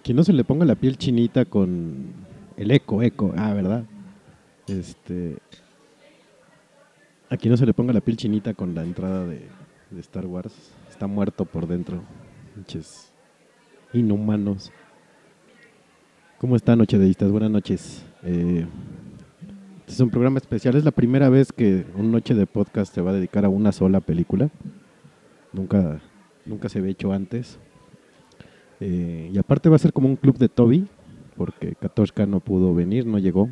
Aquí no se le ponga la piel chinita con el eco, eco. Ah, ¿verdad? Este. Aquí no se le ponga la piel chinita con la entrada de, Star Wars. Está muerto por dentro. Pinches inhumanos. ¿Cómo está, Noche de Vistas? Buenas noches. Eh, este es un programa especial. Es la primera vez que un Noche de Podcast se va a dedicar a una sola película. Nunca, nunca se había hecho antes. Eh, y aparte va a ser como un club de Toby, porque Katoshka no pudo venir, no llegó,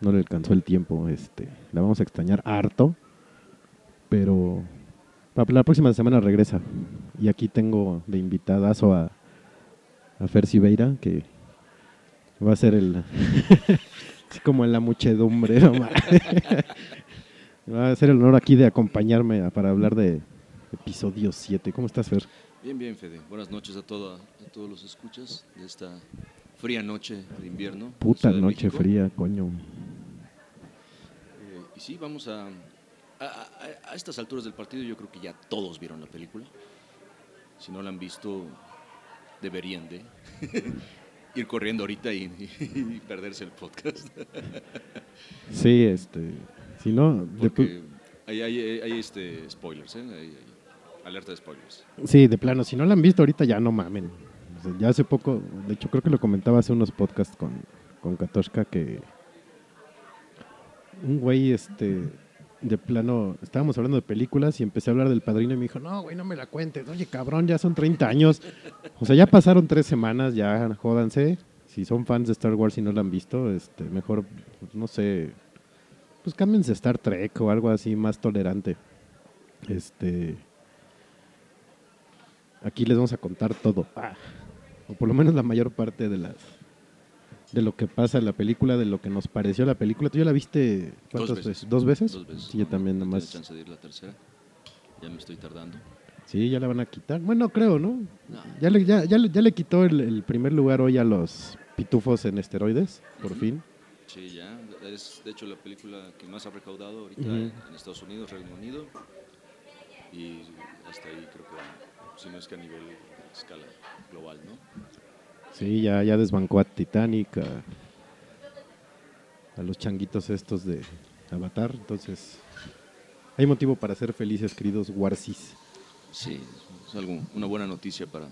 no le alcanzó el tiempo. Este, la vamos a extrañar harto, pero la próxima semana regresa. Y aquí tengo de invitadazo a, a Fer Siveira, que va a ser el. así como en la muchedumbre, va a ser el honor aquí de acompañarme para hablar de episodio 7. ¿Cómo estás, Fer? Bien, bien, Fede. Buenas noches a, toda, a todos los escuchas de esta fría noche de invierno. Puta noche fría, coño. Eh, y sí, vamos a, a, a, estas alturas del partido yo creo que ya todos vieron la película. Si no la han visto, deberían de ir corriendo ahorita y, y, perderse el podcast. sí, este, si no... Porque hay, hay, hay, este, spoilers, ¿eh? Hay, Alerta de spoilers. Sí, de plano, si no la han visto ahorita ya no mamen. Ya hace poco, de hecho creo que lo comentaba hace unos podcasts con, con Katoshka que un güey este de plano, estábamos hablando de películas y empecé a hablar del padrino y me dijo, no, güey, no me la cuentes. Oye, cabrón, ya son 30 años. O sea, ya pasaron tres semanas, ya jódanse. Si son fans de Star Wars y no la han visto, este, mejor, no sé, pues cámbiense Star Trek o algo así más tolerante. Este, Aquí les vamos a contar todo. Ah, o por lo menos la mayor parte de las de lo que pasa en la película, de lo que nos pareció la película. ¿Tú ya la viste cuántas Dos veces? ¿Dos veces? Dos veces. Sí, yo también no nomás. chance de ir la tercera. Ya me estoy tardando. Sí, ya la van a quitar. Bueno, creo, ¿no? no. Ya, le, ya, ya, ya, le quitó el, el, primer lugar hoy a los pitufos en esteroides, por uh -huh. fin. Sí, ya. Es de hecho la película que más ha recaudado ahorita uh -huh. en Estados Unidos, Reino Unido. Y hasta ahí creo que si no es que a nivel escala global, ¿no? Sí, ya, ya desbancó a Titanic, a, a, los changuitos estos de Avatar, entonces hay motivo para ser felices, queridos Warsis. Sí, es algo, una buena noticia para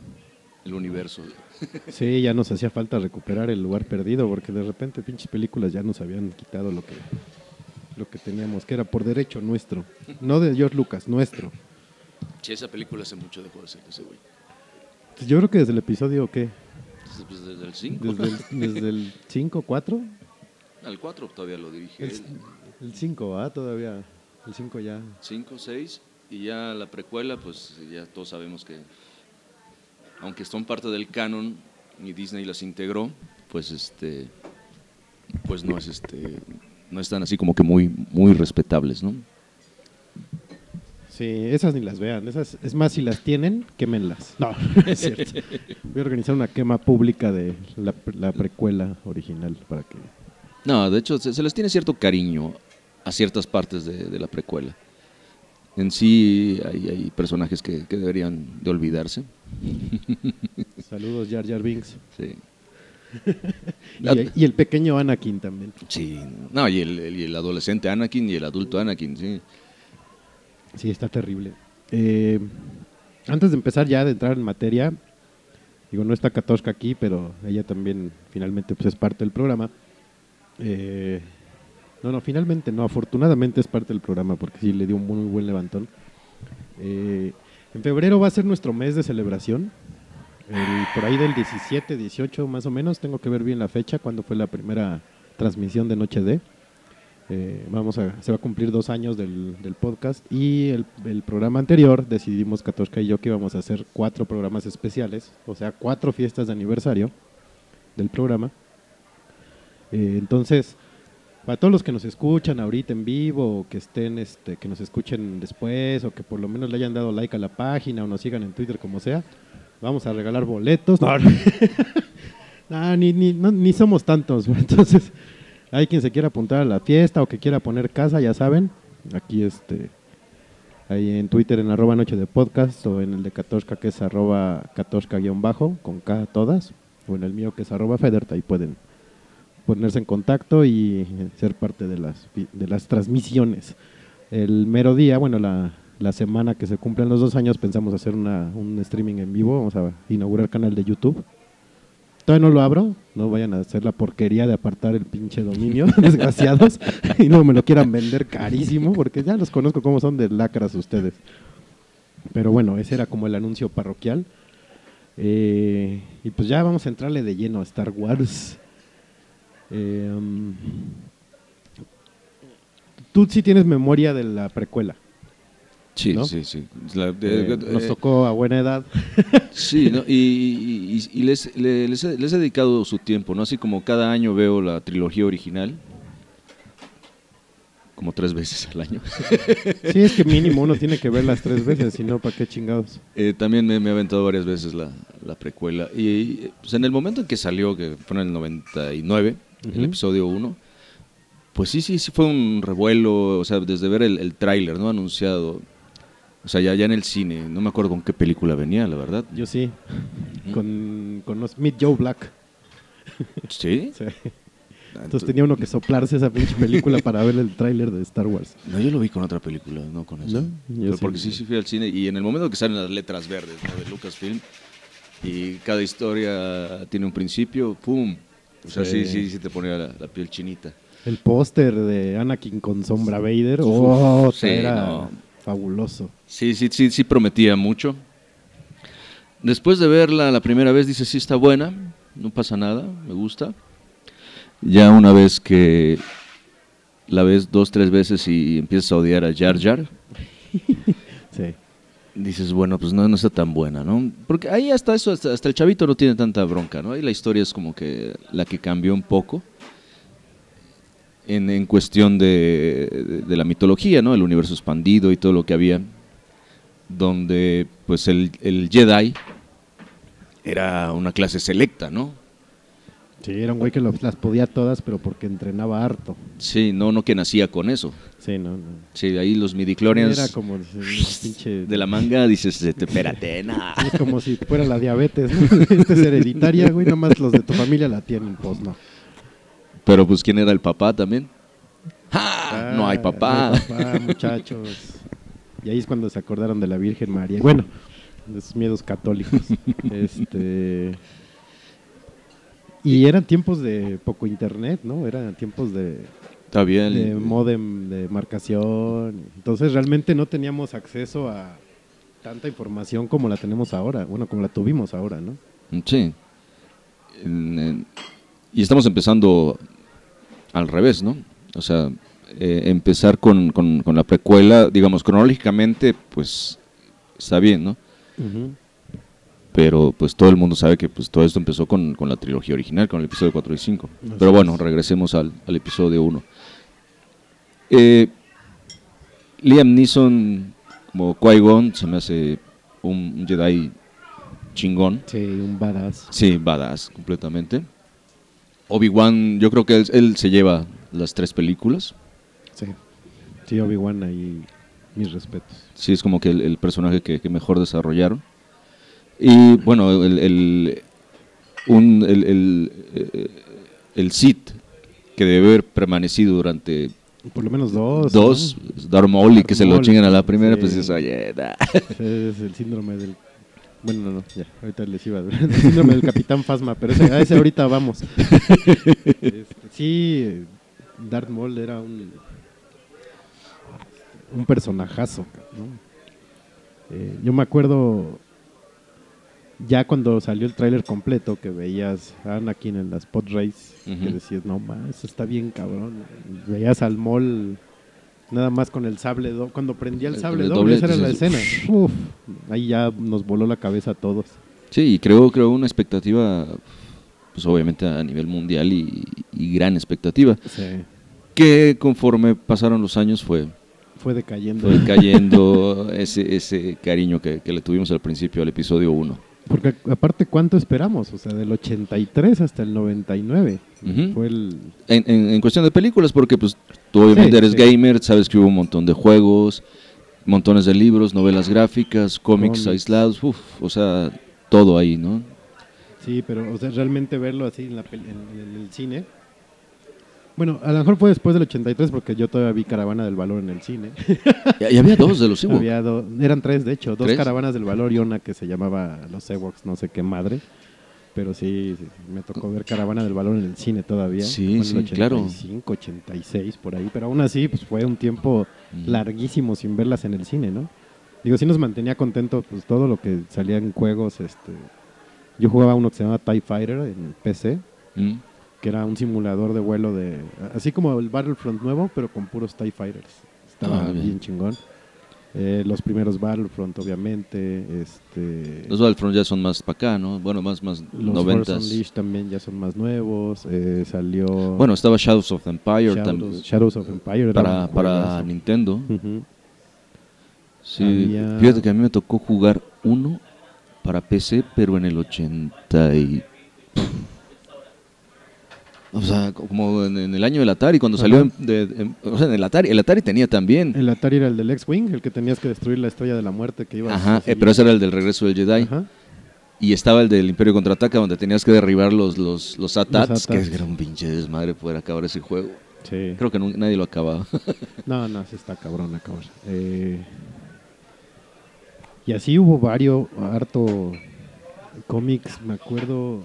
el universo. Sí, ya nos hacía falta recuperar el lugar perdido, porque de repente pinches películas ya nos habían quitado lo que, lo que teníamos, que era por derecho nuestro, no de George Lucas, nuestro. Sí, esa película hace mucho dejó de ser ese güey. Pues yo creo que desde el episodio, ¿qué? Desde, desde el 5. Desde el 5, 4. Al 4 todavía lo dirige él. El 5, ¿ah? Todavía. El 5 ya. 5, 6. Y ya la precuela, pues ya todos sabemos que, aunque son parte del canon y Disney las integró, pues este, pues no es este, no están así como que muy, muy respetables, ¿no? Sí, esas ni las vean. Esas, es más, si las tienen, quémenlas. No, es cierto. Voy a organizar una quema pública de la, la precuela original para que. No, de hecho, se, se, les tiene cierto cariño a ciertas partes de, de la precuela. En sí hay, hay personajes que, que, deberían de olvidarse. Saludos, Jar Jar Binks. Sí. y, y, el pequeño Anakin también. Sí, no, y el, el, el adolescente Anakin y el adulto Anakin, sí. Sí, está terrible. Eh, antes de empezar ya, de entrar en materia, digo, no está Katoshka aquí, pero ella también finalmente pues, es parte del programa. Eh, no, no, finalmente no, afortunadamente es parte del programa porque sí le dio un muy buen levantón. Eh, en febrero va a ser nuestro mes de celebración. El, por ahí del 17, 18 más o menos, tengo que ver bien la fecha, cuando fue la primera transmisión de Noche D. Eh, vamos a, se va a cumplir dos años del, del podcast y el, el, programa anterior decidimos Katoshka y yo que íbamos a hacer cuatro programas especiales, o sea, cuatro fiestas de aniversario del programa. Eh, entonces, para todos los que nos escuchan ahorita en vivo, o que estén, este, que nos escuchen después, o que por lo menos le hayan dado like a la página o nos sigan en Twitter, como sea, vamos a regalar boletos. No, ni, ni, no, ni somos tantos, entonces hay quien se quiera apuntar a la fiesta o que quiera poner casa, ya saben. Aquí este, ahí en Twitter en arroba noche de podcast o en el de Katoshka que es arroba Katoshka guion bajo, con K todas. o en el mío que es arroba Federt, ahí pueden ponerse en contacto y ser parte de las, de las transmisiones. El mero día, bueno, la, la semana que se cumplen los dos años, pensamos hacer una, un streaming en vivo, vamos a inaugurar canal de YouTube. Todavía no lo abro, no vayan a hacer la porquería de apartar el pinche dominio, desgraciados, y no me lo quieran vender carísimo, porque ya los conozco como son de lacras ustedes. Pero bueno, ese era como el anuncio parroquial. Eh, y pues ya vamos a entrarle de lleno a Star Wars. Eh, um, Tú sí tienes memoria de la precuela. Sí, ¿no? sí, sí. La- Eh, nos eh, tocó a buena edad. Sí, ¿no? y, y- y- les, le- les he, les he dedicado su tiempo, ¿no? Así como cada año veo la trilogía original, como tres veces al año. Sí, es que mínimo uno tiene que verlas tres veces, si no, ¿para qué chingados? Eh, también me, me he aventado varias veces la, la precuela. Y pues, en el momento en que salió, que fue en el 99, el Ujú. episodio 1, pues sí, sí, sí fue un revuelo, o sea, desde ver el, el tráiler, ¿no? Anunciado, o sea, ya, ya en el cine, no me acuerdo con qué película venía, la verdad. Yo sí, con, con los Meet Joe Black. ¿Sí? Sí. Entonces tenía uno que soplarse esa pinche película para ver el tráiler de Star Wars. No, yo lo vi con otra película, no con esa. ¿No? Pero sí. porque sí, sí fui al cine y en el momento que salen las letras verdes ¿no? de Lucasfilm y cada historia tiene un principio, ¡pum! O sea, sí, Sí. sí, sí, te ponía la, la piel chinita. El póster de Anakin con sombra Vader, oh, era no. Fabuloso. Sí, sí, sí, sí prometía mucho. Después de verla la primera vez, dice, sí está buena, no pasa nada, me gusta. Ya una vez que la ves dos, tres veces y empiezas a odiar a Jar Jar, Sí. dices, bueno, pues no, no está tan buena, ¿no? Porque ahí hasta eso, hasta, hasta el chavito no tiene tanta bronca, ¿no? Ahí la historia es como que la que cambió un poco en, en cuestión de, de- de la mitología, ¿no? El universo expandido y todo lo que había, donde pues el, el Jedi era una clase selecta, ¿no? Sí, era un güey que las podía todas, pero porque entrenaba harto. Sí, no, no que nacía con eso. Sí, no, no. Sí, ahí los midichlorians Era como el pinche... de la manga dices, "Este, espérate, nah". Es como si fuera la diabetes, ¿no? Esta es hereditaria, güey, nomás los de tu familia la tienen, pues no. Pero pues quién era el papá también. ¡Ja! no hay Ah, papá. no hay papá, muchachos. Y ahí es cuando se acordaron de la Virgen María. Bueno, de sus miedos católicos. este Y eran tiempos de poco internet, ¿no? Eran tiempos de, Está bien. de modem de marcación. Entonces realmente no teníamos acceso a tanta información como la tenemos ahora. Bueno, como la tuvimos ahora, ¿no? Sí. En- en- y estamos empezando al revés, ¿no? O sea, eh, empezar con, con- con la precuela, digamos, cronológicamente, pues está bien, ¿no? Pero pues todo el mundo sabe que pues todo esto empezó con, con la trilogía original, con el episodio 4 y 5. Así Pero bueno, es. regresemos al, al episodio 1. Eh, Liam Neeson como Qui-Gon se me hace un, un Jedi chingón. Sí, un badass. Sí, badass, completamente. Obi-Wan, yo creo que él, él se lleva las tres películas. Sí. Sí, Obi-Wan ahí, mis respetos. Sí, es como que el, el personaje que, que mejor desarrollaron. Y bueno, el, el, un, el, el, eh, el Sith, que debe haber permanecido durante Por lo menos dos. dos, ¿no? Darth Maul, y que se lo chingan a la primera, sí. pues dices, oye, da". Es el síndrome del. Bueno, no, no, ya, ahorita les iba a ver. El síndrome del Capitán Fasma, pero ese, a ese ahorita vamos. Este, sí, Darth Maul era un. Un personajazo, ¿no? Eh, yo me acuerdo. Ya cuando salió el tráiler completo, que veías a Anakin en las pod race, que decías, no más, eso está bien cabrón. Veías al Maul nada más con el sable doble. Cuando prendía el sable el doble, doble, esa era la escena. Uf, ahí ya nos voló la cabeza a todos. Sí, y creo, creo una expectativa, pues obviamente a nivel mundial y, y gran expectativa, que conforme pasaron los años fue, Fue decayendo. fue cayendo ese, ese cariño que, que le tuvimos al principio al episodio 1. Porque aparte, ¿cuánto esperamos? O sea, del 83 hasta el 99. Ujú. Fue el... En, en- en cuestión de películas, porque pues tú obviamente Sí, eres sí. gamer, sabes que hubo un montón de juegos, montones de libros, novelas gráficas, cómics Cómics. aislados, uf, o sea, todo ahí, ¿no? Sí, pero o sea, realmente verlo así en, la en el cine. Bueno, a lo mejor fue después del 83 porque yo todavía vi Caravana del Valor en el cine. Y, y había dos de los Ewoks. Eran tres, de hecho, dos ¿Tres? Caravanas del Valor y una que se llamaba Los Ewoks, no sé qué madre. Pero sí, sí, me tocó ver Caravana del Valor en el cine todavía. Sí, el sí, claro. 85, 86, por ahí. Pero aún así, pues fue un tiempo Ujú. larguísimo sin verlas en el cine, ¿no? Digo, sí nos mantenía contentos pues todo lo que salía en juegos, este... Yo jugaba uno que se llamaba TIE Fighter en PC, Mm. Que era un simulador de vuelo de... Así como el Battlefront nuevo, pero con puros TIE Fighters. Estaba Ah, bien. bien. chingón. Eh, los primeros Battlefront, obviamente. Este, Los Battlefront ya son más para acá, ¿no? Bueno, más, más los Force noventas. Unleashed también ya son más nuevos. eh, salió... Bueno, estaba Shadows of Empire Shadows, también. Shadows of Empire. era Para, para. Nintendo. Sí, Había- fíjate que a mí me tocó jugar uno para PC, pero en el 80 y... O sea, como en, en el año del Atari, cuando salió en, de- en- o sea, en el Atari, el Atari tenía también. El Atari era el del X-Wing, el que tenías que destruir la estrella de la muerte que iba Ajá, eh, pero ese era el del regreso del Jedi. Ajá. Y estaba el del Imperio Contraataca, donde tenías que derribar los, los, los AT-ATs, que AT-ATs. era un pinche desmadre poder acabar ese juego. Sí. Creo que nun- nadie lo acababa. No, no, sí está cabrón acabar. Eh, y así hubo varios, harto cómics, me acuerdo.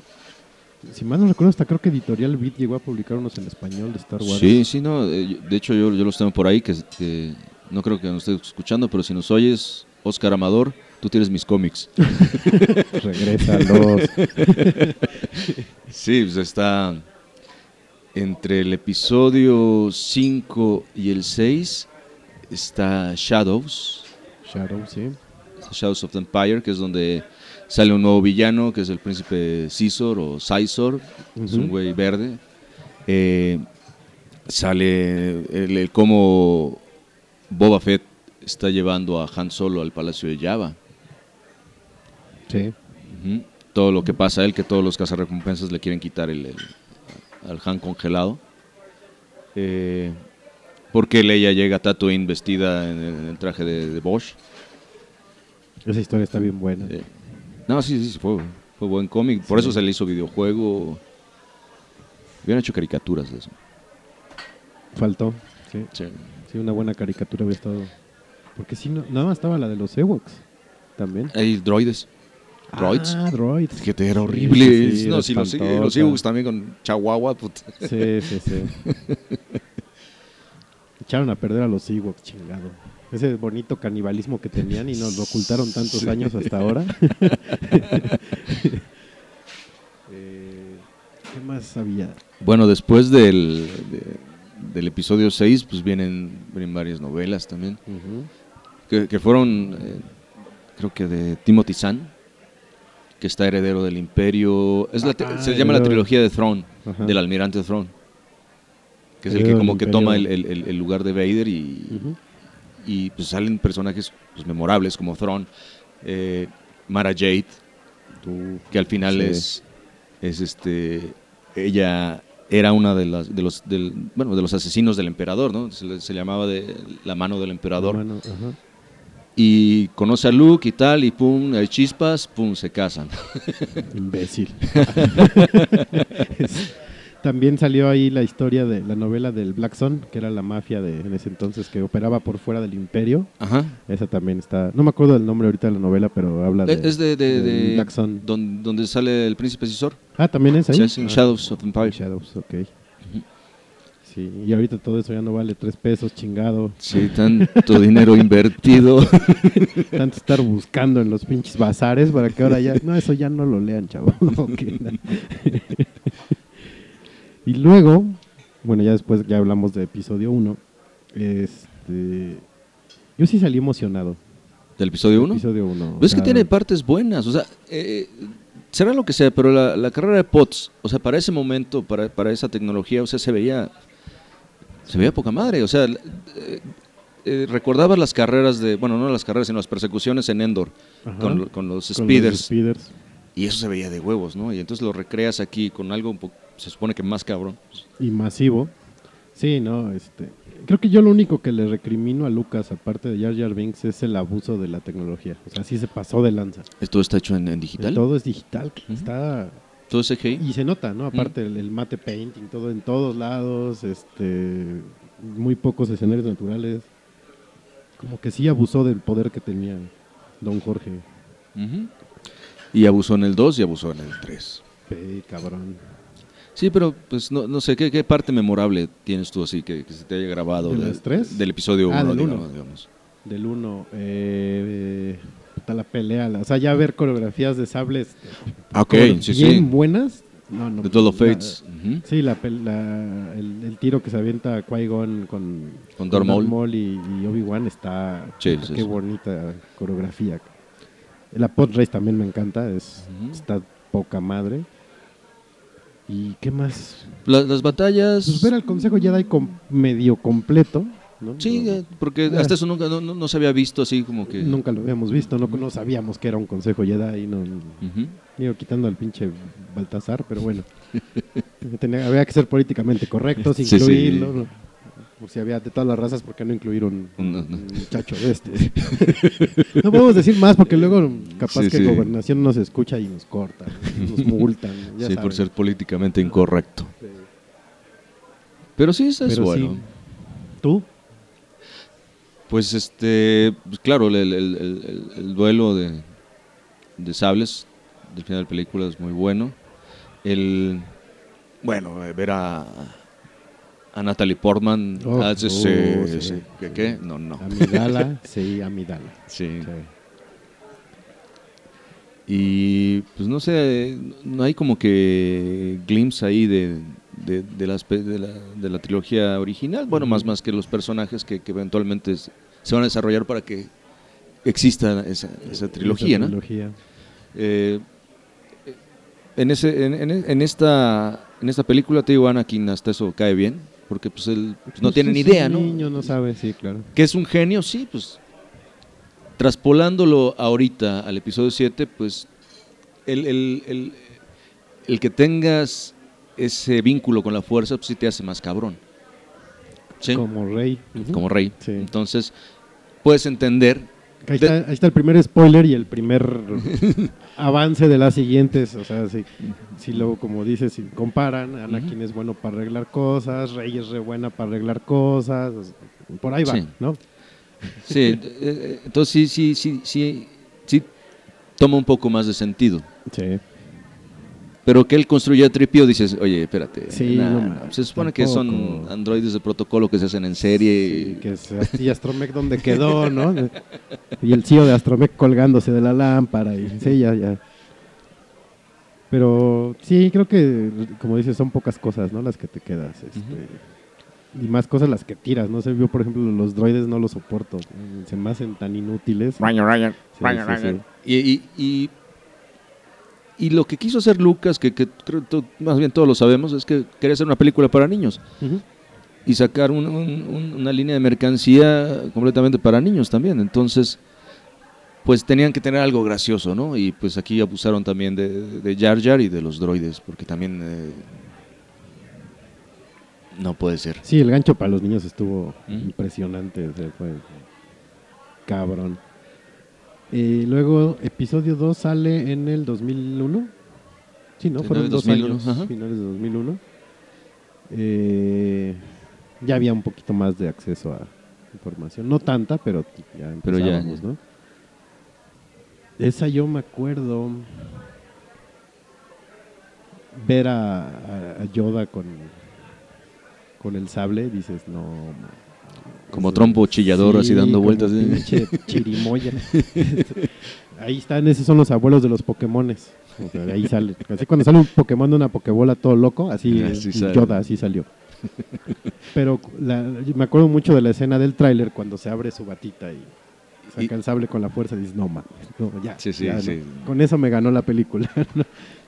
Si mal no recuerdo, hasta creo que Editorial Beat llegó a publicar unos en español de Star Wars. Sí, sí, no. eh, De hecho, yo, yo los tengo por ahí, que, que no creo que nos estés escuchando, pero si nos oyes, Oscar Amador, tú tienes mis cómics. Regrésalos. Sí, pues está entre el episodio 5 y el 6 está Shadows, Shadow, sí. Shadows of the Empire, que es donde sale un nuevo villano, que es el príncipe Caesar o Caesar, es un güey verde. Eh, sale el, el cómo Boba Fett está llevando a Han Solo al palacio de Java. Sí. Todo lo que pasa a él, que todos los cazarrecompensas le quieren quitar el, el- al Han congelado. Eh, porque Leia llega a Tatooine vestida en el, en el traje de, de Bosch. Esa historia está bien buena. Eh, no, sí, sí, fue, fue buen cómic. Por eso se le hizo videojuego. Hubieran hecho caricaturas de eso. Faltó. Sí. Sí. sí, una buena caricatura había estado. Porque sí, no, nada más estaba la de los Ewoks. También. Hay droides. Droids. Ah, droids. que te era horrible. sí, sí, no, si los, Ewoks también con Chihuahua. puta. Sí, sí, sí. Echaron a perder a los Ewoks, chingado. Ese bonito canibalismo que tenían y nos lo ocultaron tantos Sí. años hasta ahora. Eh, ¿Qué más había? Bueno, después del, de- del episodio 6, pues vienen, vienen varias novelas también. Que, que fueron, eh, creo que de Timothy Zahn, que está heredero del imperio. Es la Ah, se llama la trilogía de Throne, del almirante Throne. Que es el que como que toma el, el- lugar de Vader y. y, pues salen personajes pues, memorables como Throne, eh, Mara Jade, que al final Sí. es, es este, ella era una de las de los del, bueno de los asesinos del emperador, ¿no? Se, se llamaba de la mano del emperador Mano, ajá. y conoce a Luke y tal, y pum, hay chispas, pum, se casan. Imbécil. También salió ahí la historia de la novela del Black Sun, que era la mafia de en ese entonces que operaba por fuera del imperio. Ajá. Esa también está. No me acuerdo del nombre ahorita de la novela, pero habla de. Es de, de, Black Sun. don- donde sale el príncipe Cisor. Ah, también es ahí. Sí, es en Ah, Shadows of Empire. Shadows, ok. Sí, y ahorita todo eso ya no vale tres pesos, chingado. Sí, tanto dinero invertido. Tanto estar buscando en los pinches bazares para que ahora ya. No, eso ya no lo lean, chavo. Ok. Y luego, bueno, ya después ya hablamos de episodio 1. Este. Yo sí salí emocionado. ¿Del episodio 1? Episodio 1. es que tiene partes buenas, o sea, eh, será lo que sea, pero la, la carrera de Potts, o sea, para ese momento, para, para esa tecnología, o sea, se veía, se veía poca madre, o sea, eh, eh, recordabas las carreras de, bueno, no las carreras, sino las persecuciones en Endor, con, con los speeders, speeders. y eso se veía de huevos, ¿no? Y entonces lo recreas aquí con algo, un po- se supone que más cabrón. y masivo. Sí, no, este. Creo que yo lo único que le recrimino a Lucas, aparte de Jar Jar Binks, es el abuso de la tecnología. O sea, sí se pasó de lanza. ¿Esto está hecho en, en digital? Todo es digital. Está Todo ese CGI. Y se nota, ¿no? Aparte el, el mate painting, todo en todos lados, este, muy pocos escenarios naturales. Como que sí abusó del poder que tenía Don Jorge. Y abusó en el 2 y abusó en el 3. Pe, cabrón. Sí, pero pues no, no sé, ¿qué, qué parte memorable tienes tú así que, que se te haya grabado? ¿De las tres? Del episodio 1, Ah, del digamos, uno. digamos. Del 1, eh, la pelea, la- o sea, ya ver coreografías de sables Ah, sí, bien sí. buenas. No, no, Duel of la- Fates. Sí, la, el, el tiro que se avienta Qui-Gon con, Con Darth y, y Obi-Wan está. Sí, qué bonita coreografía. La pod race también me encanta, es, está poca madre. ¿Y qué más? La- las batallas... Pues ver al Consejo Jedi com- medio completo. ¿no? Sí, No- eh, porque Ah. hasta eso nunca no, no- no se había visto así como que... Nunca lo habíamos visto, no, no sabíamos que era un Consejo Jedi. No. Digo, quitando al pinche Baltasar, pero bueno. Tenía- había que ser políticamente correctos, Sí, sí. Por si había de todas las razas, ¿por qué no incluir un, muchacho de este? no podemos decir más porque luego capaz Sí, que sí. Gobernación nos escucha y nos corta, nos multan. ya Sí, por ser políticamente incorrecto. Pero sí, eso es bueno. ¿Tú? Pues este, pues, claro, el, el- el- el- el duelo de, de sables del final de la película es muy bueno. El, bueno, eh, ver a, a Natalie Portman Oh, hace oh, ese- sí. ese- ¿qué, qué? No, no. Amidala, sí, Amidala. Sí. Sí. Y pues no sé, no hay como que glimpse ahí de, de, de las pe- de, la, de la trilogía original. Bueno, más, más que los personajes que, que eventualmente se van a desarrollar para que exista esa, esa trilogía, Esa ¿no? trilogía. Eh, en, ese, en, en- en esta, en esta película, te digo, Anakin hasta eso cae bien, porque pues él pues, no Pues tiene ni un idea, ¿no? niño no sabe, sí, claro. Que es un genio, sí, pues. Traspolándolo ahorita al episodio 7, pues. El, el- el- el que tengas ese vínculo con la fuerza, pues sí te hace más cabrón. ¿Sí? Como, Como rey. Ujú. rey. Sí. Entonces, puedes entender. Ahí está, ahí está el primer spoiler y el primer avance de las siguientes. O sea, si, si luego, como dices, si comparan, Anakin es bueno para arreglar cosas, Rey es re buena para arreglar cosas. por ahí va, Sí. ¿no? Sí, eh, eh, entonces sí, sí, sí, sí, sí toma un poco más de sentido. Sí. Pero que él construya tripio, dices, oye, espérate. Sí, nah, no nah, mames, se supone que son androides de protocolo que se hacen en serie. Sí, que es, y Astromech donde quedó, ¿no? Y el CEO de Astromech colgándose de la lámpara. Y, sí, ya, ya. Pero sí, creo que, como dices, son pocas cosas, ¿no? Las que te quedas. este, Y más cosas las que tiras, ¿no? sé, yo, por ejemplo, los droides no los soporto. Se me hacen tan inútiles. Sí, sí, sí. Y, y, y, y lo que quiso hacer Lucas, que, que más bien todos lo sabemos, es que quería hacer una película para niños y sacar un- un- un- una línea de mercancía completamente para niños también. Entonces, pues tenían que tener algo gracioso, ¿no? Y pues aquí abusaron también de, de Jar Jar y de los droides, porque también eh, no puede ser. Sí, el gancho para los niños estuvo impresionante. o sea, fue cabrón. Y luego, episodio 2 sale en el 2001. Sí, ¿no? Fueron ¿no? dos 2001, años, ajá. finales de 2001. Eh, ya había un poquito más de acceso a información. No tanta, pero ya Pero ya, empezábamos, ya. ¿no? Esa yo me acuerdo ver a, Yoda con, con el sable, dices, no. ma- Como trompo chillador, así dando vueltas, ¿eh? pinche chirimoya. ahí están, esos son los abuelos de los Pokémones. O sea, de ahí sale. Así cuando sale un Pokémon de una Pokébola todo loco, así, Así sale. Yoda, así salió. Pero la- me acuerdo mucho de la escena del tráiler cuando se abre su batita y saca el sable con la fuerza y dices, no ya. Sí, sí, ya, no". sí. Con eso me ganó la película.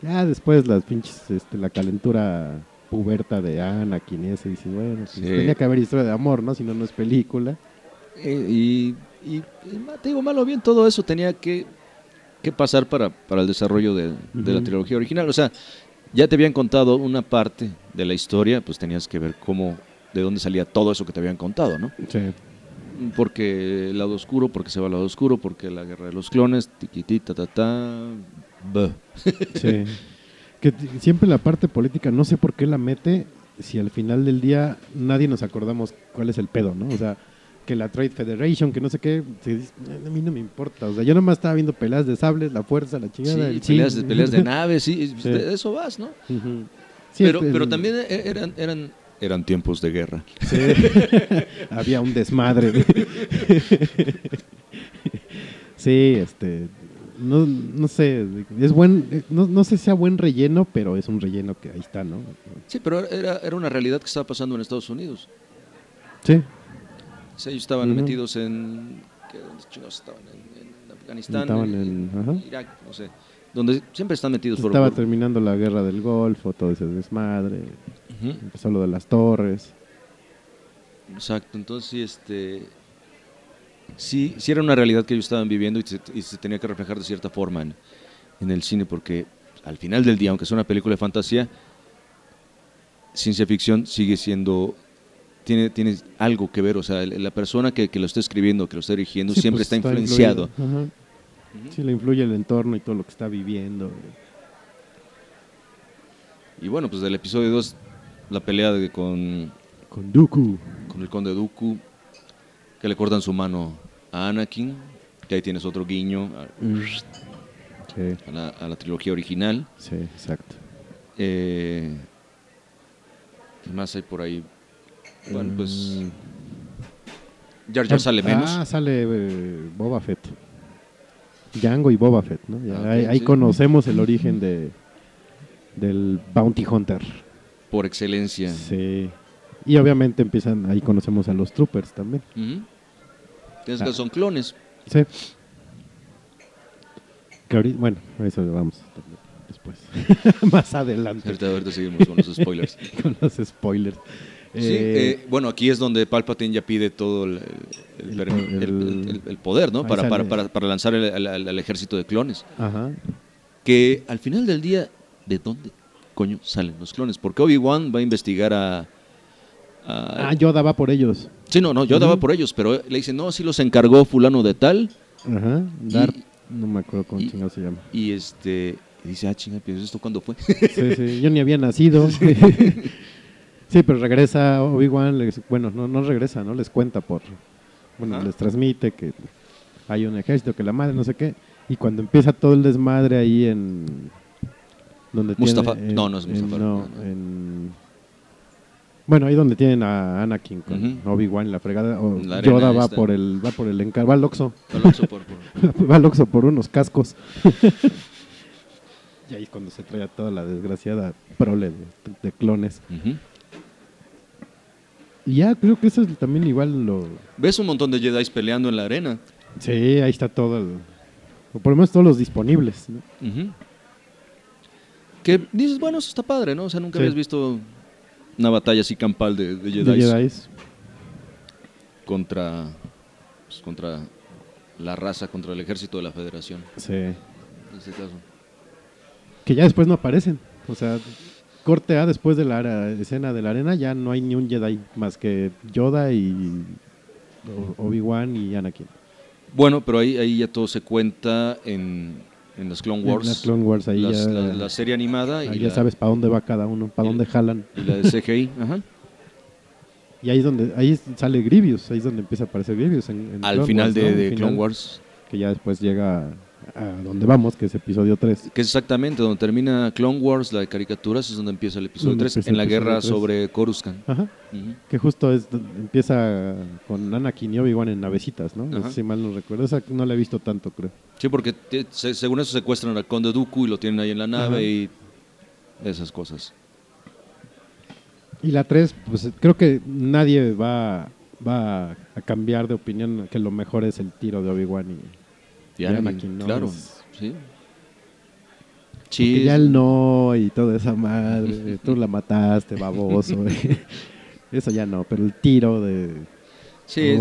Ya después las pinches, este, la calentura puberta de Anakin y eso, y dices, bueno, pues Sí. tenía que haber historia de amor, ¿no? Si no, no es película. Eh, y, y- y ma- te digo, malo bien, todo eso tenía que, que pasar para, para el desarrollo de, de la trilogía original. O sea, ya te habían contado una parte de la historia, pues tenías que ver cómo, de dónde salía todo eso que te habían contado, ¿no? Sí. Porque el lado oscuro, porque se va al lado oscuro, porque la guerra de los clones, tiquitita, ta, ta, buh. Sí. Que siempre la parte política, no sé por qué la mete, si al final del día nadie nos acordamos cuál es el pedo, ¿no? O sea, que la Trade Federation, que no sé qué, se dice, a mí no me importa. O sea, yo nomás estaba viendo peleas de sables, la fuerza, la Sí, chingada. el peleas, de, peleas de naves, sí, Sí. de eso vas, ¿no? Sí, pero, el- pero también e- eran, eran, eran tiempos de guerra. Sí. Había un desmadre. sí, este. No, no sé, es buen, no, no sé si sea buen relleno, pero es un relleno que ahí está, ¿no? Sí, pero era, era una realidad que estaba pasando en Estados Unidos. Sí, ellos estaban metidos en... ¿qué, ¿Dónde chingados estaban? En, en Afganistán, Estaban en, en- ajá. Irak, no sé. Donde siempre están metidos por... estaba por- terminando la guerra del Golfo, todo ese desmadre, empezó lo de las torres. Exacto, entonces este, sí, sí era una realidad que ellos estaban viviendo y se, y se tenía que reflejar de cierta forma en, en el cine, porque al final del día, aunque sea una película de fantasía, ciencia ficción sigue siendo, tiene, tiene algo que ver, o sea, la persona que, que lo está escribiendo, que lo está dirigiendo, Sí, siempre pues, está, influenciado. influido, ajá. Sí, le influye el entorno y todo lo que está viviendo. Y bueno, pues del episodio 2, la pelea de- con, Con Dooku. con el conde Dooku, que le cortan su mano a Anakin, que ahí tienes otro guiño a- Sí, a la, a la trilogía original. sí, exacto. Eh, ¿Qué más hay por ahí? Bueno, pues. Mm. Jar Jar sale menos. Ah, sale eh, Boba Fett. Django y Boba Fett, ¿no? Ya Ah, ahí ahí sí. conocemos el origen de del Bounty Hunter. Por excelencia. Sí. Y obviamente empiezan, ahí conocemos a los Troopers también. Ah. que son clones. Sí. Que ahorita, bueno, eso vamos después. Más adelante. Ahorita, ahorita seguimos con los spoilers. con los spoilers. Sí, Eh, eh, bueno, aquí es donde Palpatine ya pide todo el, el- El el- po- el- el- el- el poder, ¿no? Para, para, para, para lanzar al ejército de clones. Ajá. Que al final del día, ¿de dónde coño salen los clones? Porque Obi-Wan va a investigar a. a- Ah, Yoda va por ellos. Sí, no, no, yo daba Ujú. por ellos, pero le dicen, no, sí los encargó fulano de tal, Ajá. Darth, no me acuerdo cómo y- chingado se llama. y este, y dice, ah, chinga, pero ¿esto cuándo fue? Sí, sí, yo ni había nacido. sí, pero regresa Obi-Wan, bueno, no, no regresa, ¿no? Les cuenta por, bueno, les transmite que hay un ejército, que la madre, no sé qué. Y cuando empieza todo el desmadre ahí en... Donde Mustafa- tiene- en- no, no es en- Mustafa, no, no, no. en- bueno, ahí donde tienen a Anakin con Ujú. Obi-Wan, la fregada. o La arena Yoda va esta. por el, va por el encar, va al Oxxo. Va al Oxxo por unos cascos. y ahí es cuando se trae a toda la desgraciada prole de, de clones. Ujú. Y ya creo que eso es también igual lo... Ves un montón de Jedi peleando en la arena. Sí, ahí está todo el... O por lo menos todos los disponibles. ¿no? Ujú. Que dices, bueno, eso está padre, ¿no? O sea, nunca Sí. habías visto una batalla así campal de, de Jedi Jedis. contra, pues, contra la raza, contra el ejército de la Federación, Sí. en este caso. Que ya después no aparecen. O sea, corte A después de la ara- escena de la arena ya no hay ni un Jedi más que Yoda y Obi-Wan y Anakin. Bueno, pero ahí, ahí ya todo se cuenta en, en las Clone En Wars. las Clone Wars ahí Las- ya, la, la serie animada y, ahí ya la, sabes para dónde va cada uno, para y dónde la- jalan. y la de CGI. Ajá. Y ahí es donde ahí sale Grievous, ahí es donde empieza a aparecer Grievous. En, en Al Clone final Wars, de, ¿no? Al de final, Clone Wars. Que ya después llega a, donde vamos, que es episodio 3. Que es exactamente donde termina Clone Wars, la de caricaturas, es donde empieza el episodio Donde 3, empieza en la guerra 3. sobre Coruscant. Ajá. Que justo es empieza con Anakin y Obi-Wan en navecitas, ¿no? Ajá. Si mal no recuerdo. Esa no la he visto tanto, creo. Sí, porque se- según eso secuestran al conde Dooku y lo tienen ahí en la nave Ajá. y esas cosas. Y la 3, pues creo que nadie va, va a cambiar de opinión que lo mejor es el tiro de Obi-Wan y, Y ¿no? claro. Sí. ya el no y toda esa madre, tú la mataste, baboso. Eso ya no, pero el tiro de... sí,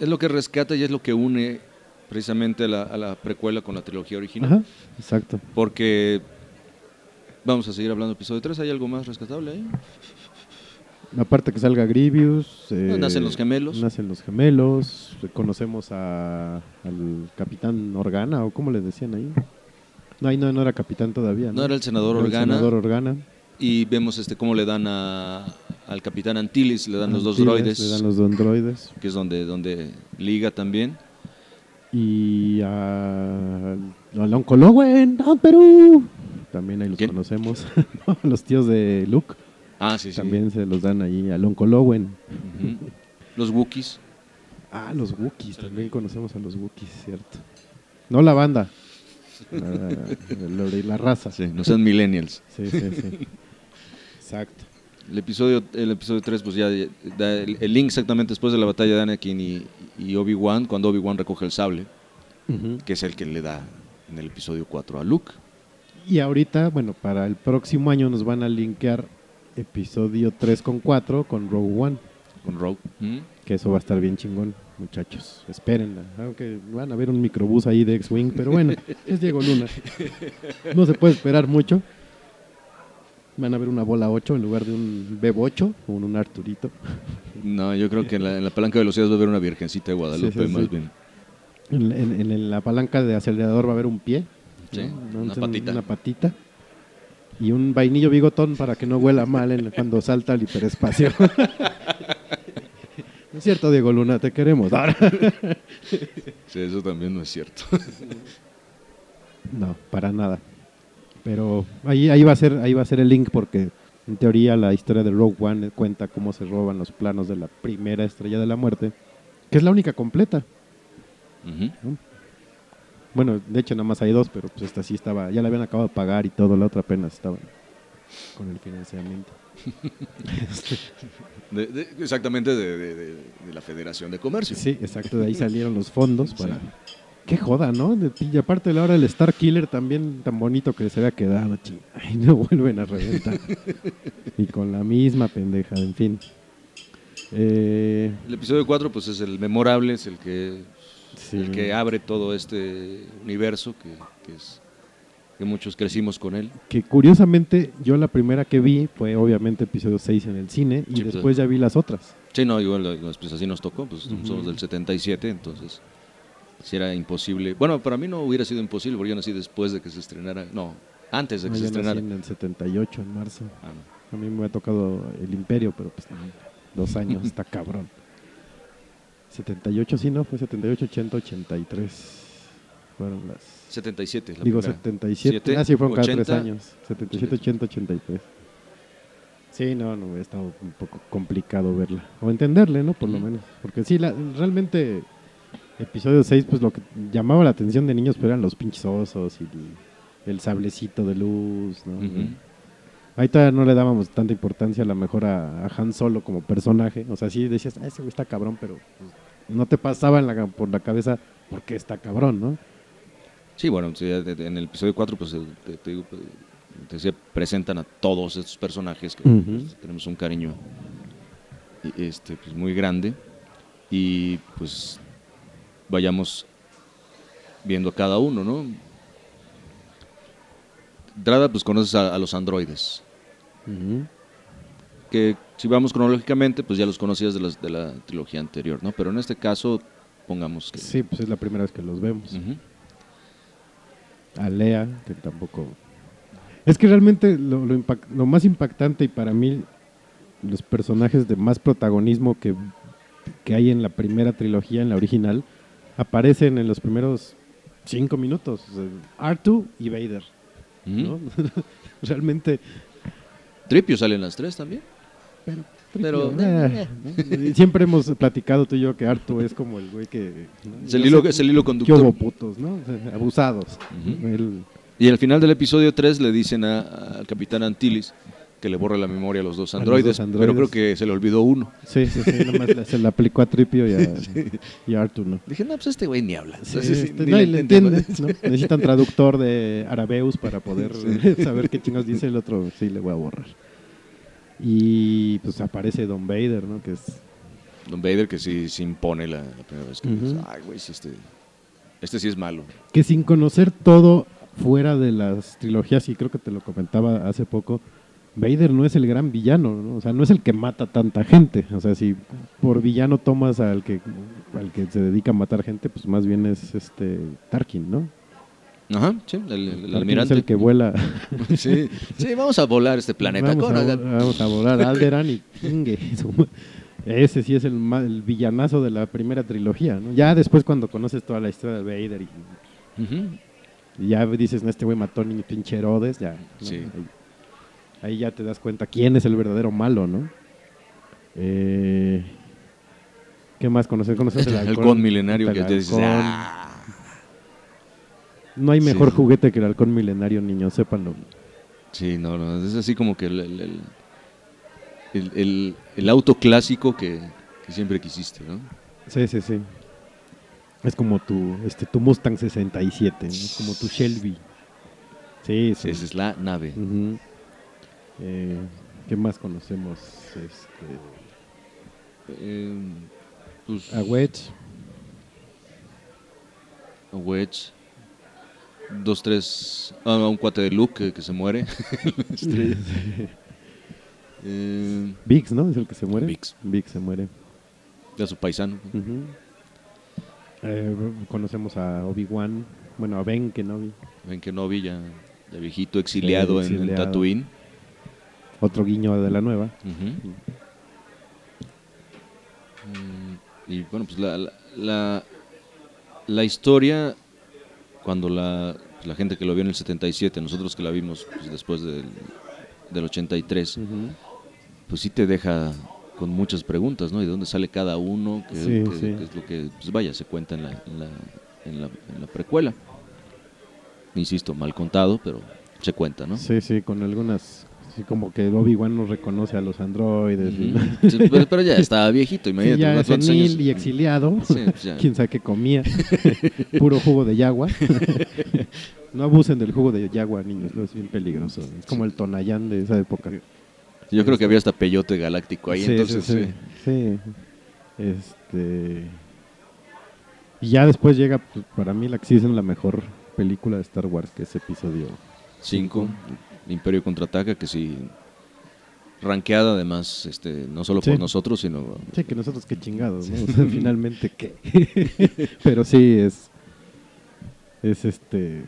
es, lo que rescata y es lo que une precisamente a la, a la precuela con la trilogía original. Ajá, exacto. Porque vamos a seguir hablando episodio 3. ¿Hay algo más rescatable ahí? Aparte que salga Grievous. eh, nacen los gemelos. Nacen los gemelos. Conocemos a, al capitán Organa, o como le decían ahí. No, ahí no, no era capitán todavía. No, No era el senador Era Organa. senador Organa. Y vemos este cómo le dan a, al capitán Antilles, le dan los dos droides, Le dan los dos droides. que es donde, donde liga también. Y a, al oncólogo en ah, Perú. También ahí los ¿Quién? conocemos. los tíos de Luke. Ah, sí, sí. También se los dan ahí al oncólogo en... Ujú. Los Wookiees. Ah, los Wookiees. También conocemos a los Wookiees, cierto. No la banda. La, la- la raza. Sí, no sean millennials. Sí, sí, sí. Exacto. El episodio, el episodio 3, pues ya da el, el link exactamente después de la batalla de Anakin y, y Obi-Wan, cuando Obi-Wan recoge el sable, que es el que le da en el episodio 4 a Luke. Y ahorita, bueno, para el próximo año nos van a linkear episodio 3 con 4 con Rogue One. Con Rogue. Que eso va a estar bien chingón, muchachos. Espérenla. Aunque van a ver un microbús ahí de X-Wing, pero bueno, es Diego Luna. No se puede esperar mucho. Van a ver una bola 8 en lugar de un Bebo 8 o un Arturito. No, yo creo que en la, en la palanca de velocidad va a haber una virgencita de Guadalupe, Sí, sí, más bien. En, en- en la palanca de acelerador va a haber un pie. Sí, ¿no? una patita. Una patita. Y un vainillo bigotón para que no huela mal en- cuando salta al hiperespacio. No es cierto, Diego Luna, te queremos. Sí, eso también no es cierto. No, para nada. Pero ahí, ahí, va a ser, ahí va a ser el link porque en teoría la historia de Rogue One cuenta cómo se roban los planos de la primera estrella de la muerte, que es la única completa. Ujú. Bueno, de hecho nada más hay dos, pero pues esta sí estaba, ya la habían acabado de pagar y todo, la otra apenas estaba con el financiamiento. De- de- exactamente de, la Federación de Comercio. Sí, exacto, de ahí salieron los fondos para... Qué joda, ¿no? Y aparte de la hora el Star Killer también tan bonito que se había quedado, ching. Ay, no vuelven a reventar. y con la misma pendeja, en fin. Eh, El episodio 4 pues es el memorable, es el que, sí. el que abre todo este universo que, que es que muchos crecimos con él. que curiosamente yo la primera que vi fue obviamente episodio 6 en el cine y Sí, pues, después ya vi las otras. Sí, no, igual pues así nos tocó, pues Ujú. somos del 77, entonces si era imposible. Bueno, para mí no hubiera sido imposible porque yo nací después de que se estrenara, no, antes de que No, se yo nací estrenara. en el 78, en marzo. Ah, no. A mí me ha tocado el Imperio, pero pues no, dos años, está cabrón. 78, sí, ¿no? Fue 78, 80, 83. Fueron las... 77, la Digo, primera. 77. Siete, ah, sí, fueron cada 80, tres años. 77, 80, 83. Sí, no, no, estado un poco complicado verla. O entenderle, ¿no? Por lo menos. Porque sí, la, realmente, episodio 6, pues lo que llamaba la atención de niños pues, eran los pinches osos y el, el sablecito de luz, ¿no? Ahí todavía no le dábamos tanta importancia a lo mejor a, a Han Solo como personaje. O sea, sí decías, ah, ese güey está cabrón, pero pues, no te pasaba en la- por la cabeza por qué está cabrón, ¿no? Sí, bueno, en el episodio 4, pues eh, te, te digo, pues, te decía, presentan a todos estos personajes que pues, tenemos un cariño este, pues, muy grande y pues vayamos viendo a cada uno, ¿no? Drada, pues conoces a, a los androides, que si vamos cronológicamente, pues ya los conocías de, las, de la trilogía anterior, ¿no? Pero en este caso, pongamos que... Sí, pues es la primera vez que los vemos. A Lea, que tampoco... Es que realmente lo, lo impact- lo más impactante y para mí los personajes de más protagonismo que, que hay en la primera trilogía, en la original, aparecen en los primeros cinco minutos. O sea, R2 y Vader. Realmente... Tripio sale en las tres también. Pero, Pero- eh, ¿no? Y Siempre hemos platicado tú y yo que Artu es como el güey que... ¿no? Es el hilo, es el hilo conductor. hubo putos, ¿no? O sea, abusados. Y al final del episodio 3 le dicen a- al capitán Antilles que le borre la memoria a los dos los androides, dos androides. pero creo que se le olvidó uno. sí, sí, sí, nada más le- se le aplicó a Tripio y a, y a Artu, ¿no? Dije, no, pues este güey ni habla. Sí, este, ni no, le y le entendemos. entiende, ¿no? Necesitan traductor de Arabeus para poder saber qué chingos dice el otro. Sí, le voy a borrar. Y pues aparece Don Vader, ¿no? Que es Don Vader que sí se impone la, la primera vez que dices, ay, güey, este, este sí es malo. que sin conocer todo fuera de las trilogías, y creo que te lo comentaba hace poco, Vader no es el gran villano, ¿no? o sea, no es el que mata tanta gente. O sea, si por villano tomas al que al que se dedica a matar gente, pues más bien es este Tarkin, ¿no? Ajá, sí, el, el almirante. Es el que vuela. Sí, sí, vamos a volar este planeta. Vamos a, Cora. vamos a volar Alderan y Ese sí es el, el villanazo de la primera trilogía, ¿no? Ya después cuando conoces toda la historia de Vader y, Ujú. y ya dices, no, este güey mató ni pinche Herodes, ya. ¿no? Sí. Ahí, ahí ya te das cuenta quién es el verdadero malo, ¿no? Eh, ¿Qué más conoces? ¿Conoces el El halcón? halcón milenario que te dices, ah, No hay mejor Sí. juguete que el halcón milenario, niños, sépanlo. Sí, no, no, es así como que el, el, el- el- el- el auto clásico que, que siempre quisiste, ¿no? Sí, sí, sí. Es como tu, este, tu Mustang 67, ¿no? es como tu Shelby. Sí, Sí, esa es la nave. Eh, ¿Qué más conocemos? Este, Eh, pues, a Wedge. a Wedge. Dos, tres. Ah, un cuate de Luke que, que se muere. Eh, Biggs, ¿no? Es el que se muere. Biggs. Biggs se muere. ya su paisano. Eh, conocemos a Obi-Wan, bueno, a Ben Kenobi, no vi ya, ya viejito, exiliado, en- En, exiliado. Tatooine. otro guiño de la nueva. Mm, Y bueno, pues la, la, la, la historia, cuando la, la gente que lo vio en el 77, nosotros que la vimos pues, después del, del 83, Ujú. pues sí te deja con muchas preguntas, ¿no? ¿Y de dónde sale cada uno? ¿Qué, Sí, sí. qué es lo que, pues vaya, se cuenta en la, en la, en la, en la precuela? Insisto, mal contado, pero se cuenta, ¿no? Sí, sí, con algunas, sí, como que Obi-Wan no reconoce a los androides. y-. Sí, pero, pero ya estaba viejito, Sí, imagínate. ya unos cuantos senil y exiliado. Sí, pues ya. Quién sabe qué comía. Puro jugo de yagua. no abusen del jugo de yagua, niños, no es bien peligroso. Es como el Tonayán de esa época. Yo creo que había hasta peyote galáctico ahí, Sí, entonces sí, sí, sí. sí. Este. Y ya después llega, pues, para mí, la que sí es la mejor película de Star Wars, que es episodio. Cinco, Imperio contraataca, que sí, ranqueada además, este, no solo Sí. por nosotros, sino Sí, que nosotros qué chingados, ¿no? O sea, finalmente qué. Pero sí, es. Es este.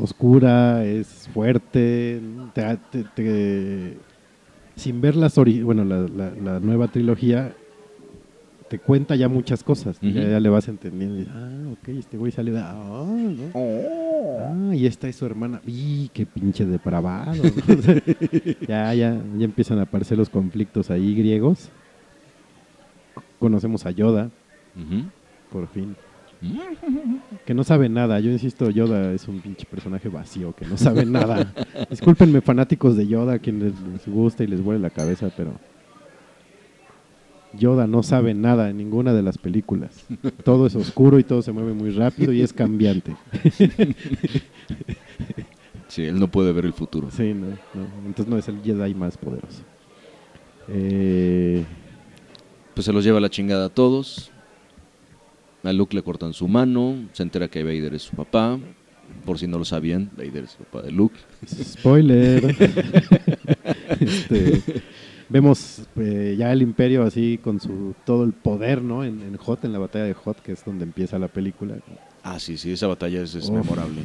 oscura, es fuerte. te- te- te- sin ver las ori- bueno, la, la- la nueva trilogía, te cuenta ya muchas cosas. Ya, ya le vas entendiendo. y, ah, ok, este güey sale de. Ah, ¿no? Ah, y esta es su hermana. ¡Y qué pinche depravado! ¿no? O sea, ya, ya, ya empiezan a aparecer los conflictos ahí griegos. Conocemos a Yoda, por fin. Que no sabe nada. Yo insisto, Yoda es un pinche personaje vacío, que no sabe nada. Discúlpenme, fanáticos de Yoda, quienes les gusta y les huele la cabeza, pero. Yoda no sabe nada en ninguna de las películas. Todo es oscuro y todo se mueve muy rápido y es cambiante. Sí, él no puede ver el futuro. Sí, no, no. Entonces no es el Jedi más poderoso. Eh, Pues se los lleva la chingada a todos. A Luke le cortan su mano, se entera que Vader es su papá. Por si no lo sabían, Vader es el papá de Luke. spoiler. Este, vemos eh, ya el imperio así con su todo el poder, ¿no? En, en Hot, en la batalla de Hot, que es donde empieza la película. Ah, sí, sí, esa batalla es, memorable.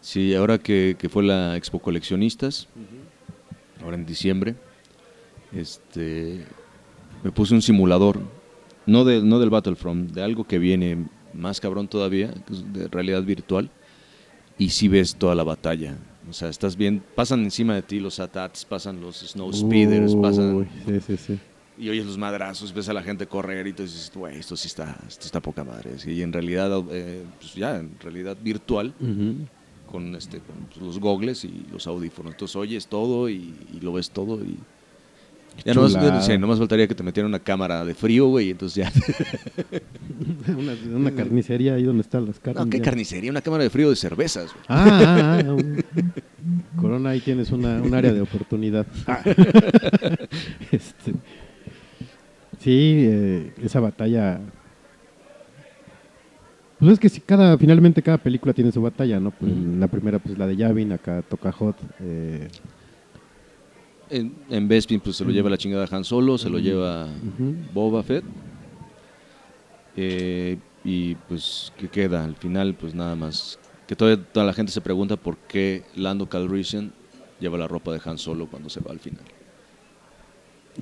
Sí, ahora que, que fue la Expo Coleccionistas, ahora en diciembre, este, me puse un simulador, no, de, no del Battlefront, de algo que viene más cabrón todavía, de realidad virtual, y sí ves toda la batalla. O sea, estás bien, pasan encima de ti los ATATs, pasan los Snow Speeders, pasan sí, sí, sí. y oyes los madrazos, ves a la gente correr y tú dices, güey, esto sí está, esto está poca madre. Y en realidad, eh, pues ya, en realidad virtual, con, este, con pues, los gogles y los audífonos. Entonces oyes todo y, y lo ves todo y... Ya nomás, Chulada. sí, nomás faltaría que te metieran una cámara de frío, güey, y entonces ya... una, una carnicería ahí donde están las carnes. No, qué ya. carnicería, una cámara de frío de cervezas. güey. Ah, ah, ah, un- Corona, ahí tienes una, un área de oportunidad. Este, sí, eh, esa batalla. Pues es que si cada, finalmente cada película tiene su batalla, ¿no? Pues. La primera, pues la de Yavin, acá toca Hot. eh, En, en Bespin pues se lo lleva la chingada Han Solo, se lo lleva. Boba Fett. Eh, y pues, ¿qué queda? Al final, pues nada más Que todavía toda la gente se pregunta por qué Lando Calrissian lleva la ropa de Han Solo cuando se va al final.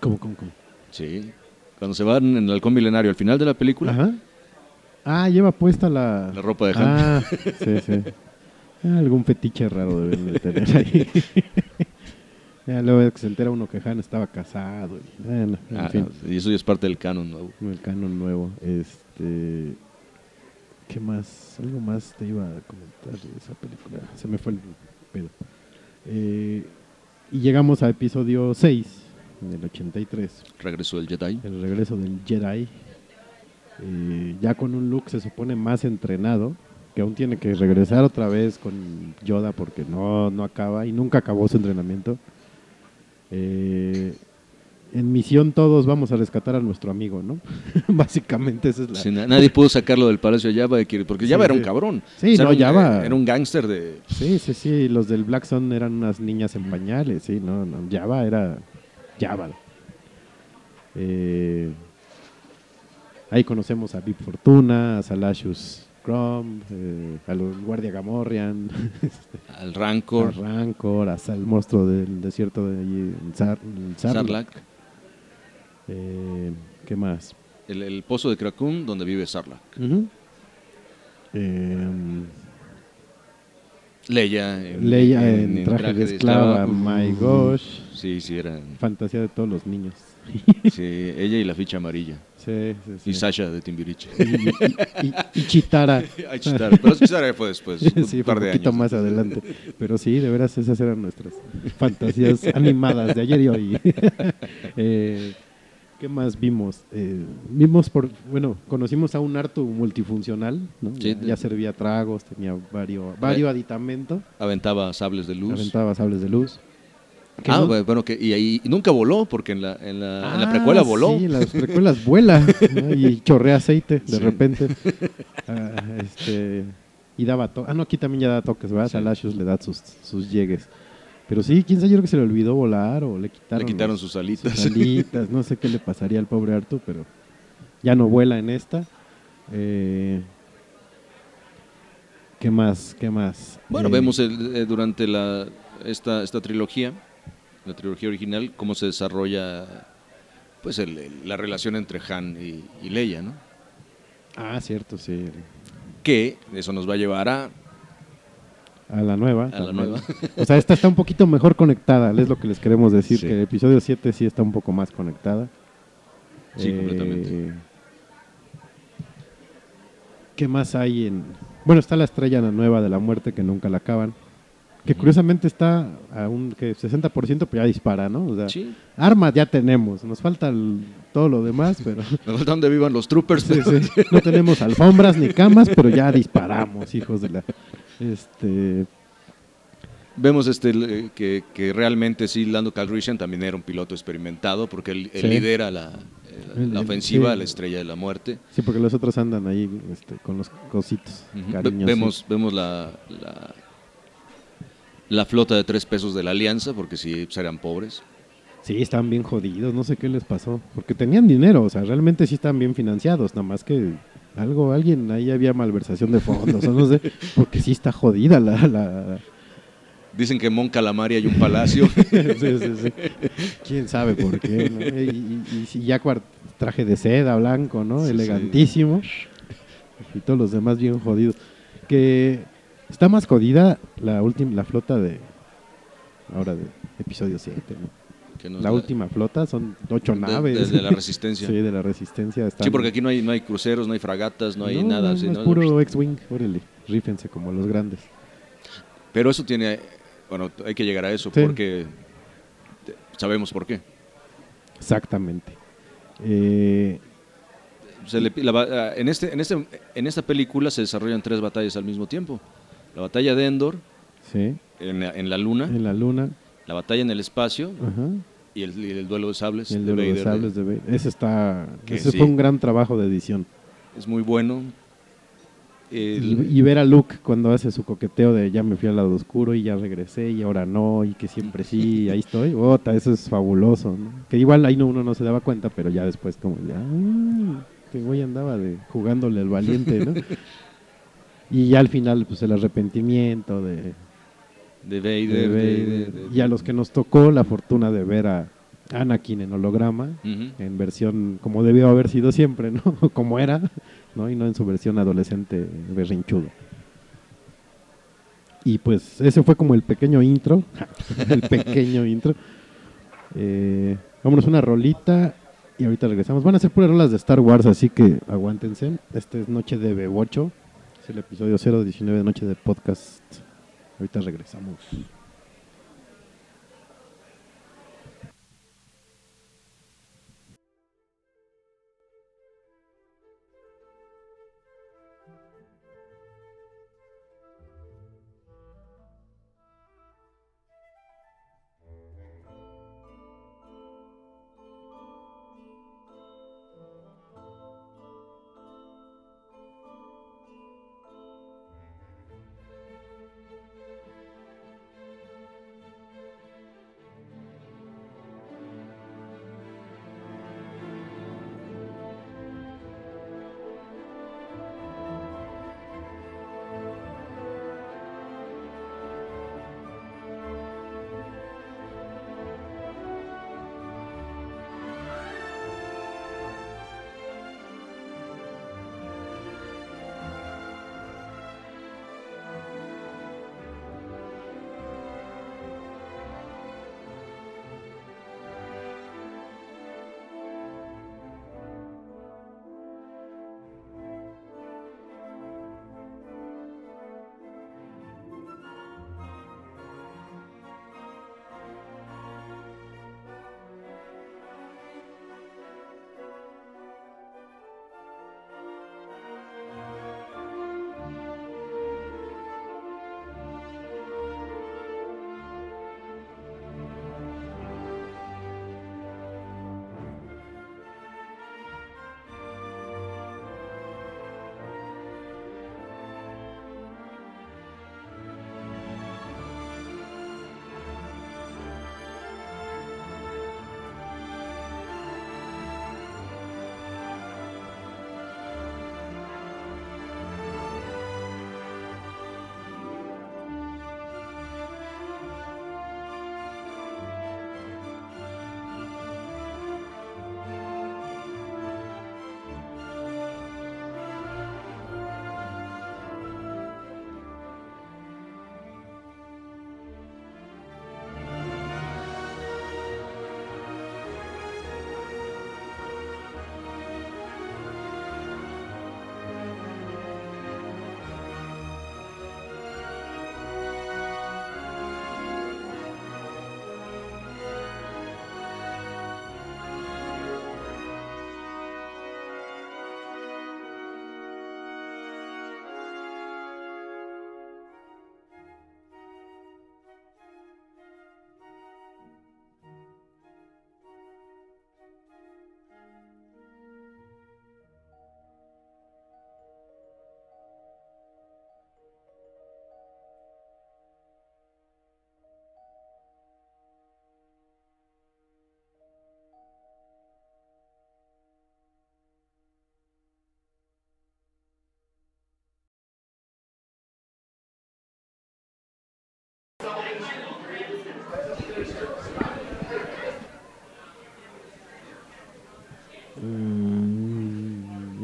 ¿Cómo, cómo, cómo? Sí. Cuando se van en el halcón milenario al final de la película, Ajá. Ah, lleva puesta la... la ropa de Han. Ah, sí, sí. Ah, algún fetiche raro deben de tener ahí. ya luego que se entera uno que Han estaba casado. y, bueno, en Ah, fin. y eso ya es parte del canon nuevo. El canon nuevo. Este. ¿Qué más? Algo más te iba a comentar de esa película. Se me fue el pedo. Eh, y llegamos a episodio 6 del 83. Regreso del Jedi. El regreso del Jedi. Eh, ya con un look se supone más entrenado. Que aún tiene que regresar otra vez con Yoda porque no, no acaba y nunca acabó su entrenamiento. Eh, en misión todos vamos a rescatar a nuestro amigo, ¿no? Básicamente esa es la... Sí, na- nadie pudo sacarlo del Palacio de que- porque Sí, Jabba era un sí. cabrón. Sí, no, era un, Jabba- Era un gángster de... Sí, sí, sí, los del Black Sun eran unas niñas en pañales, sí, no, no, Java era Java. Eh, ahí conocemos a Big Fortuna, a Salashus Crumb, eh, al guardia Gamorrean, Al a Rancor, Rancor, hasta el monstruo del desierto de allí, Sarlacc. Sarlacc, Eh, ¿Qué más? el, el pozo de Krakoon donde vive Sarlacc. Eh, Leia en, Leia en, traje, de esclava, my gosh. Sí, sí, era. Fantasía de todos los niños. Sí, ella y la ficha amarilla. Sí, sí, sí. Y Sasha de Timbiriche. Y, y- y- y Chitara. Ay, Chitara. Pero Chitara fue después, un Sí, fue par un de poquito años. más adelante. Pero sí, de veras, esas eran nuestras fantasías animadas de ayer y hoy. Eh, ¿Qué más vimos? Eh, vimos por, bueno, conocimos a un Artu multifuncional, ¿no? Sí, ya, servía tragos, tenía varios, varios aditamentos, Aventaba sables de luz. aventaba sables de luz. ¿Qué Ah, no? bu- bueno, que, y ahí y nunca voló, porque en la, en la, en la Ah, precuela voló. Sí, en las precuelas vuela ¿no? y chorrea aceite de Sí. repente. Ah, este, y daba to- Ah, no, aquí también ya da toques, ¿verdad? Sí. Salashus le da sus, sus llegues. Pero sí, quién sabe, yo creo que se le olvidó volar o le quitaron, Le quitaron los- sus alitas. sus alitas. No sé qué le pasaría al pobre Artu, pero ya no vuela en esta. Eh, ¿Qué más? ¿Qué más? Bueno, Eh, vemos el- eh, durante la, esta, esta trilogía, la trilogía original, cómo se desarrolla pues el- el- la relación entre Han y, y Leia, ¿no? Ah, cierto, sí. Que eso nos va a llevar a... A la nueva. A la nueva. O sea, esta está un poquito mejor conectada, es lo que les queremos decir, Sí. que el episodio 7 sí está un poco más conectada. Eh, Sí, completamente. ¿Qué más hay en...? Bueno, está la estrella nueva de la muerte que nunca la acaban. Que curiosamente está a un que 60%, pero ya dispara, ¿no? O sea, Sí, armas ya tenemos, nos falta el- todo lo demás, pero... me falta donde vivan los troopers. Sí, sí. No tenemos alfombras ni camas, pero ya disparamos, hijos de la... Este, Vemos este el- que, que realmente sí, Lando Calrissian también era un piloto experimentado porque él, él Sí. lidera la, la- El- la el- ofensiva, sí. la estrella de la muerte. sí, porque los otros andan ahí este, con los cositos. Vemos, vemos la, la, la flota de tres pesos de la Alianza, porque sí pues, eran pobres. Sí, estaban bien jodidos, no sé qué les pasó. Porque tenían dinero, o sea, realmente sí estaban bien financiados, nada más que algo, alguien, ahí había malversación de fondos, o no sé, porque sí está jodida la... la Dicen que en Mon Calamari hay un palacio. sí, sí, sí. ¿Quién sabe por qué? no? Y, y- y cuar- traje de seda blanco, ¿no? Elegantísimo. Y todos los demás bien jodidos. Que está más jodida la última, la flota de... Ahora de episodio 7, ¿no? Que La última flota son ocho de- naves. de- de la Resistencia. sí, de la resistencia. están- Sí, porque aquí no hay, no hay cruceros, no hay fragatas, no hay nada. no, así, es ¿no? puro X-Wing, órale, rífense como los grandes. Pero eso tiene, bueno, hay que llegar a eso Sí. porque sabemos por qué. Exactamente. Eh, Se le la ah, en, este, en, este, en esta película se desarrollan tres batallas al mismo tiempo. La batalla de Endor sí, en la, en la luna, en la luna. La batalla en el espacio Ajá. y el, y el duelo de sables. el de de los Vader. sables de Vader. Ese está. Ese sí. fue un gran trabajo de edición. Es muy bueno. El- Y, y ver a Luke cuando hace su coqueteo de ya me fui al lado oscuro y ya regresé y ahora no, y que siempre sí, y ahí estoy. Ota, eso es fabuloso. ¿no? Que igual ahí no, uno no se daba cuenta, pero ya después, como ya. "Ah, que güey andaba de, jugándole al valiente, ¿no? Y ya al final, pues el arrepentimiento de, De de Vader. de- Vader. de- Y a los que nos tocó la fortuna de ver a Anakin en holograma, en versión como debió haber sido siempre, ¿no? como era, ¿no? Y no en su versión adolescente berrinchudo. Y pues ese fue como el pequeño intro, el pequeño intro. Eh, vámonos una rolita y ahorita regresamos. Van a ser puras rolas de Star Wars, así que aguántense. Este es Noche de Bebocho, es el episodio 019 de Noche de Podcast. Ahorita regresamos.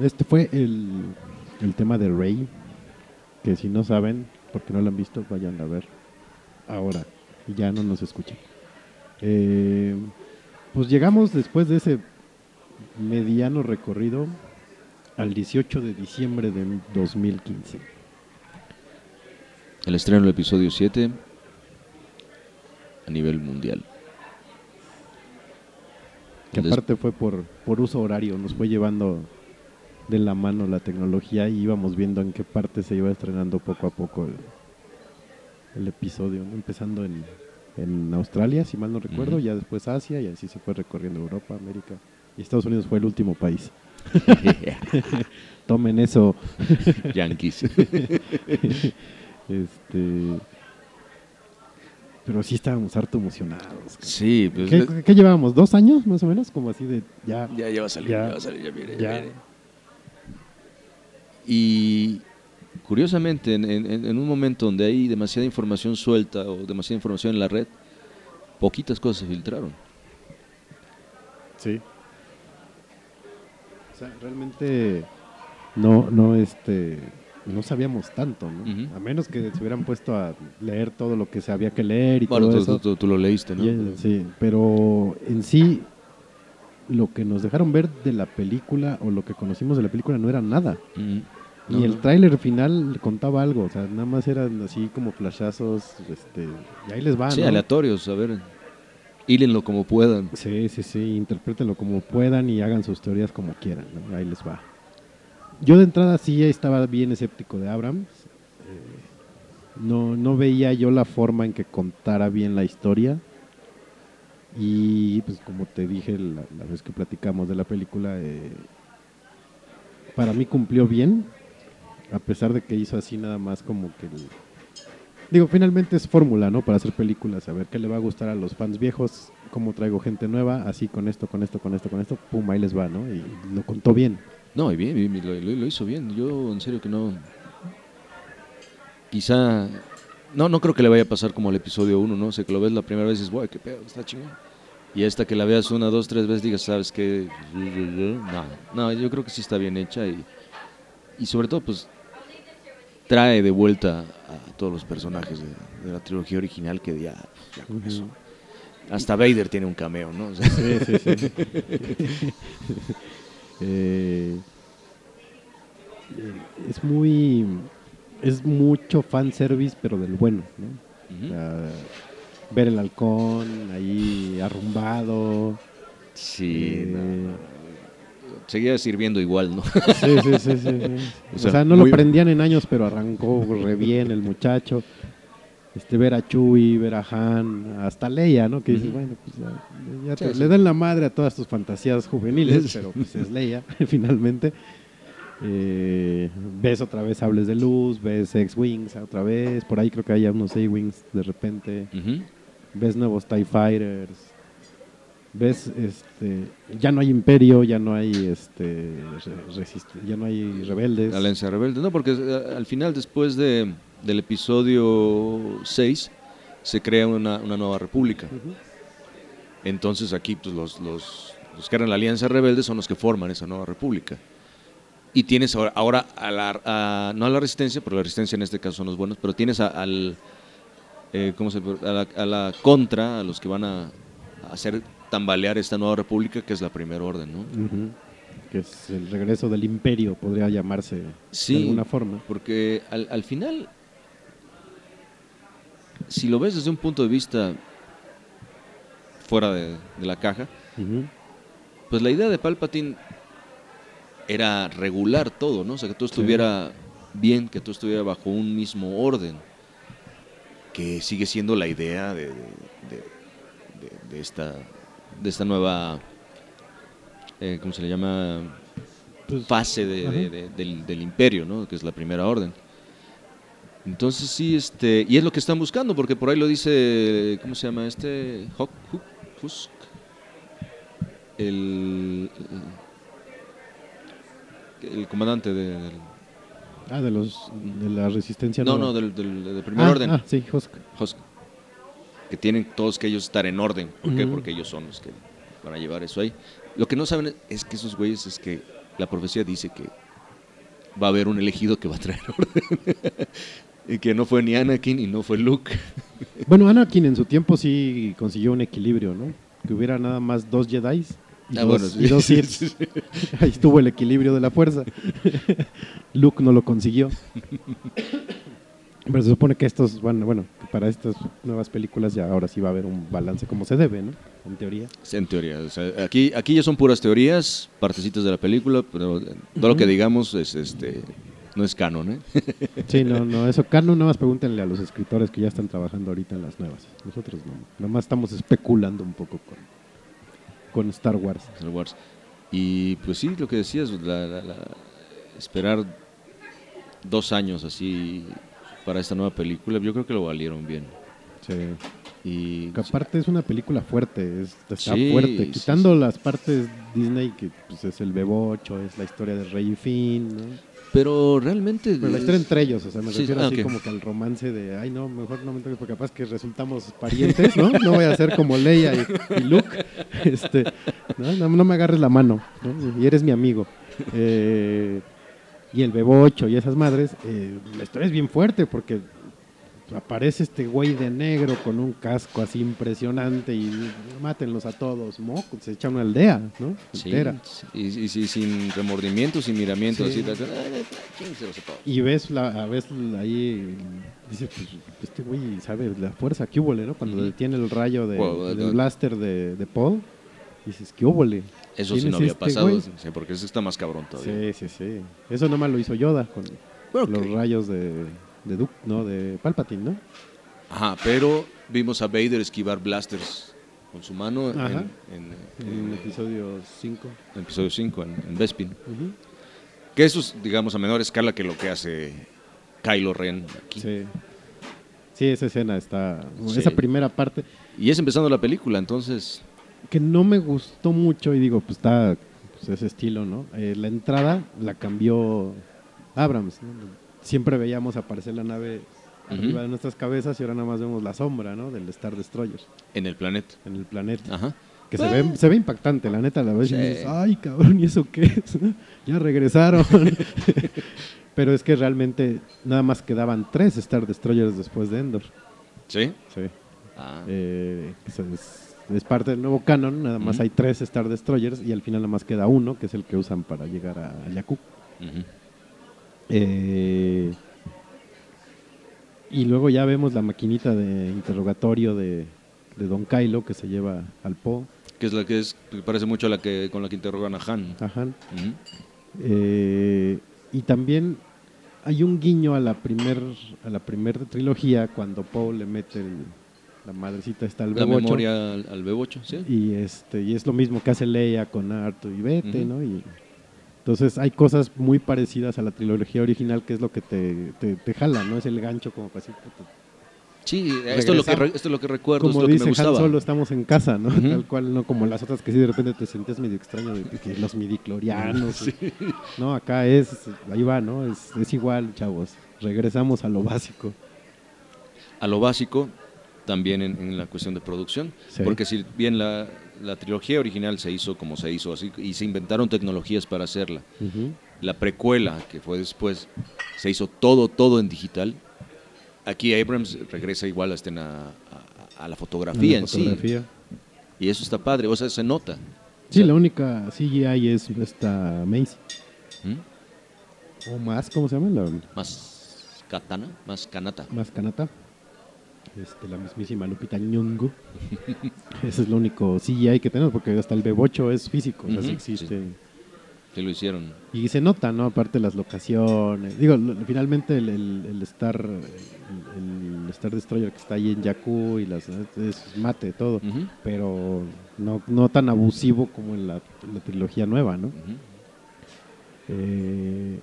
Este fue el, el tema de Rey, que si no saben, porque no lo han visto, vayan a ver ahora, y ya no nos escuchan. Eh, pues llegamos después de ese mediano recorrido al 18 de diciembre de 2015. El estreno del episodio 7 a nivel mundial. Que aparte fue por, por uso horario, nos fue llevando de la mano la tecnología y íbamos viendo en qué parte se iba estrenando poco a poco el, el episodio, ¿no? empezando en, en Australia, si mal no recuerdo, ya después Asia y así se fue recorriendo Europa, América y Estados Unidos fue el último país. Tomen eso. Yankees. este, pero sí estábamos harto emocionados. sí, pues ¿Qué, le- qué llevábamos? ¿Dos años más o menos? Como así de ya. ya, ya va a salir, Ya. ya, va a salir, ya viene, ya, Ya. viene. Y curiosamente, en, en- en un momento donde hay demasiada información suelta o demasiada información en la red, poquitas cosas se filtraron. Sí. O sea, realmente no, no, este, no sabíamos tanto, ¿no? A menos que se hubieran puesto a leer todo lo que se había que leer y Bueno, todo tú, eso. tú- tú- tú lo leíste, ¿no? Y, sí, pero en sí lo que nos dejaron ver de la película o lo que conocimos de la película no era nada. Mm, Ni no, el tráiler final contaba algo, o sea, nada más eran así como flashazos, este, y ahí les va, Sí, ¿no? aleatorios, a ver. Hílenlo como puedan. Sí, sí, sí, interprétenlo como puedan y hagan sus teorías como quieran, ¿no? ahí les va. Yo de entrada sí estaba bien escéptico de Abrams, eh, no, no veía yo la forma en que contara bien la historia y pues como te dije la, vez que platicamos de la película, eh, para mí cumplió bien, a pesar de que hizo así nada más como que... el- Digo, finalmente es fórmula, ¿no? Para hacer películas, a ver qué le va a gustar a los fans viejos, cómo traigo gente nueva, así con esto, con esto, con esto, con esto, pum, ahí les va, ¿no? Y lo contó bien. No, y bien, lo, hizo bien. Yo, en serio que no. Quizá. No, no creo que le vaya a pasar como al episodio 1, ¿no? O sea, que lo ves la primera vez y dices, guay, qué pedo, está chingón. Y esta que la veas una, dos, tres veces digas, ¿sabes qué? No, no, yo creo que sí está bien hecha y, y sobre todo, pues, trae de vuelta a todos los personajes de, de la trilogía original que ya, ya con eso. Hasta Vader tiene un cameo, ¿no? Sí, sí, sí. Eh, es muy. Es mucho fanservice, pero del bueno, ¿no? Ver el halcón ahí arrumbado. Sí, eh, no, seguía sirviendo igual, ¿no? Sí, sí, sí, sí, sí. O O sea, no muy- lo prendían en años, pero arrancó re bien el muchacho. Este, ver a Chewie, ver a Han, hasta Leia, ¿no? Que dices, bueno, pues ya, ya te- sí. le dan la madre a todas tus fantasías juveniles, pero pues es Leia, finalmente. Eh, ves otra vez Sables de Luz, ves X-Wings otra vez, por ahí creo que hay unos A-Wings de repente, ves nuevos TIE Fighters, ves, este, ya no hay Imperio, ya no hay, este, ya no hay rebeldes. La Alianza Rebelde. No, porque eh, al final, después de, del episodio 6, se crea una, una nueva república. Entonces aquí pues, los, los, los que eran la Alianza Rebelde son los que forman esa nueva república. Y tienes ahora, ahora a la, a- no a la resistencia, pero la resistencia en este caso son los buenos, pero tienes a, al, eh, ¿cómo se, a, la, a la contra, a los que van a, hacer tambalear esta nueva república, que es la primera orden, ¿no? Que es el regreso del imperio, podría llamarse Sí, de alguna forma. Porque al, al final, si lo ves desde un punto de vista fuera de, de la caja, pues la idea de Palpatine era regular todo, ¿no? O sea, que todo estuviera bien, que todo estuviera bajo un mismo orden, que sigue siendo la idea de, de- de- de esta, de esta nueva, eh, ¿cómo se le llama? Pues, fase del, del imperio, ¿no? Que es la primera orden. Entonces sí, este, y es lo que están buscando, porque por ahí lo dice, ¿cómo se llama este? Husk. El, el, el comandante de- del... ah, de los de la resistencia. No, nueva. no, del, del, del primer Ah, orden. Ah, sí, Husk. Husk. Que tienen todos que ellos estar en orden. ¿Por qué? Porque ellos son los que van a llevar eso ahí. Lo que no saben es que esos güeyes es que la profecía dice que va a haber un elegido que va a traer orden. y que no fue ni Anakin y no fue Luke. Bueno, Anakin en su tiempo sí consiguió un equilibrio, ¿no? Que hubiera nada más dos Jedi y, Ah, dos, bueno, sí. y dos Sith. Ahí estuvo el equilibrio de la fuerza. Luke no lo consiguió. Pero se supone que estos, bueno, bueno, para estas nuevas películas ya ahora sí va a haber un balance como se debe, ¿no? En teoría. Sí, En teoría. o sea, aquí, aquí ya son puras teorías, partecitas de la película, pero todo lo que digamos es este no es canon, ¿eh? Sí, no, no, eso canon, nada más pregúntenle a los escritores que ya están trabajando ahorita en las nuevas. Nosotros no, nada más estamos especulando un poco con, con Star Wars. Star Wars. Y pues sí, lo que decías, la- la- la- esperar dos años así para esta nueva película, yo creo que lo valieron bien. Sí. Y Que aparte es una película fuerte, es, está Sí, fuerte. Quitando sí. las partes Disney, que pues, es el B8, es la historia de Rey y Finn, ¿no? Pero realmente. Pero la historia entre ellos, o sea, me Sí, refiero ah, así como que al romance de, ay no, mejor no me toques porque capaz que resultamos parientes, ¿no? No voy a ser como Leia y, y Luke, este, ¿no? No, no me agarres la mano, ¿no? Y eres mi amigo. Eh, y el Bebocho y esas madres, eh, la historia es bien fuerte porque aparece este güey de negro con un casco así impresionante y mátenlos a todos, moco, se echa una aldea, ¿no? Sí, Entera. y, y- y sin remordimiento, sin miramiento, Sí. así. Y ves la, a ves ahí, dice, pues este güey sabe la fuerza, que hubo, ¿no? Cuando detiene el rayo de, del blaster de, de Paul, dices, ¿qué hubo? Eso ¿Quién sí no había este pasado, güey? sí, porque ese está más cabrón todavía. Sí, sí, sí. Eso nomás lo hizo Yoda con Bueno, los que- rayos de, de Duke, ¿no? De Palpatine, ¿no? Ajá, pero vimos a Vader esquivar blasters con su mano en, en- En en- el episodio 5. en episodio 5, en, en Bespin. Que eso es, digamos, a menor escala que lo que hace Kylo Ren aquí. Sí. Sí, esa escena está... Sí. Esa primera parte Y es empezando la película, entonces. que no me gustó mucho y digo, pues está pues, ese estilo, ¿no? Eh, la entrada la cambió Abrams, ¿no? Siempre veíamos aparecer la nave arriba de nuestras cabezas y ahora nada más vemos la sombra, ¿no? Del Star Destroyer En el planeta. en el planeta. Ajá. Que se ve, se ve impactante, la neta, la ves y dices, ay, cabrón, ¿y eso qué es? ya regresaron. Pero es que realmente nada más quedaban tres Star Destroyers después de Endor. ¿Sí? Sí. Ah, Eh, es, parte del nuevo canon, nada más hay tres Star Destroyers y al final nada más queda uno, que es el que usan para llegar a Jakku. ujú. Eh, y luego ya vemos la maquinita de interrogatorio de, de Don Kylo que se lleva al Po, Que es la que es, que parece mucho a la que con la que interrogan a Han. a Han. Eh, y también hay un guiño a la primer a la primer trilogía cuando Poe le mete el- la madrecita está al La bebocho. memoria al, al bebocho, ¿sí? y este y es lo mismo que hace Leia con Artu y Vete. ¿no? Y entonces hay cosas muy parecidas a la trilogía original que es lo que te, te, te jala, ¿no? Es el gancho como para decir, Sí, esto es, lo que, re- esto es lo que recuerdo, es como lo que dice Han. Solo, estamos en casa, ¿no? Tal cual, no como las otras que sí de repente te sentías medio extraño de que los midiclorianos. No, acá es, ahí va, ¿no? Es, es igual, chavos. Regresamos a lo básico. a lo básico también en, en la cuestión de producción. Sí. Porque si bien la, la trilogía original se hizo como se hizo así y se inventaron tecnologías para hacerla, la precuela que fue después se hizo todo, todo en digital. Aquí Abrams regresa igual hasta en a, a la fotografía La en fotografía. sí. Y eso está padre, o sea, se nota. Sí, O sea, la única CGI es esta Macy. ¿Mm? O más, ¿cómo se llama? La Más katana, más kanata. más canata. Este, la mismísima Lupita Nyong'o. Ese es lo único CGI que tenemos, porque hasta el bebocho es físico, o sea, sí Ujú, existe. Que lo hicieron. Y se nota, ¿no? Aparte las locaciones. Digo, finalmente el, el- el Star el, el Star Destroyer que está ahí en Jakku y las es mate todo, pero no, no tan abusivo como en la, la trilogía nueva, ¿no? ujú. Eh,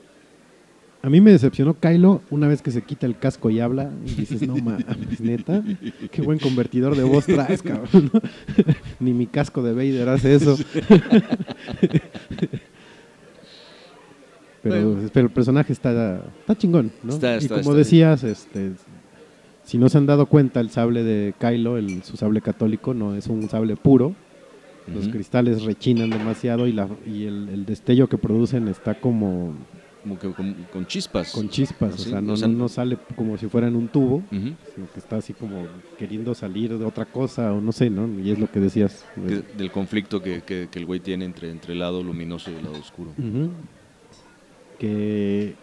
a mí me decepcionó Kylo una vez que se quita el casco y habla y dices, no mames, neta, qué buen convertidor de voz traes, cabrón. Ni mi casco de Vader hace eso. pero, pero el personaje está, está chingón, ¿no? Está- y está- como está decías, este, si no se han dado cuenta, el sable de Kylo, el, su sable católico, no es un sable puro. Los cristales rechinan demasiado y, la, y el, el destello que producen está como Como que con, con chispas. con chispas, o sea, no, o sea, no, no sale como si fuera en un tubo, sino que está así como queriendo salir de otra cosa o no sé, ¿no? Y es lo que decías. Que- del conflicto que, que- que el güey tiene entre, entre el lado luminoso y el lado oscuro. Que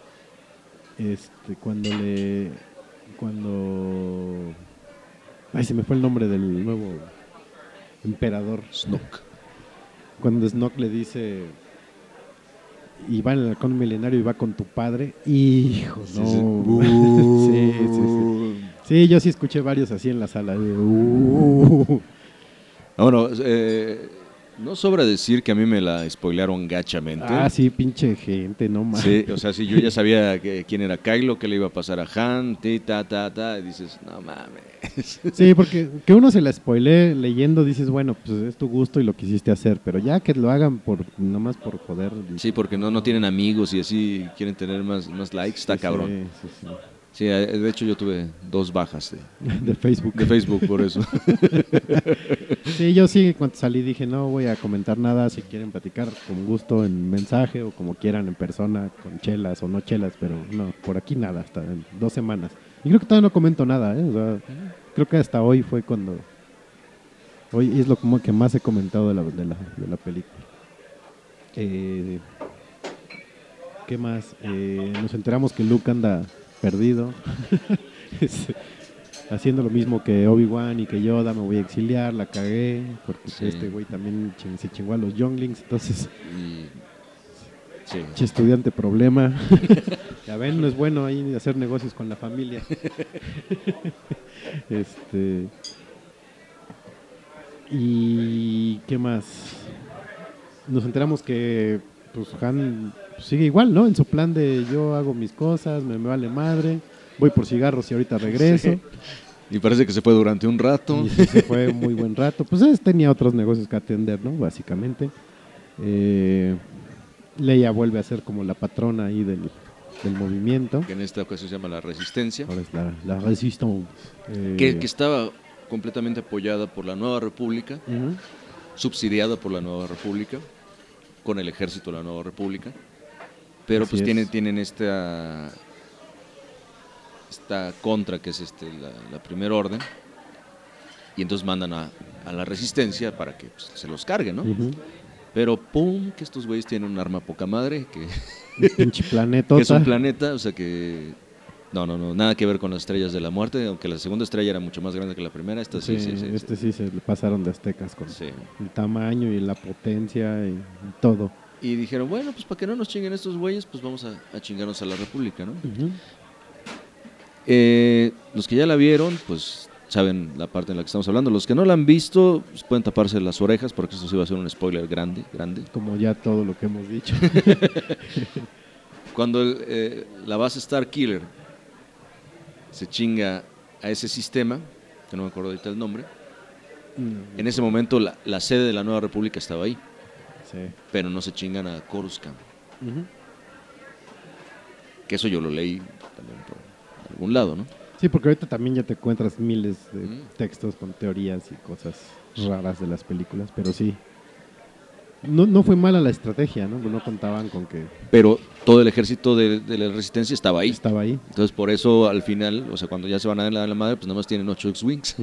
este cuando le cuando ay se me fue el nombre del nuevo emperador Snoke. cuando Snoke le dice y va en el halcón milenario y va con tu padre hijo Sí, no sí. sí, sí, sí. Yo sí escuché varios así en la sala de, "Uh". Bueno, eh, No sobra decir que a mí me la spoilearon gachamente. Ah, sí, pinche gente, no más. Sí, o sea, si yo ya sabía que- quién era Kylo, qué le iba a pasar a Han, ti, ta, ta, ta, y dices, no mames. Sí, porque que uno se la spoilee leyendo, dices, bueno, pues es tu gusto y lo quisiste hacer, pero ya que lo hagan por nomás por joder. Sí, porque no, no tienen amigos y así quieren tener más, más likes, está Sí, cabrón. sí, sí, Sí, eh, de hecho yo tuve dos bajas de, Facebook. de Facebook por eso. Sí, yo sí, cuando salí dije, no voy a comentar nada, si quieren platicar con gusto en mensaje o como quieran en persona, con chelas o no chelas, pero no, por aquí nada, hasta en dos semanas. Y creo que todavía no comento nada, ¿eh? O sea, creo que hasta hoy fue cuando... Hoy es lo como que más he comentado de la, de la, de la película. Eh, ¿Qué más? Eh, nos enteramos que Luke anda perdido. Haciendo lo mismo que Obi-Wan y que Yoda, me voy a exiliar, la cagué, porque Sí. este güey también se chingó a los Younglings, entonces, sí. che estudiante problema. ya ven, no es bueno ahí hacer negocios con la familia. este. ¿Y qué más? Nos enteramos que pues Han sigue igual, ¿no? En su plan de yo hago mis cosas, me, me vale madre, voy por cigarros y ahorita regreso. Sí. Y parece que se fue durante un rato. Y se fue un muy buen rato. Pues él tenía otros negocios que atender, ¿no? Básicamente. Eh, Leia vuelve a ser como la patrona ahí del, del movimiento. que en esta ocasión se llama La Resistencia, Ahora es la, la Resistance. Eh, que, que estaba completamente apoyada por la Nueva República, subsidiada por la Nueva República, con el ejército de la Nueva República, pero Así pues es. tienen, tienen esta, esta contra que es este, la, la primera orden, y entonces mandan a, a la Resistencia para que pues, se los carguen, ¿no? Pero pum, que estos güeyes tienen un arma poca madre, que, pinche planeta. que es un planeta, o sea que... No, no, no, nada que ver con las estrellas de la muerte, aunque la segunda estrella era mucho más grande que la primera, esta sí, sí, sí. sí. este sí se le pasaron de aztecas con Sí. el tamaño y la potencia y todo. Y dijeron, bueno, pues para que no nos chinguen estos güeyes, pues vamos a, a chingarnos a la República, ¿no? Eh, los que ya la vieron, pues saben la parte en la que estamos hablando. Los que no la han visto, pues, pueden taparse las orejas porque esto sí va a ser un spoiler grande, grande. Como ya todo lo que hemos dicho. Cuando el, eh, la base Star Killer se chinga a ese sistema, que no me acuerdo ahorita el nombre, en ese momento la, la sede de la Nueva República estaba ahí, Sí. pero no se chingan a Coruscant. Que eso yo lo leí también por algún lado, ¿no? Sí, porque ahorita también ya te encuentras miles de Mm. textos con teorías y cosas raras de las películas, pero sí. No, no fue mala la estrategia, ¿no? No contaban con que Pero todo el ejército de, de la resistencia estaba ahí. estaba ahí. Entonces, por eso al final, o sea, cuando ya se van a dar la, la madre, pues nada más tienen ocho X-Wings.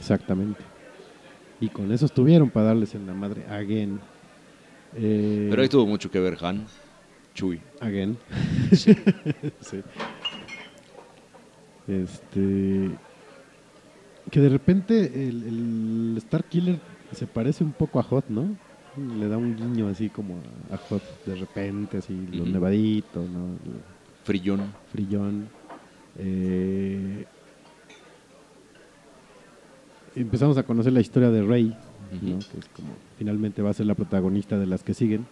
Exactamente. Y con eso estuvieron para darles en la madre again. Eh, Pero ahí tuvo mucho que ver Han, Chuy. Again. Sí. Este. Que de repente el, el Star Killer se parece un poco a Hot, ¿no? Le da un guiño así como a, Hot de repente, así, los nevaditos, ¿no? Frillón. frillón. Eh, empezamos a conocer la historia de Rey, ¿no? Ujú. que es como finalmente va a ser la protagonista de las que siguen.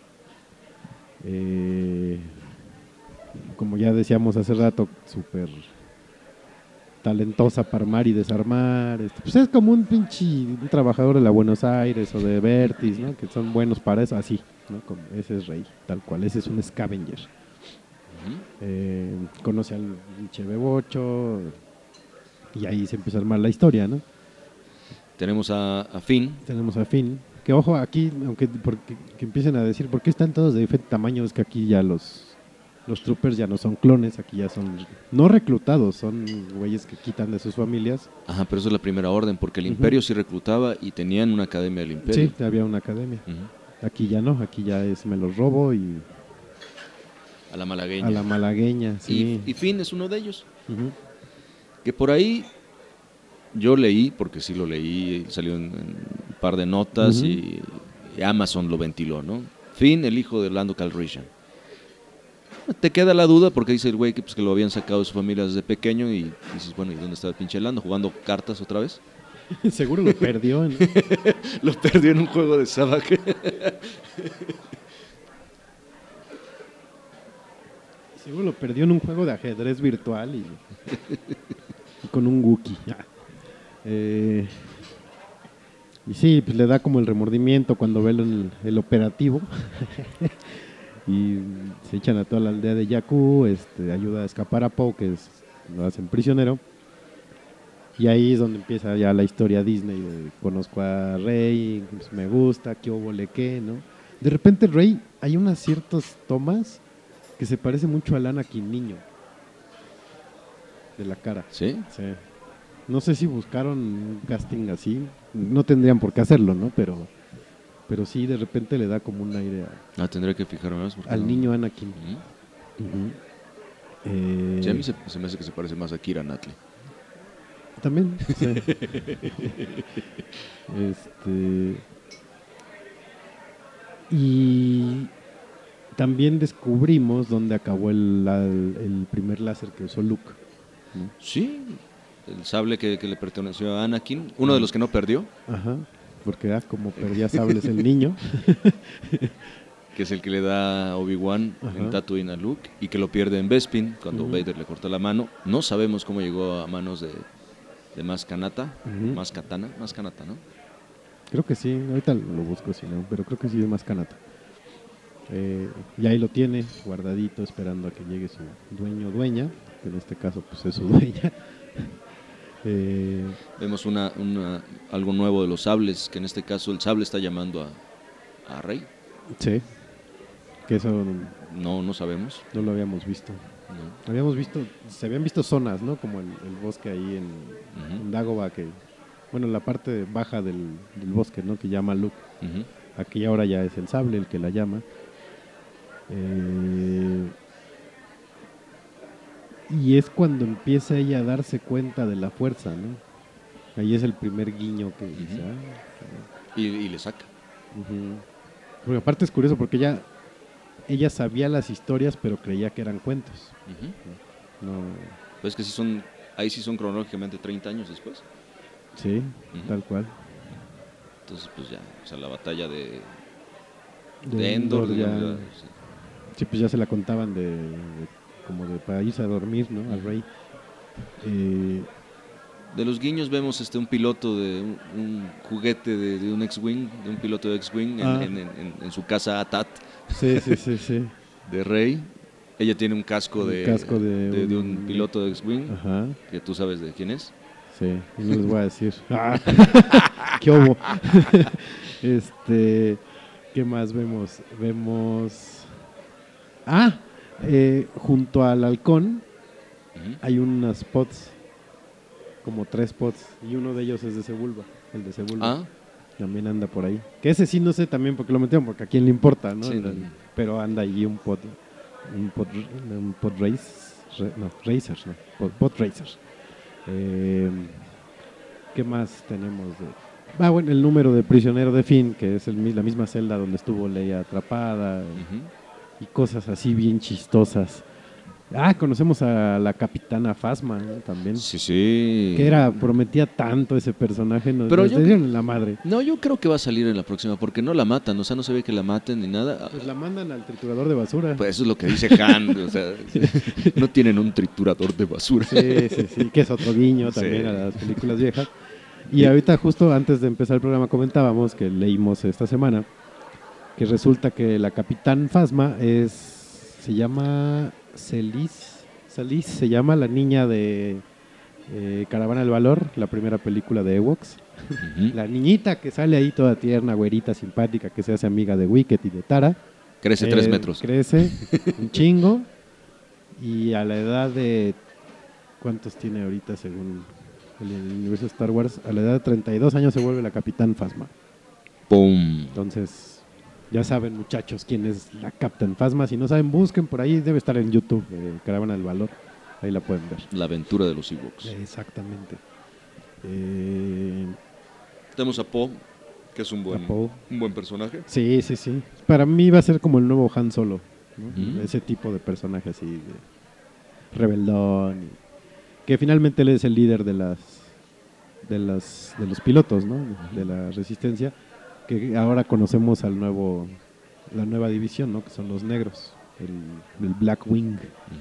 Eh, como ya decíamos hace rato, súper talentosa para armar y desarmar. este, pues es como un pinche un trabajador de la Buenos Aires o de Vertis, ¿no? que son buenos para eso, así. ¿no? Como ese es Rey, tal cual, ese es un scavenger. Eh, conoce al pinche Bebocho y ahí se empieza a armar la historia, ¿no? Tenemos a, a Finn. Tenemos a Finn, que ojo aquí, aunque porque, que empiecen a decir por qué están todos de diferente tamaño, es que aquí ya los los troopers ya no son clones, aquí ya son no reclutados, son güeyes que quitan de sus familias. Ajá, pero eso es la primera orden, porque el. Imperio sí reclutaba y tenían una academia del Imperio. Sí, había una academia. Aquí ya no, aquí ya es me los robo y A la malagueña. a la malagueña, sí. y, y Finn es uno de ellos. Que por ahí yo leí, porque sí lo leí, salió en, en un par de notas y, y Amazon lo ventiló, ¿no? Finn, el hijo de Orlando Calrissian. Te queda la duda porque dice el güey que, pues, que lo habían sacado de su familia desde pequeño y dices, bueno, ¿y dónde está el pinche Lando? ¿Jugando cartas otra vez? Seguro lo perdió. ¿no? Lo perdió en un juego de Sabak. Seguro lo perdió en un juego de ajedrez virtual y, y con un Wookiee. Eh, y sí, pues le da como el remordimiento cuando ve el, el operativo. y se echan a toda la aldea de Yaku, este, ayuda a escapar a Poe, que es, lo hacen prisionero. Y ahí es donde empieza ya la historia Disney. de conozco a Rey, pues, me gusta, qué hubo le qué, ¿no? De repente Rey, hay unas ciertas tomas que se parece mucho al Anakin niño. De la cara. ¿Sí? Sí. No sé si buscaron un casting así. No tendrían por qué hacerlo, ¿no? Pero, pero sí, de repente le da como un aire a- Ah, tendré que fijarme más. al no- niño Anakin. Eh, Sí, a mí se, se me hace que se parece más a Kira Knightley. También. sí. este. Y también descubrimos dónde acabó el, primer láser que usó Luke. ¿no? Sí, el sable que, que le perteneció a Anakin, uno de los que no perdió, Ajá. Porque ah, como perdía sables el niño. que es el que le da Obi-Wan en Tatooine a Luke y que lo pierde en Bespin cuando. Vader le corta la mano. No sabemos cómo llegó a manos de, de Maskanata, Ujú. Maskatana, Maskanata, ¿no? Creo que sí, ahorita lo busco si no, pero creo que sí es más canata. Eh, y ahí lo tiene, guardadito, esperando a que llegue su dueño o dueña, que en este caso pues es su dueña. Eh, Vemos una, una- algo nuevo de los sables, que en este caso el sable está llamando a, a Rey. sí, que eso No, no sabemos. no lo habíamos visto. No. Habíamos visto, se habían visto zonas, ¿no? Como el, el bosque ahí en, Dagobah, que, bueno, la parte baja del, del bosque, ¿no? Que llama Luke. Aquí ahora ya es el sable el que la llama. Eh, y es cuando empieza ella a darse cuenta de la fuerza, ¿no? Ahí es el primer guiño que dice. "Ah, y, y le saca. Porque aparte es curioso porque ella, ella sabía las historias, pero creía que eran cuentos. No, Pues que sí son, ahí sí son cronológicamente 30 años después. sí, tal cual. Entonces, pues ya, o sea, la batalla de, De de Endor, Endor ya- digamos, ya, sí. Sí, pues ya se la contaban de, de- como de para irse a dormir, ¿no? Al rey. Eh, De los guiños vemos este un piloto de un, un juguete de, de un X-Wing, de un piloto de X-Wing en, Ah. en- en- en su casa Atat sí, sí, sí, sí. de Rey. Ella tiene un casco Un de, casco de de- de un- piloto de X-Wing, Ajá, que tú sabes de quién es. sí. no les voy a decir. Ah, ¿Qué hubo? este, ¿qué más vemos? Vemos... Ah, eh, junto al halcón hay unas pots, como tres pots, y uno de ellos es de Sebulba, el de Sebulba. Ah, También anda por ahí. Que ese sí no sé también porque lo metieron, porque a quién le importa, ¿no? Sí, El- no. Pero anda allí un pod, un pod, un pod race, no, racers, no, pod, pod racers. Eh, ¿Qué más tenemos? De, ah, bueno, el número de prisionero de Finn, que es el, la misma celda donde estuvo Leia atrapada ujú. Y cosas así bien chistosas. Ah, conocemos a la capitana Fasma ¿no? también. sí, sí. Que era, prometía tanto ese personaje, nos, Pero nos yo- dieron la madre. No, yo creo que va a salir en la próxima, porque no la matan, o sea, no se ve que la maten ni nada. Pues la mandan al triturador de basura. Pues eso es lo que dice Han, o sea, no tienen un triturador de basura. Sí, sí, sí, que es otro guiño Sí. también a las películas viejas. Y ahorita justo antes de empezar el programa comentábamos que leímos esta semana que resulta que la Capitán Fasma es se llama Celis, Celis se llama la niña de eh, Caravana del Valor, la primera película de Ewoks. La niñita que sale ahí toda tierna, güerita, simpática, que se hace amiga de Wicket y de Tara. Crece tres Eh, metros. Crece un chingo. Y a la edad de. ¿Cuántos tiene ahorita según el universo de Star Wars? A la edad de 32 años se vuelve la Capitán Fasma. ¡Pum! Entonces, ya saben, muchachos, quién es la Capitán Fasma. Si no saben, busquen por ahí. Debe estar en YouTube, eh, Caravana del Valor. Ahí la pueden ver. La aventura de los Ewoks. Exactamente. Eh, Tenemos a Poe, que es un buen, un buen personaje. sí, sí, sí. Para mí va a ser como el nuevo Han Solo. Ese tipo de personaje así, de rebeldón. que finalmente él es el líder de las de, las, de los pilotos, ¿no? De la resistencia, que ahora conocemos al nuevo, la nueva división, ¿no? Que son los negros, el, el Black Wing,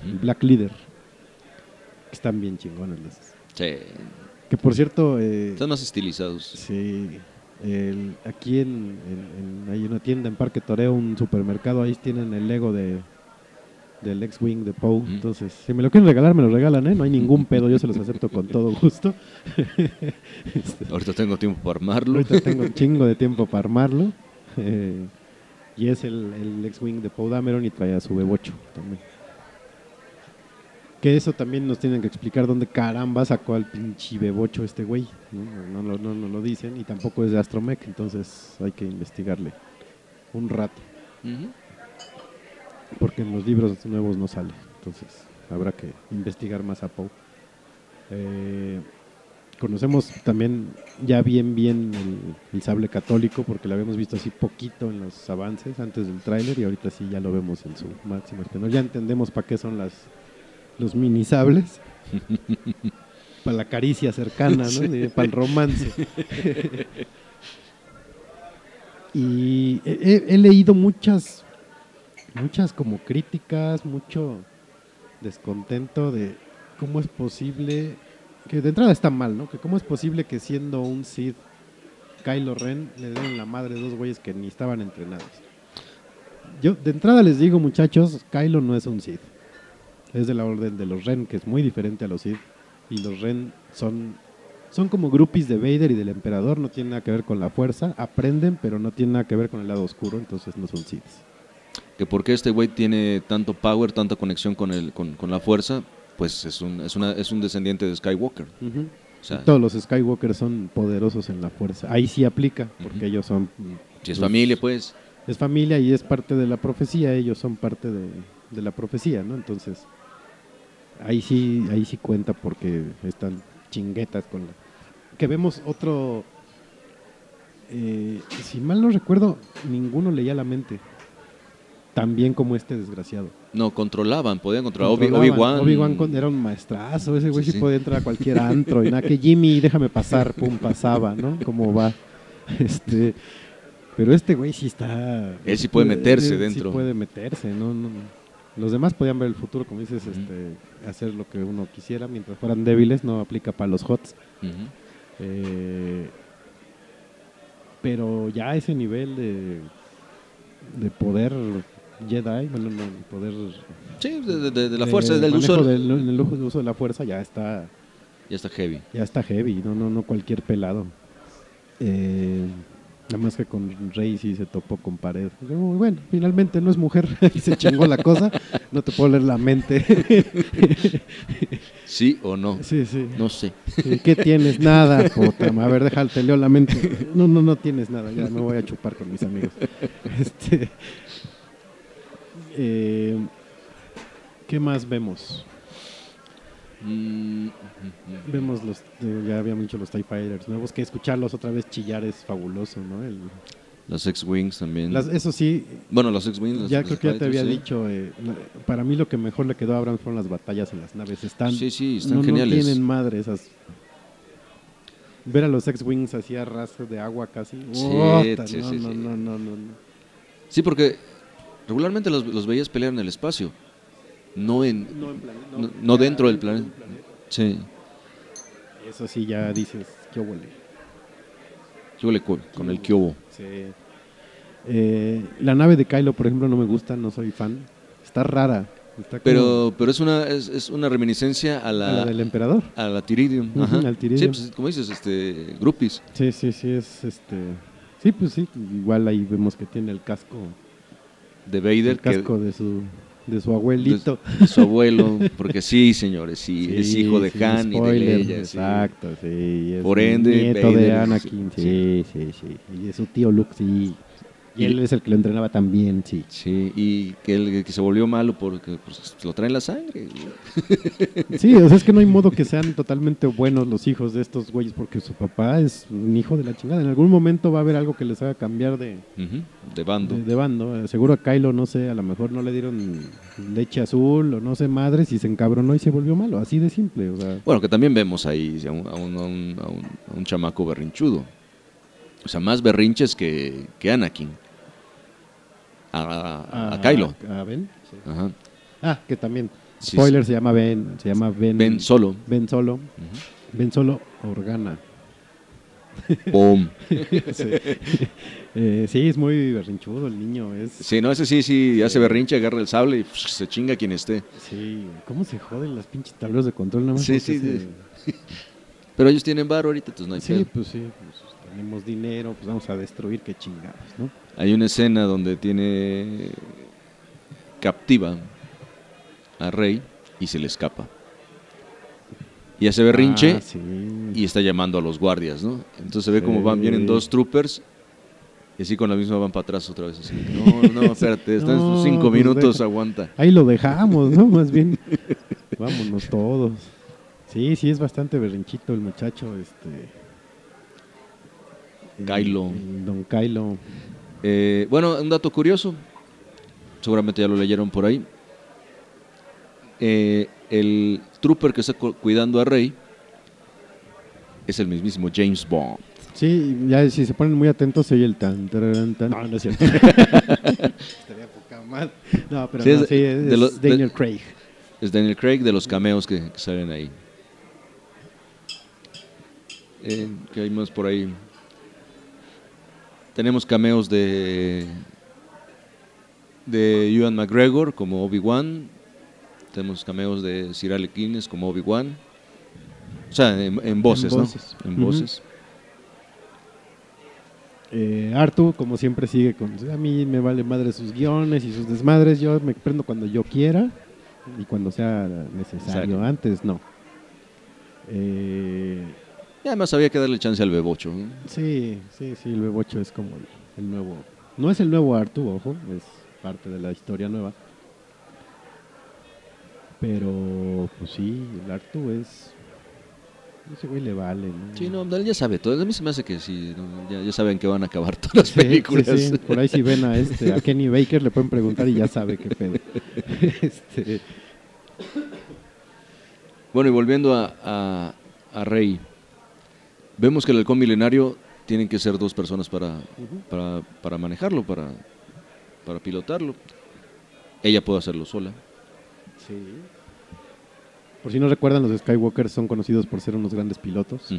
el Black Leader. Que están bien chingones los. Sí. Que por cierto, eh, Están más estilizados. Sí, el- aquí en, en- en- hay una tienda en Parque Toreo, un supermercado, ahí tienen el Lego de del X-Wing de Poe. Mm. Entonces, si me lo quieren regalar, me lo regalan, ¿eh? No hay ningún pedo, yo se los acepto con todo gusto. Este, Ahorita tengo tiempo para armarlo. ahorita tengo un chingo de tiempo para armarlo. eh, y es el, el X-Wing de Poe Dameron y trae a su B8 también. Que eso también nos tienen que explicar dónde caramba sacó al pinche B8 este güey. ¿no? No, lo- no- no lo dicen y tampoco es de Astromech, entonces hay que investigarle un rato. Ujú. Porque en los libros nuevos no sale. Entonces habrá que investigar más a Poe. Eh, conocemos también ya bien bien el, el sable católico porque lo habíamos visto así poquito en los avances antes del tráiler y ahorita sí ya lo vemos en su máximo esplendor. Ya entendemos para qué son las los mini sables. para la caricia cercana, ¿no? para el romance. y he, he- he leído muchas muchas como críticas, mucho descontento de cómo es posible, que de entrada está mal, ¿no? Que cómo es posible que siendo un Sith, Kylo Ren le den la madre dos güeyes que ni estaban entrenados. Yo de entrada les digo, muchachos, Kylo no es un Sith. Es de la orden de los Ren, que es muy diferente a los Sith. Y los Ren son, son como groupies de Vader y del Emperador, no tienen nada que ver con la fuerza. Aprenden, pero no tienen nada que ver con el lado oscuro, entonces no son Siths. Que porque este güey tiene tanto power, tanta conexión con, el, con, con la fuerza, pues es un, es, una, es un descendiente de Skywalker. O sea, Todos los Skywalker son poderosos en la fuerza. Ahí sí aplica, porque ellos son... si es los- familia, pues. Es familia y es parte de la profecía, ellos son parte de, de la profecía, ¿no? Entonces, ahí sí, ahí sí cuenta porque están chinguetas con la... Que vemos otro... eh, si mal no recuerdo, ninguno leía la mente. Tan bien como este desgraciado. No, controlaban, podían controlar. Obi-. Obi-Wan. Obi-Wan con- era un maestrazo, ese güey Sí, podía entrar a cualquier antro y nada, que Jimmy, déjame pasar, pum, pasaba, ¿no? Como va. Este, pero este güey sí está... Él sí puede meterse él dentro. Sí puede meterse, ¿no? no, no. Los demás podían ver el futuro, como dices, este, hacer lo que uno quisiera mientras fueran débiles, no aplica para los HOTS. Eh, pero ya ese nivel de, de poder Jedi, bueno, no, poder Sí, de, de- de la fuerza, del uso. del- en el uso- de la fuerza ya está Ya está heavy. ya está heavy, no no no cualquier pelado. Eh, nada más que con Rey sí se topó con pared. Bueno, finalmente no es mujer y se chingó la cosa. No te puedo leer la mente. ¿Sí o no? sí, sí. No sé. Sí, ¿Qué tienes? Nada, puta. A ver, déjate, te leo la mente. No, no, no tienes nada. Ya me voy a chupar con mis amigos. Este, eh, ¿Qué más vemos? Mm. Vemos los, eh, ya habíamos dicho los TIE Fighters nuevos, que escucharlos otra vez chillar es fabuloso, ¿no? El- Las X-Wings también. las- eso sí, Bueno, los X-Wings. los- ya los creo que ya te había sí. dicho, eh, para mí lo que mejor le quedó a Abrams fueron las batallas en las naves. Están, Sí, sí, están no, no geniales. tienen madre esas. Ver a los X-Wings así a ras de agua casi. Sí, Ota, sí, no, sí, no, sí. no, no, no, no. Sí, porque regularmente los, los veías pelear en el espacio. No en. No en plan- No, dentro del planeta. Sí. Eso sí, ya dices, qué huele. Yo le con el Kyobo. Sí. Eh, la nave de Kylo, por ejemplo, no me gusta, no soy fan. Está rara. Está como Pero, pero es una es, es una reminiscencia a a la, la del emperador. a la Tiridium. Ajá. al Tiridium. Sí, pues, como dices, este, groupies. Sí, sí, sí, es este. Sí, pues sí, igual ahí vemos que tiene el casco, De Vader, el casco que de su de su abuelito. de su abuelo, porque sí, señores, sí, es Sí, hijo de sí, Han y de spoiler, Leia. sí. Exacto, sí. es Por ende, nieto Vader de es- Anakin, sí, sí, sí. Y de su tío Luke, sí. Y él es el que lo entrenaba también, sí. Sí, y que, el, que se volvió malo porque pues, lo trae en la sangre. Sí, o sea, es que no hay modo que sean totalmente buenos los hijos de estos güeyes porque su papá es un hijo de la chingada. En algún momento va a haber algo que les haga cambiar de, De bando. de, de bando. Eh, Seguro a Kylo, no sé, a lo mejor no le dieron leche azul o no sé madres y se encabronó y se volvió malo. Así de simple, o sea. Bueno, que también vemos ahí a un, a un, a un- a un- a un chamaco berrinchudo. O sea, más berrinches que, que Anakin. A, a- a Kylo. A Ben. sí. Ajá. Ah, que también. Sí, Spoiler, se llama Ben. Se llama Ben. Ben Solo. Ben Solo. Ben Solo Organa. Pum. sí. Eh, sí, es muy berrinchudo el niño. Es, Sí, no, ese sí, sí, hace berrinche, agarra el sable y pff, se chinga quien esté. sí, ¿cómo se joden las pinches tableros de control? Nada más Sí, sí, se- Pero ellos tienen bar ahorita, entonces no hay Sí, pedo. pues sí, pues, tenemos dinero, pues vamos a destruir, qué chingados, ¿no? Hay una escena donde tiene captiva a Rey y se le escapa. Y hace berrinche Ah, sí. y está llamando a los guardias, ¿no? Entonces se ve como van, vienen Sí. dos troopers y así con la misma van para atrás otra vez. Así. No, no, espérate, están No, cinco pues minutos, aguanta. Ahí lo dejamos, ¿no? Más bien, vámonos todos. Sí, sí, es bastante berrinchito el muchacho, este... el- Kylo. el don Kylo. Eh, bueno, un dato curioso, seguramente ya lo leyeron por ahí. Eh, el trooper que está cu- cuidando a Rey es el mismísimo James Bond. Sí, ya si se ponen muy atentos, se oye el tan, tan. No, no es cierto. Estaría poca madre. No, pero Sí, no, es sí, es, de los- de- Daniel Craig. Es Daniel Craig de los cameos que, que salen ahí. Eh, ¿Qué hay más por ahí? Tenemos cameos de de Ewan McGregor como Obi-Wan. Tenemos cameos de Sir Alec Guinness como Obi-Wan. O sea, en, en voces, En ¿no? voces. En voces. Eh, Artu, como siempre, sigue con. A mí me vale madre sus guiones y sus desmadres. Yo me prendo cuando yo quiera y cuando sea necesario. Exacto. Antes, no. Eh, Y además había que darle chance al bebocho. sí, sí, sí. El Bebocho es como el, nuevo. No es el nuevo Artu, ojo. Es parte de la historia nueva. Pero, pues sí, el Artu es. Ese güey le vale, ¿no? Sí, no, él ya sabe todo. A mí se me hace que sí, ¿no? ya, ya saben que van a acabar todas las Sí, películas. sí, sí. Por ahí si ven a este, a Kenny Baker le pueden preguntar y ya sabe qué pedo. Este, Bueno, y volviendo a, a, a Rey, vemos que el halcón milenario tienen que ser dos personas para, para, para manejarlo, para, para pilotarlo. Ella puede hacerlo sola. Por si no recuerdan, los Skywalkers son conocidos por ser unos grandes pilotos.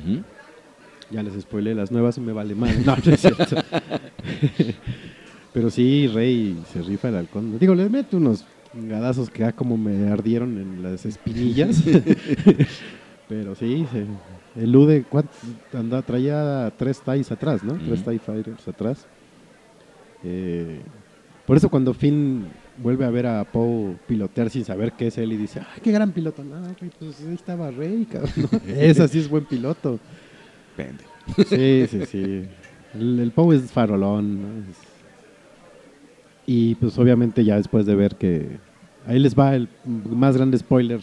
Ya les spoilé las nuevas, me vale mal. No, no es cierto. Pero sí, Rey se rifa el halcón. Digo, le mete unos gadazos que ah, como me ardieron en las espinillas. Pero sí, se elude. Anda, traía tres TIEs atrás, ¿no? Tres. TIE Fighters atrás. Eh, por eso cuando Finn vuelve a ver a Poe pilotear sin saber qué es él y dice, ¡ay, qué gran piloto! No, pues ahí estaba Rey, cabrón. ¿no? Esa sí es buen piloto. Pendejo. Sí, sí, sí. El, el Poe es farolón. ¿no? Es- Y pues obviamente ya después de ver que ahí les va el más grande spoiler.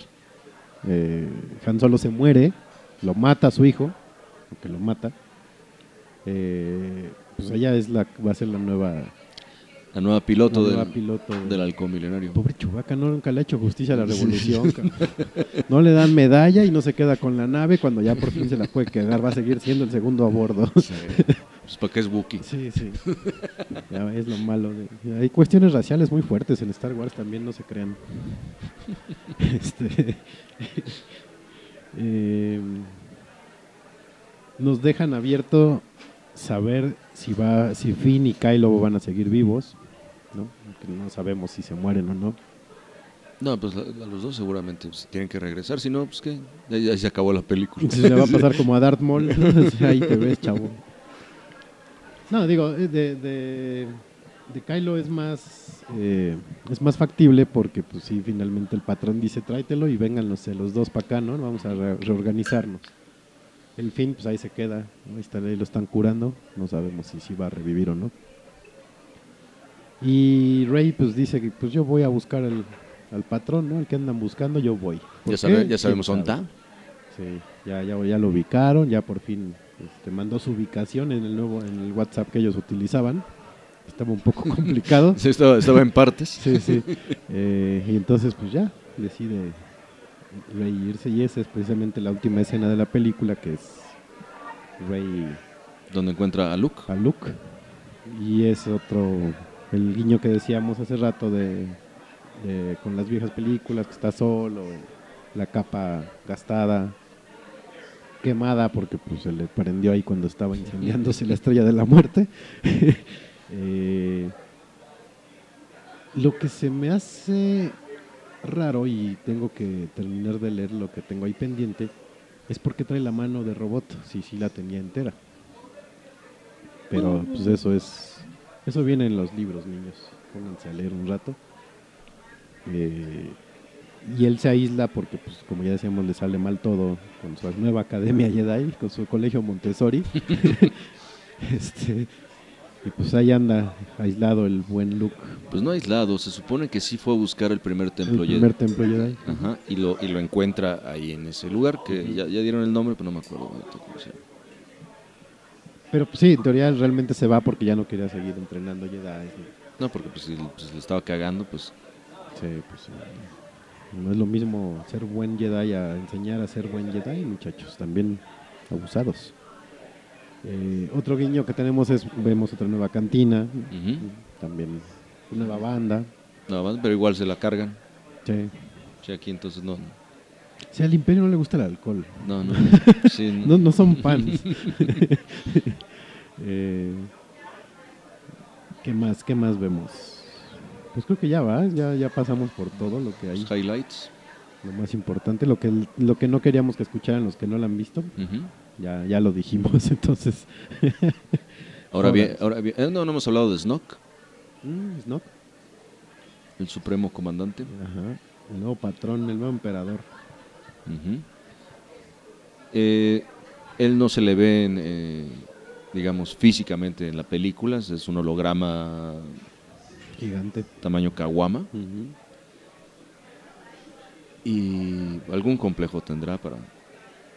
Eh, Han Solo se muere, lo mata a su hijo, porque lo mata. Eh, pues ella es la va a ser la nueva, La nueva piloto, la del, piloto del halcón milenario. Pobre Chubaca, no, nunca le ha hecho justicia a la revolución. No le dan medalla y no se queda con la nave cuando ya por fin se la puede quedar. Va a seguir siendo el segundo a bordo. Pues para qué es Wookiee. Sí, sí. Ya es lo malo. de- Hay cuestiones raciales muy fuertes en Star Wars también, no se crean. Este, eh, nos dejan abierto saber si va, si Finn y Kylo van a seguir vivos, ¿no? Que no sabemos si se mueren o no. No, pues a los dos seguramente pues, tienen que regresar. Si no, pues qué. Ya, se acabó la película. Entonces le va a pasar como a Darth Maul. Ahí te ves, chavo. No, digo, eh, de, de, de Kylo es más eh, es más factible porque, pues sí, finalmente el patrón dice tráetelo y vengan los, los dos para acá, ¿no? Vamos a re- reorganizarnos. El fin, pues ahí se queda. ¿no? Ahí, está, ahí lo están curando. No sabemos si, si va a revivir o no. Y Rey pues dice que pues yo voy a buscar al, al patrón, ¿no? El que andan buscando, yo voy. ¿Por Ya, sabe- qué? ya sabemos ¿Quién dónde está. Sí, ya, ya, ya lo ubicaron, ya por fin este, mandó su ubicación en el nuevo, en el WhatsApp que ellos utilizaban. Estaba un poco complicado. Sí, estaba, estaba en partes. Sí, sí. Eh, y entonces, pues ya, decide Rey irse. Y esa es precisamente la última escena de la película, que es Rey Donde encuentra a Luke. a Luke. Y es otro, el guiño que decíamos hace rato de, de- con las viejas películas, que está solo, la capa gastada, quemada, porque pues se le prendió ahí cuando estaba incendiándose la estrella de la muerte. Eh, lo que se me hace raro y tengo que terminar de leer lo que tengo ahí pendiente es porque trae la mano de robot, si sí la tenía entera. Pero pues eso es eso viene en los libros, niños. Pónganse a leer un rato. Eh, y él se aísla porque, pues, como ya decíamos, le sale mal todo con su nueva academia Jedi, con su colegio Montessori. este, y pues ahí anda aislado el buen Luke, Pues no aislado, se supone que sí fue a buscar el primer templo el Jedi. primer templo Jedi. Ajá, y lo, y lo encuentra ahí en ese lugar, que ya, ya dieron el nombre, pero no me acuerdo cómo se llama. Pero pues, sí, en teoría realmente se va porque ya no quería seguir entrenando Jedi. No, porque pues, si pues, le estaba cagando, pues Sí, pues. No es lo mismo ser buen Jedi a enseñar a ser buen Jedi, muchachos. También abusados. Eh, otro guiño que tenemos es, vemos otra nueva cantina, también nueva banda. nada más, pero igual se la cargan. Sí. Sí, aquí entonces no, sea, al imperio no le gusta el alcohol. no, no. Sí, No, no son fans. Eh, ¿Qué más? ¿Qué más vemos? Pues creo que ya va, ya, ya pasamos por todo lo que hay. los highlights. Lo más importante, lo que, lo que no queríamos que escucharan los que no la han visto, ujú. Ya, ya lo dijimos, entonces. Ahora bien, ahora bien, eh, no, no hemos hablado de Snoke, Mm, Snoke, el supremo comandante. ajá, el nuevo patrón, el nuevo emperador. Ujú. Eh, él no se le ve, en, eh, digamos, físicamente en la película, es un holograma Gigante. tamaño Kawama Ujú. y algún complejo tendrá para,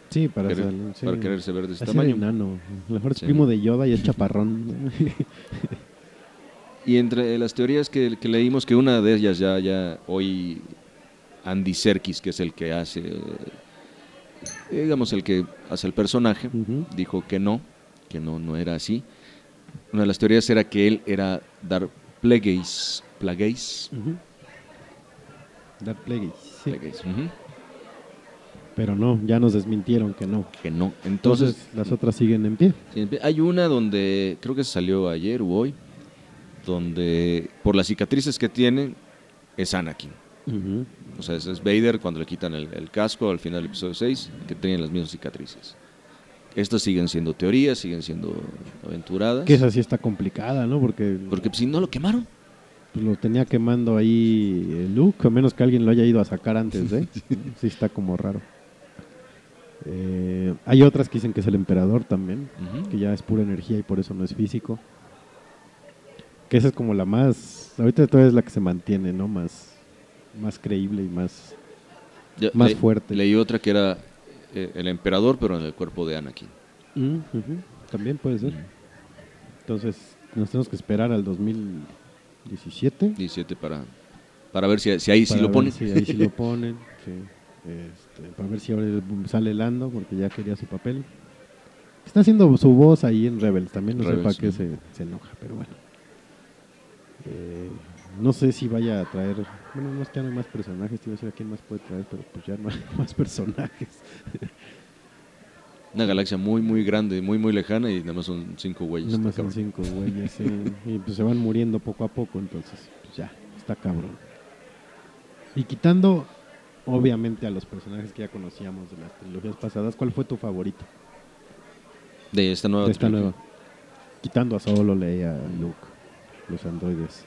Sí, para, querer- sal- sí. para quererse ver de ese tamaño. enano. A lo mejor es Sí. primo de Yoda y es chaparrón. Y entre las teorías que, que leímos, que una de ellas ya, ya hoy Andy Serkis, que es el que hace, eh, digamos, el que hace el personaje, dijo que no, que no, no era así. Una de las teorías era que él era Darth Plagueis, Plagueis, Ujú. Darth Plagueis, sí. Pero no, ya nos desmintieron que no. que no. Entonces, Entonces, las otras siguen en pie. hay una donde, creo que salió ayer o hoy, donde por las cicatrices que tiene, es Anakin. O sea, ese es Vader cuando le quitan el, el casco al final del episodio 6, que tienen las mismas cicatrices. Estas siguen siendo teorías, siguen siendo aventuradas. Que esa sí está complicada, ¿no? Porque Porque pues, si no lo quemaron. pues, lo tenía quemando ahí eh, Luke, a menos que alguien lo haya ido a sacar antes, ¿eh? sí está como raro. Eh, hay otras que dicen que es el emperador también, que ya es pura energía y por eso no es físico. Que esa es como la más, ahorita todavía es la que se mantiene, ¿no? Más, más creíble y más... Ya, más le- fuerte. Leí otra que era eh, el emperador, pero en el cuerpo de Anakin. Mm, También puede ser. Entonces, nos tenemos que esperar al 2017. 17 para, para ver si, si ahí sí lo ponen. si ahí sí lo ponen. sí. Para ver si ahora sale Lando, porque ya quería su papel. Está haciendo su voz ahí en Rebels también, no sé para qué se, se enoja, pero bueno. Eh, no sé si vaya a traer. Bueno, no es que no hay más personajes, te iba a decir a quién más puede traer, pero pues ya no hay más personajes. Una galaxia muy, muy grande, muy, muy lejana y nada más son cinco güeyes. Nada más son cinco güeyes, sí. Y pues se van muriendo poco a poco, entonces, pues ya, está cabrón. Y quitando, obviamente, a los personajes que ya conocíamos de las trilogías pasadas, ¿cuál fue tu favorito De esta nueva. de esta trilogía. nueva? Quitando a Solo, Leia, Luke, los androides.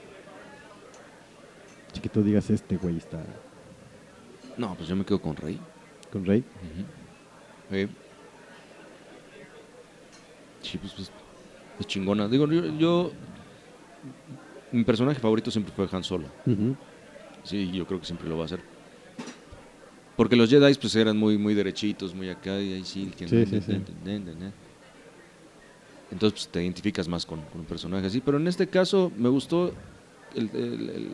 Tú digas, este güey está No, pues yo me quedo con Rey. con Rey. Sí, pues, pues, es chingona. Digo, yo, yo Mi personaje favorito siempre fue Han Solo. Sí, yo creo que siempre lo va a hacer. Porque los Jedi pues eran muy, muy derechitos, muy acá, y ahí sí. que- Sí, sí, sí. Entonces pues, te identificas más con, con un personaje así. Pero en este caso me gustó el, el-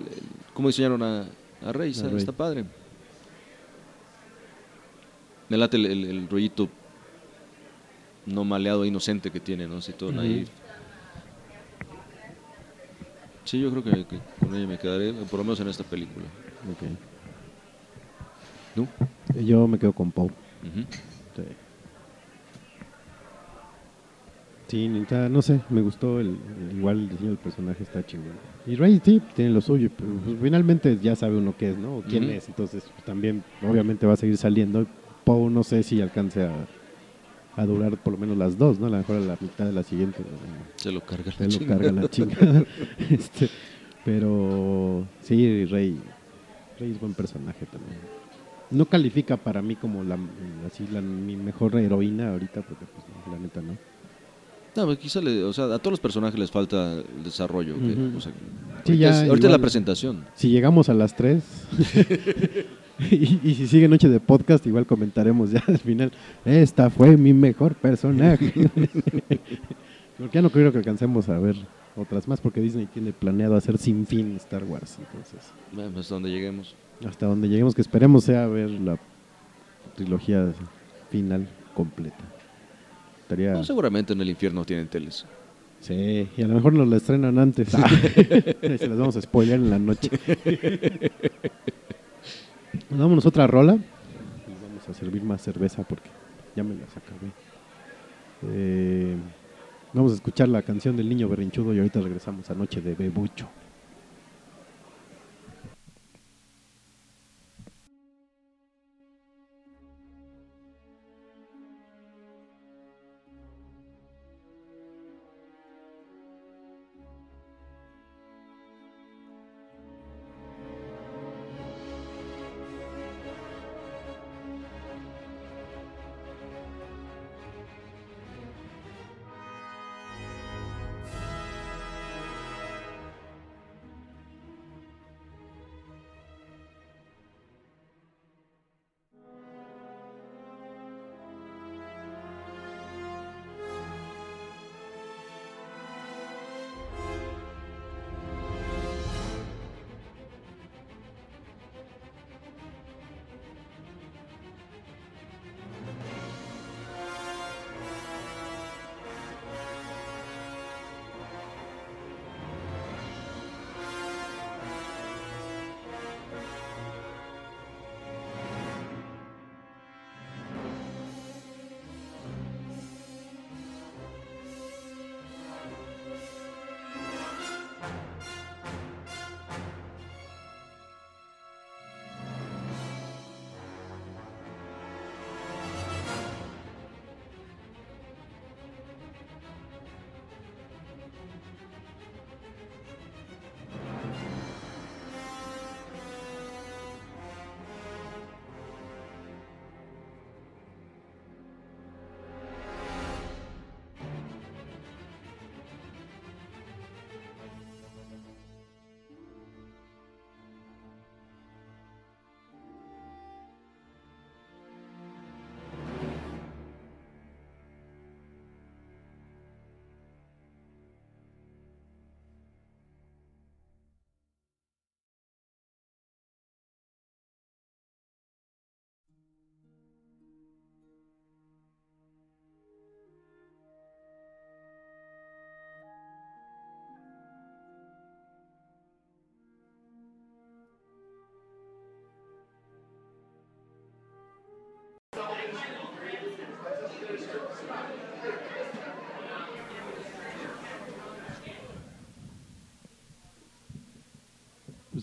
cómo diseñaron a, a Rey. Está, Rey. está padre. Me late el, rollito no maleado, inocente que tiene, ¿no? Así todo naif. Sí, yo creo que, que con ella me quedaré, por lo menos en esta película. Ok. Yo me quedo con Poe. Ujú. Sí. Sí, no sé, me gustó el, el- igual el diseño del personaje está chingón. Y Rey sí, tiene lo suyo, pero pues, finalmente ya sabe uno qué es, ¿no? O quién es, entonces pues, también obviamente va a seguir saliendo. Poe no sé si alcance a, a durar por lo menos las dos, ¿no? A lo mejor a la mitad de la siguiente. Se lo carga Se la lo carga la chingada. Este, pero sí, Rey, Rey es buen personaje también. No califica para mí como la, así la, mi mejor heroína ahorita, porque pues, no, la neta no. No, pues quizá le- o sea, a todos los personajes les falta el desarrollo. que, o sea, Sí, ahorita ya, es, ahorita es la presentación. Si llegamos a las 3 y, y si sigue noche de podcast, igual comentaremos ya al final. Esta fue mi mejor personaje. porque ya no creo que alcancemos a ver otras más, porque Disney tiene planeado hacer sin fin Star Wars. Entonces, Bueno, hasta donde lleguemos. Hasta donde lleguemos, que esperemos sea ver la trilogía final completa. Estaría. No, seguramente en el infierno tienen teles. Sí, y a lo mejor nos la estrenan antes. Y Se las vamos a spoiler en la noche. Nos Vámonos otra rola. Y vamos a servir más cerveza porque ya me las acabé. Eh, vamos a escuchar la canción del niño berrinchudo y ahorita regresamos a Noche de Bebucho.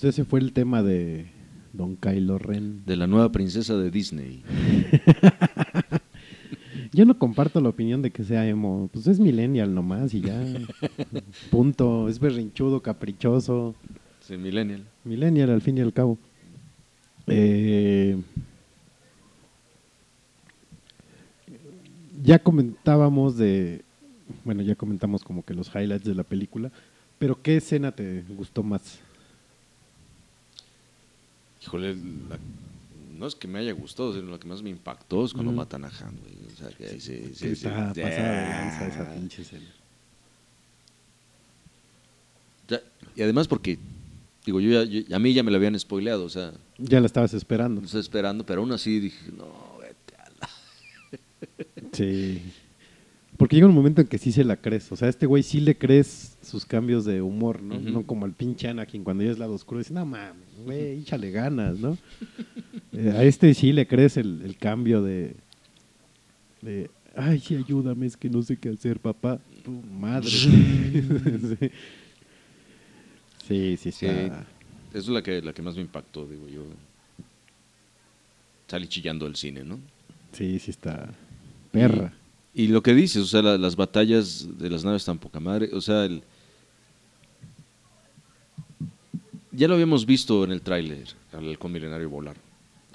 Pues ese fue el tema de Don Kylo Ren. De la nueva princesa de Disney. Yo no comparto la opinión de que sea emo. Pues es millennial nomás y ya. Punto. Es berrinchudo, caprichoso. Sí, Millennial. Millennial al fin y al cabo. Eh, ya comentábamos de. Bueno, ya comentamos como que los highlights de la película. Pero ¿qué escena te gustó más? Híjole, la- no es que me haya gustado, sino lo que más me impactó es cuando matan a Han, güey. O sea, que ahí sí, sí, sí. está pasada de lanza esa pinche escena. Y además porque, digo, yo, ya- yo- a mí ya me lo habían spoileado, o sea, Ya la estabas esperando. estaba esperando, pero aún así dije, no, vete a la... Sí. Porque llega un momento en que sí se la crees. O sea, a este güey sí le crees sus cambios de humor, ¿no? No como al pinche Anakin cuando ya es lado oscuro. Dice, no mames, güey, échale ganas, ¿no? Eh, a este sí le crees el, el cambio de, de, ay, sí, ayúdame, es que no sé qué hacer, papá. Tu madre. sí. sí, sí, Sí, está. es la que, la que más me impactó, digo yo. Salí chillando del cine, ¿no? Sí, sí está. Perra. Y lo que dices, o sea, la- las batallas de las naves tan poca madre, o sea, el... ya lo habíamos visto en el tráiler, al halcón milenario volar.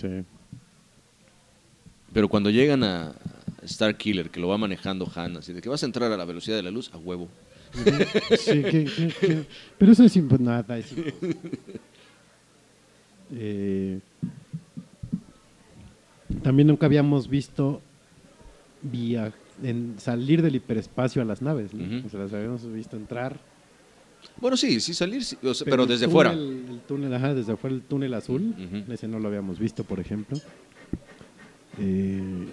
Sí. Pero cuando llegan a Star Killer, que lo va manejando Han, así de que vas a entrar a la velocidad de la luz, a huevo. Sí, que- que- que- pero eso es imp- nada, es imposible. Eh, también nunca habíamos visto via- en salir del hiperespacio a las naves, ¿no? Ujú. O sea, las habíamos visto entrar. Bueno, sí, sí salir, sí, o sea, pero, desde túnel- fuera. El túnel, ajá, desde fuera el túnel azul. Ese no lo habíamos visto, por ejemplo. Eh,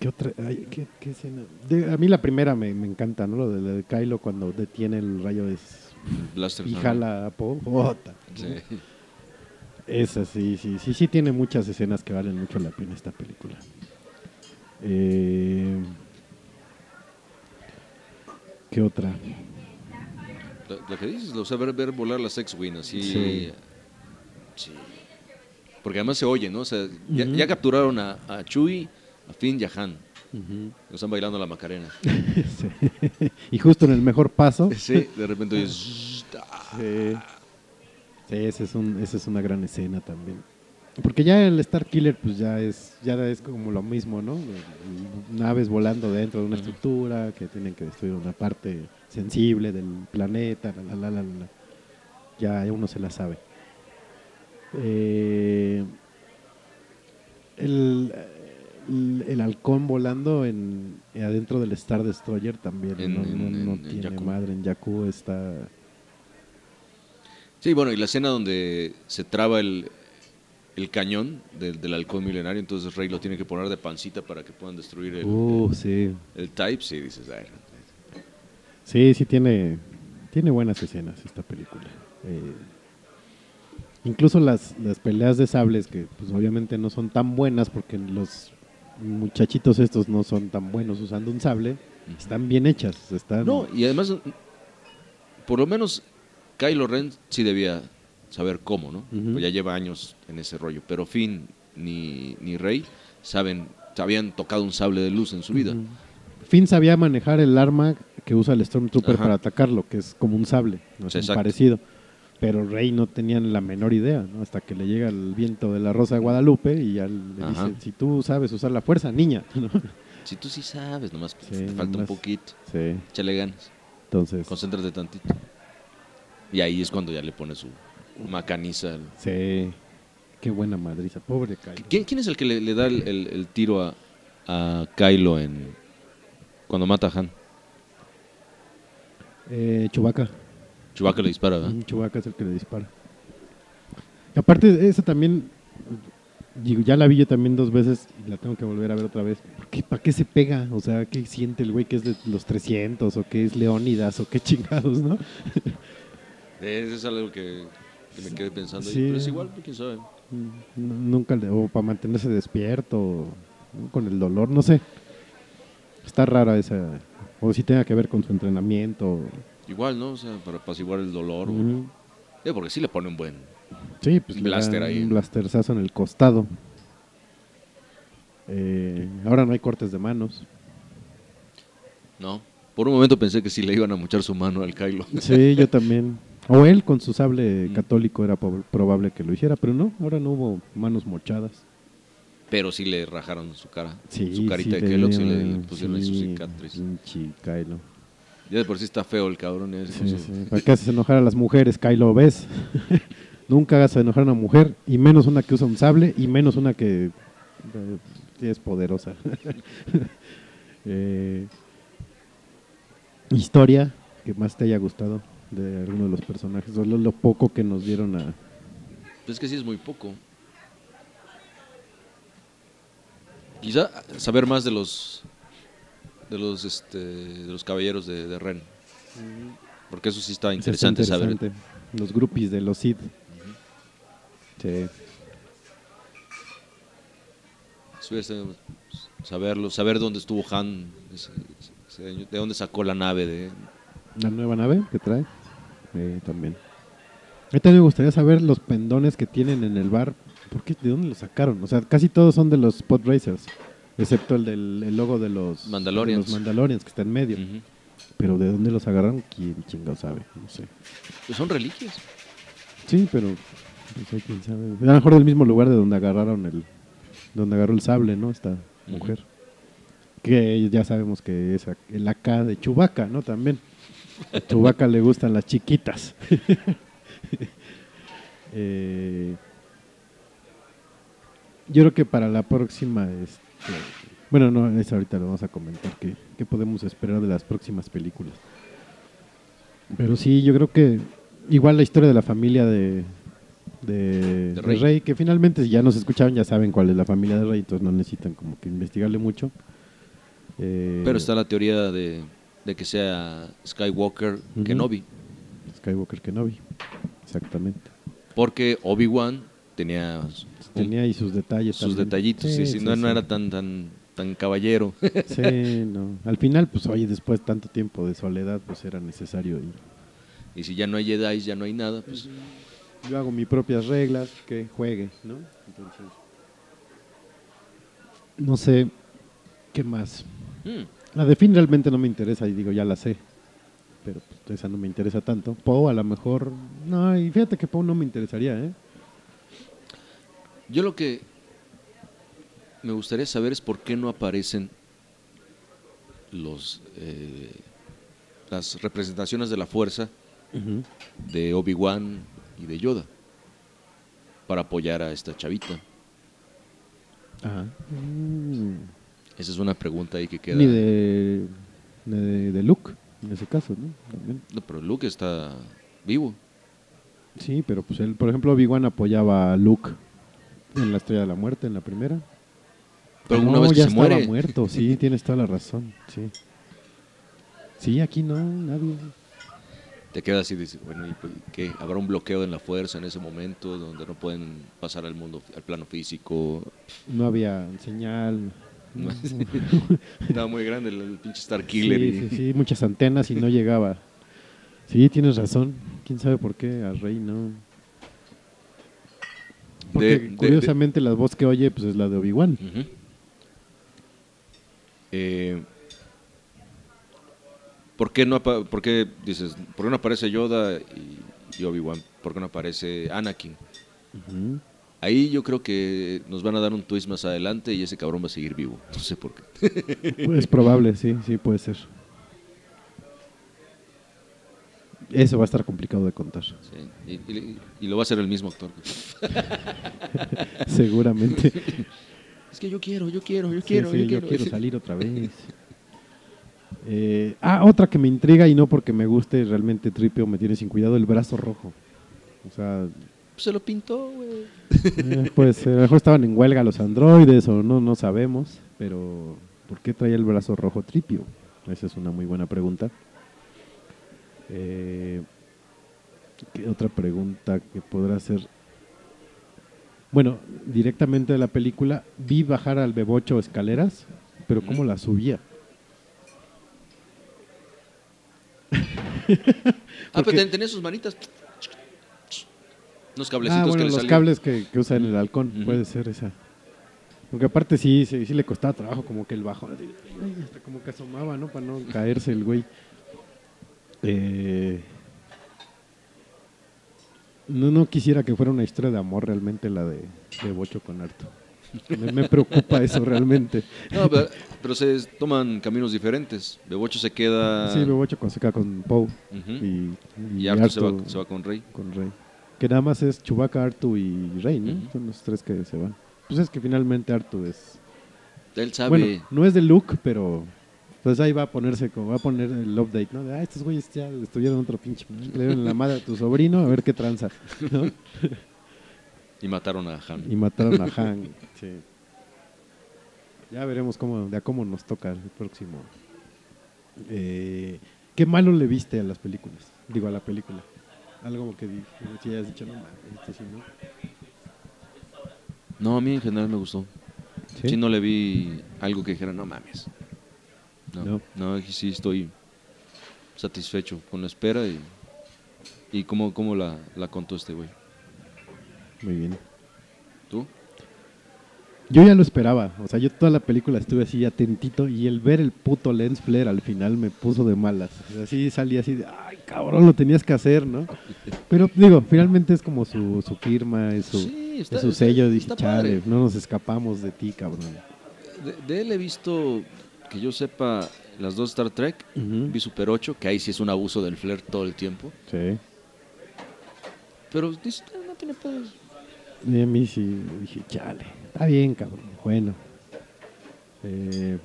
¿Qué otra? ay, ¿qué, qué escena? De- a mí la primera me, me encanta, ¿no? Lo de, lo de Kylo cuando detiene el rayo es, Blaster, y jala a Poe. Sí. Esa sí, sí, sí, sí tiene muchas escenas que valen mucho la pena esta película. Eh, ¿Qué otra? La, la que dices, o sea, ver, ver volar las X-Wing así. Sí. sí. Porque además se oye, ¿no? O sea, ya, capturaron a, a Chewie, a Finn y a Han. Ujú. Están bailando la Macarena. Sí. y justo en el mejor paso. Sí, de repente oyes, Sí. Sí, esa es, un, esa es una gran escena también. Porque ya el Star Killer, pues ya es, ya es como lo mismo, ¿no? Naves volando dentro de una estructura que tienen que destruir una parte sensible del planeta, la, la, la, la, la. ya uno se la sabe. Eh, el, el, el halcón volando en, adentro del Star Destroyer también En- no, no- en- no en- en tiene madre. En Jakku está... Sí, bueno, y la escena donde se traba el, el cañón del, del halcón milenario, entonces Rey lo tiene que poner de pancita para que puedan destruir el, Uh, sí. el Type, sí, dices, "Ay, Sí, sí tiene, tiene buenas escenas esta película. Eh, incluso las, las peleas de sables, que pues obviamente no son tan buenas porque los muchachitos estos no son tan buenos usando un sable, están bien hechas. Están, No, y además, por lo menos Kylo Ren sí debía saber cómo, ¿no? Pues ya lleva años en ese rollo, pero Finn ni, ni Rey saben, habían tocado un sable de luz en su vida. Finn sabía manejar el arma que usa el Stormtrooper Ajá. para atacarlo, que es como un sable, no es un parecido. Pero Rey no tenían la menor idea, ¿no? Hasta que le llega el viento de la Rosa de Guadalupe y ya le Ajá. dice, si tú sabes usar la fuerza, niña. ¿no? Si tú sí sabes, nomás Sí, te falta un poquito, Sí, échale ganas, entonces, concéntrate tantito. Y ahí es cuando ya le pone su macaniza. sí, qué buena madriza, pobre Kylo. ¿Quién, quién es el que le, le da el, el- el tiro a, a Kylo en cuando mata a Han? Eh, Chewbacca. Chewbacca le dispara, ¿verdad? Mm, Chewbacca es el que le dispara. Y aparte, esa también, digo, ya la vi yo también dos veces y la tengo que volver a ver otra vez. ¿Por qué, ¿Para qué se pega? O sea, ¿qué siente el güey que es de los 300 o que es Leónidas o qué chingados, no? Eso es algo que, que me quedé pensando. ahí. Pero es igual, quién sabe. Mm, Nunca le, o para mantenerse despierto, con el dolor, no sé. Está rara esa, o si tenga que ver con su entrenamiento. Igual, ¿no? O sea, para apaciguar el dolor. o-. Eh, porque sí le pone un buen. Sí, pues Blaster ahí. un blasterzazo en el costado. Eh, ahora no hay cortes de manos. No. Por un momento pensé que sí le iban a mochar su mano al Kylo. Sí, yo también. O él con su sable Mm. católico era probable que lo hiciera, pero no, ahora no hubo manos mochadas. Pero sí le rajaron su cara. Sí, su carita sí de Kellogg y le, pusieron ahí su sí, cicatriz. pinche Kylo. Ya de por sí está feo el cabrón. Sí, su- sí. ¿Para qué haces enojar a las mujeres, Kylo? ¿Ves? Nunca hagas enojar a una mujer, y menos una que usa un sable, y menos una que eh, sí es poderosa. Eh, historia que más te haya gustado de alguno de los personajes, solo lo poco que nos dieron a... Pues es que sí es muy poco. Quizá saber más de los de los este de los caballeros de, de Ren. Porque eso sí está interesante, Está saber. Los groupies de los Sith. Sí. Sí, este, saberlo, saber dónde estuvo Han, ese- ese- de dónde sacó la nave de La nueva nave que trae. Eh, también. A mí también me gustaría saber los pendones que tienen en el bar. ¿Por qué? ¿De dónde los sacaron? O sea, casi todos son de los Pod Racers. Excepto el del el logo de los Mandalorians. de los Mandalorians que está en medio. Pero ¿de dónde los agarraron? ¿Quién chingado sabe? No sé. Pues son reliquias. Sí, pero no sé quién sabe. A lo mejor del mismo lugar de donde agarraron el donde agarró el sable, ¿no? Esta mujer. Que ya sabemos que es el acá de Chubaca, ¿no? También. A Chubaca le gustan las chiquitas. Eh, yo creo que para la próxima, este, bueno, no, es ahorita lo vamos a comentar, que, qué podemos esperar de las próximas películas. Pero sí, yo creo que igual la historia de la familia de, de, de Rey. Rey. que finalmente si ya nos escucharon, ya saben cuál es la familia de Rey, entonces no necesitan como que investigarle mucho. Eh, Pero está la teoría de, de que sea Skywalker Ujú. Kenobi. Skywalker Kenobi, exactamente. Porque Obi-Wan tenía Tenía ahí sus detalles. sus también. detallitos. Sí, sí, no, no era tan, tan, tan caballero. Sí, no. Al final, pues oye, después de tanto tiempo de soledad, pues era necesario. Y y si ya no hay Jedi, ya no hay nada, pues yo hago mis propias reglas, que juegue, ¿no? Entonces, no sé qué más. mm, La de Finn realmente no me interesa y digo, ya la sé. Pero pues, esa no me interesa tanto. Poe a lo mejor... No, y fíjate que Poe no me interesaría, ¿eh? Yo lo que me gustaría saber es por qué no aparecen los eh, las representaciones de la fuerza de Obi-Wan y de Yoda para apoyar a esta chavita. Ajá. Mm. Esa es una pregunta ahí que queda. Ni de, de, de Luke, en ese caso, ¿no? También. No, pero Luke está vivo. Sí, pero pues él, por ejemplo, Obi-Wan apoyaba a Luke en la Estrella de la Muerte, en la primera. Pero No, una vez que ya se estaba muere. muerto, sí, tienes toda la razón, sí. Sí, aquí no, nadie. Te quedas así, dices, bueno, ¿y pues qué? ¿Habrá un bloqueo en la fuerza en ese momento donde no pueden pasar al mundo, al plano físico? No había señal. Sí, Estaba muy grande el, el pinche Star Killer. y- sí, sí, muchas antenas y no llegaba. Sí, tienes razón. ¿Quién sabe por qué a Rey no? Porque De- de- curiosamente la voz que oye pues es la de Obi-Wan. Ujú. Eh, ¿Por qué no por qué dices, por qué no aparece Yoda y, y Obi-Wan? ¿Por qué no aparece Anakin? Ujú. Ahí yo creo que nos van a dar un twist más adelante y ese cabrón va a seguir vivo. No sé por qué. Es probable, sí, sí puede ser. Eso va a estar complicado de contar, Sí, Y, y- y lo va a hacer el mismo actor. seguramente. Es que yo quiero, yo quiero, yo Sí, quiero, sí, yo yo quiero. quiero salir otra vez. Eh, ah, otra que me intriga y no porque me guste realmente Tripio me tiene sin cuidado, el brazo rojo. O sea, Se lo pintó, güey. eh, pues a lo mejor estaban en huelga los androides o no, no sabemos, pero ¿por qué traía el brazo rojo Tripio? Esa es una muy buena pregunta. Eh, ¿Qué otra pregunta que podrá ser? Bueno, directamente de la película, vi bajar al bebocho escaleras, pero ¿cómo la subía? Ah, pero ten- tenía sus manitas. Unos cablecitos Ah, que bueno, le los cables que, que usa en el halcón, puede ser esa. Porque aparte sí, sí, sí le costaba trabajo como que el bajo, hasta como que asomaba, ¿no? Para no caerse el güey. Eh, no, no quisiera que fuera una historia de amor realmente la de, de Bocho con Arto. Me, me preocupa eso realmente. No, pero, pero se toman caminos diferentes. Bebocho se queda. Sí, Bebocho con- se queda con Poe y, Y se va, se va con Rey. con Rey. Que nada más es Chewbacca, Artu y Rey, ¿no? Son los tres que se van. Pues es que finalmente Artu es... Él sabe. Bueno, no es de Luke, pero... Pues ahí va a ponerse, como va a poner el update, ¿no? De, ah, estos güeyes ya estuvieron otro pinche... Le dieron la madre a tu sobrino, a ver qué tranza, ¿no? Y mataron a Han. Y mataron a Han. sí. Ya veremos cómo, de a cómo nos toca el próximo. Eh, ¿Qué malo le viste a las películas? Digo, a la película. Algo que si hayas dicho, no mames, esto sí, ¿no? No, a mí en general me gustó. ¿Sí? Sí, no le vi algo que dijera, no mames. No, No. no, sí estoy satisfecho con la espera y, y cómo, cómo la, la contó este güey. Muy bien. ¿Tú? Yo ya lo esperaba, o sea, yo toda la película estuve así atentito y el ver el puto lens flare al final me puso de malas. Así salí así de, ay cabrón, lo tenías que hacer, ¿no? Pero digo, finalmente es como su, su firma, es su, Sí, está- es su sello, está chale, no nos escapamos de ti, cabrón. De, de él he visto, que yo sepa, las dos Star Trek. Ujú. Vi Super 8, que ahí sí es un abuso del flair todo el tiempo. Sí. Pero dice, "Ah, no tiene pedos. Y a mí sí dije, chale, está bien, cabrón. Bueno. Eh,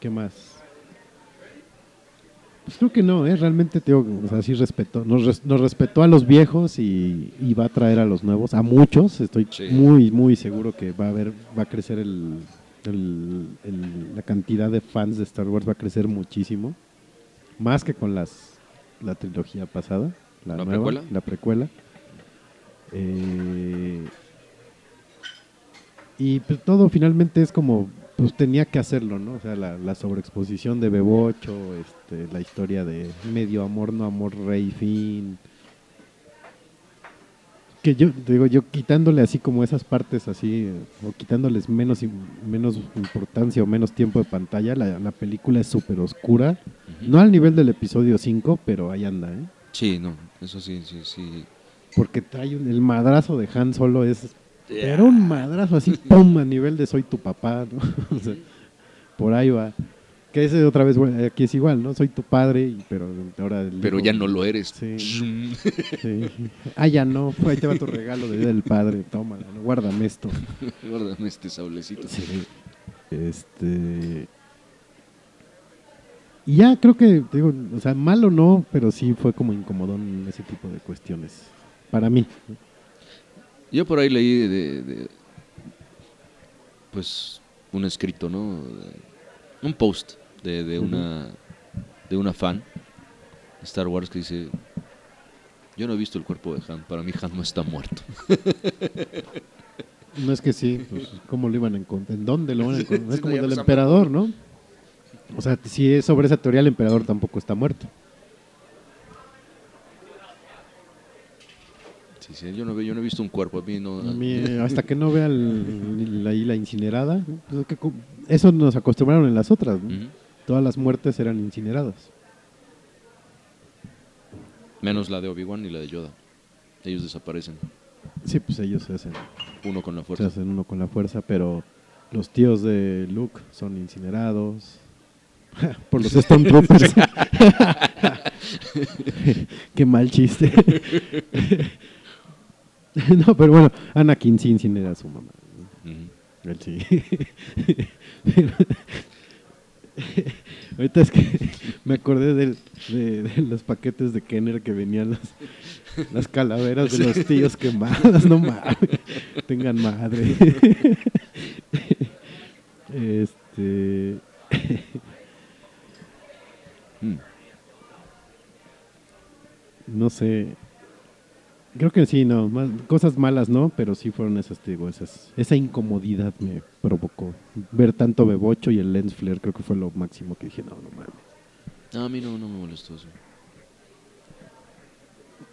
¿Qué más? Pues creo que no, ¿eh? Realmente te digo, o sea, sí respetó, nos, res- nos respetó a los viejos y, y va a traer a los nuevos, a muchos. Estoy Sí. muy, muy seguro que va a haber, va a crecer el, el- el- la cantidad de fans de Star Wars va a crecer muchísimo, más que con las la trilogía pasada, la, ¿La nueva, precuela? la precuela. Eh, y pues todo finalmente es como, pues tenía que hacerlo, ¿no? O sea, la, la sobreexposición de Bebocho, este, la historia de medio amor, no amor, Rey Finn. Que yo, digo, yo quitándole así como esas partes así, o quitándoles menos, menos importancia o menos tiempo de pantalla, la, la película es súper oscura. No al nivel del episodio 5, pero ahí anda, ¿eh? Sí, no, eso sí, sí, sí. Porque trae un- el madrazo de Han Solo es pero un madrazo así pum a nivel de soy tu papá, ¿no? O sea, por ahí va. Que ese otra vez bueno, aquí es igual, ¿no? Soy tu padre, pero ahora el Pero hijo- ya no lo eres. Sí. sí. Ah, ya no, ahí te va tu regalo de día del padre, tómala, ¿no? guárdame esto. Guárdame este sablecito. Sí. Este y ya creo que digo, o sea, malo no, pero sí fue como incomodón ese tipo de cuestiones para mí. Yo por ahí leí de, de- pues un escrito, ¿no? Un post de, de una de una fan de Star Wars que dice yo no he visto el cuerpo de Han, para mí Han no está muerto. No es que sí, pues cómo lo iban a encontrar, en dónde lo van a encontrar, es como ya del emperador, ¿no? O sea, si es sobre esa teoría el emperador tampoco está muerto. Sí, sí, yo no, veo- yo no he visto un cuerpo, a mí no... A mí, hasta que no vea el- la, ahí la incinerada. Pues eso nos acostumbraron en las otras. Todas las muertes eran incineradas. Menos la de Obi-Wan y la de Yoda. Ellos desaparecen, Sí, pues ellos se hacen, uno con la se fuerza. hacen uno con la fuerza, pero los tíos de Luke son incinerados por los Stormtroopers. Qué mal chiste. no, pero bueno, Anakin sí incinera a su mamá. Él sí. Pero- Ahorita es que me acordé del- de, de los paquetes de Kenner que venían las, las calaveras de los tíos quemadas. No mames. Tengan madre. Este. Mm. No sé. Creo que sí, no. más- cosas malas no, pero sí fueron esas, te digo, esas. Esa incomodidad me provocó. Ver tanto bebocho y el lens flare, creo que fue lo máximo que dije, no, no mames. No, a mí no, no me molestó eso.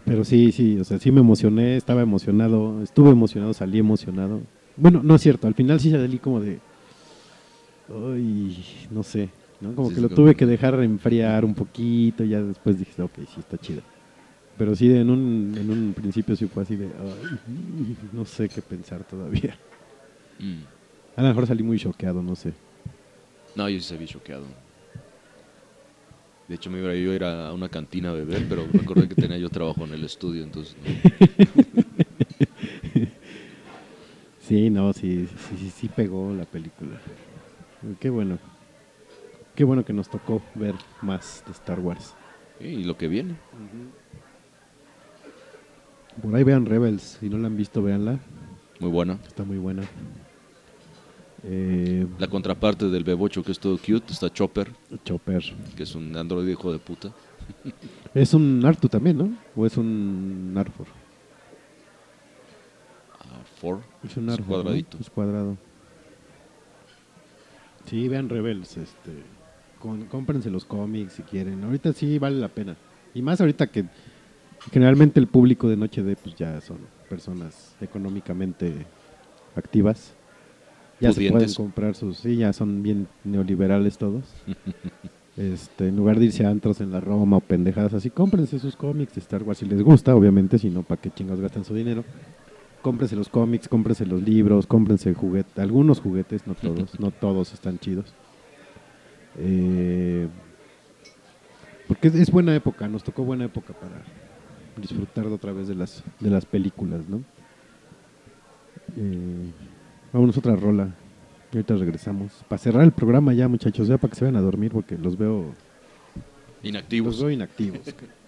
Pero sí, sí, o sea, sí me emocioné, estaba emocionado, estuve emocionado, salí emocionado. Bueno, no es cierto, al final sí salí como de. Ay, no sé, ¿no? Como Sí, que lo tuve que- que dejar enfriar un poquito, y ya después dije, ok, sí está chido. Pero sí, en un, en un principio sí fue así de. ay, no sé qué pensar todavía. Mm. A lo mejor salí muy choqueado, no sé. No, yo sí había choqueado. De hecho, me iba a ir a una cantina a beber, pero recordé que tenía yo trabajo en el estudio, entonces... no. Sí, no, sí, sí, sí, sí pegó la película. Qué bueno. Qué bueno que nos tocó ver más de Star Wars. Y lo que viene. Por ahí vean Rebels, si no la han visto, véanla. Muy buena. Está muy buena. Eh, La contraparte del bebocho que es todo cute está Chopper, Chopper. que es un androide hijo de puta. Es un Artu también, ¿no? ¿O es un Arfor? Four. Es un Es Arfor, ¿no? cuadradito. Es cuadrado. Sí, vean Rebels, este, con, cómprense los cómics si quieren. Ahorita sí vale la pena. Y más ahorita que generalmente el público de Noche de pues ya son personas económicamente activas. Ya se pueden Pudientes. comprar sus, sí, ya son bien neoliberales todos. Este, en lugar de irse a antros en la Roma o pendejadas así, cómprense sus cómics de Star Wars si les gusta, obviamente, si no, ¿para qué chingados gastan su dinero? Cómprense los cómics, cómprense los libros, cómprense juguetes, algunos juguetes, no todos, no todos están chidos. Eh, porque es, es buena época, nos tocó buena época para disfrutar de otra vez de las, de las películas, ¿no? Eh, vámonos otra rola. Y ahorita regresamos. Para cerrar el programa ya, muchachos, ya para que se vayan a dormir porque los veo, Inactivos. los veo inactivos.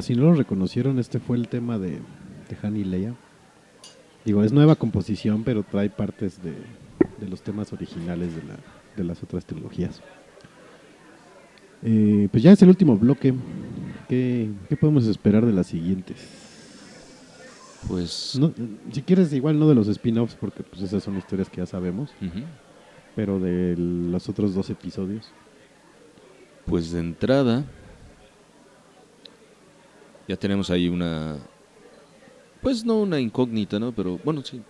Por si no lo reconocieron, este fue el tema de, de Han y Leia. Digo, es nueva composición, pero trae partes de, de los temas originales de, la, de las otras trilogías. Eh, pues ya es el último bloque. ¿Qué, qué podemos esperar de las siguientes? Pues. No, si quieres, igual no de los spin-offs, porque pues esas son historias que ya sabemos, pero de los otros dos episodios. Pues de entrada, ya tenemos ahí una, pues no una incógnita, ¿no? Pero bueno, sí.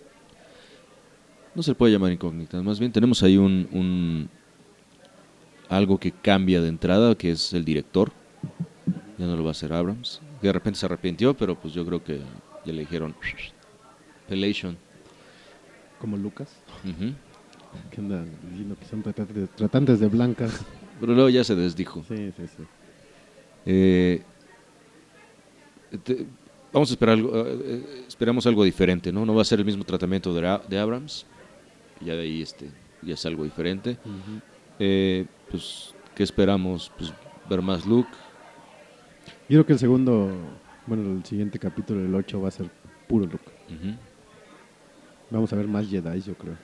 No se le puede llamar incógnita, más bien tenemos ahí un, un algo que cambia de entrada, que es el director. Ya no lo va a hacer Abrams. Que de repente se arrepintió, pero pues yo creo que ya le dijeron Pelation. Como Lucas, Ujú. que andan diciendo que son tratantes de, tratantes de blancas. Pero luego ya se desdijo. Sí, sí, sí. Eh, te- vamos a esperar algo, eh, eh, esperamos algo diferente, ¿no? No va a ser el mismo tratamiento de, de Abrams, ya de ahí este, ya es algo diferente. Eh, pues, ¿qué esperamos? Pues ver más Luke. Yo creo que el segundo, bueno, el siguiente capítulo, el 8, va a ser puro Luke. Vamos a ver más Jedi, yo creo.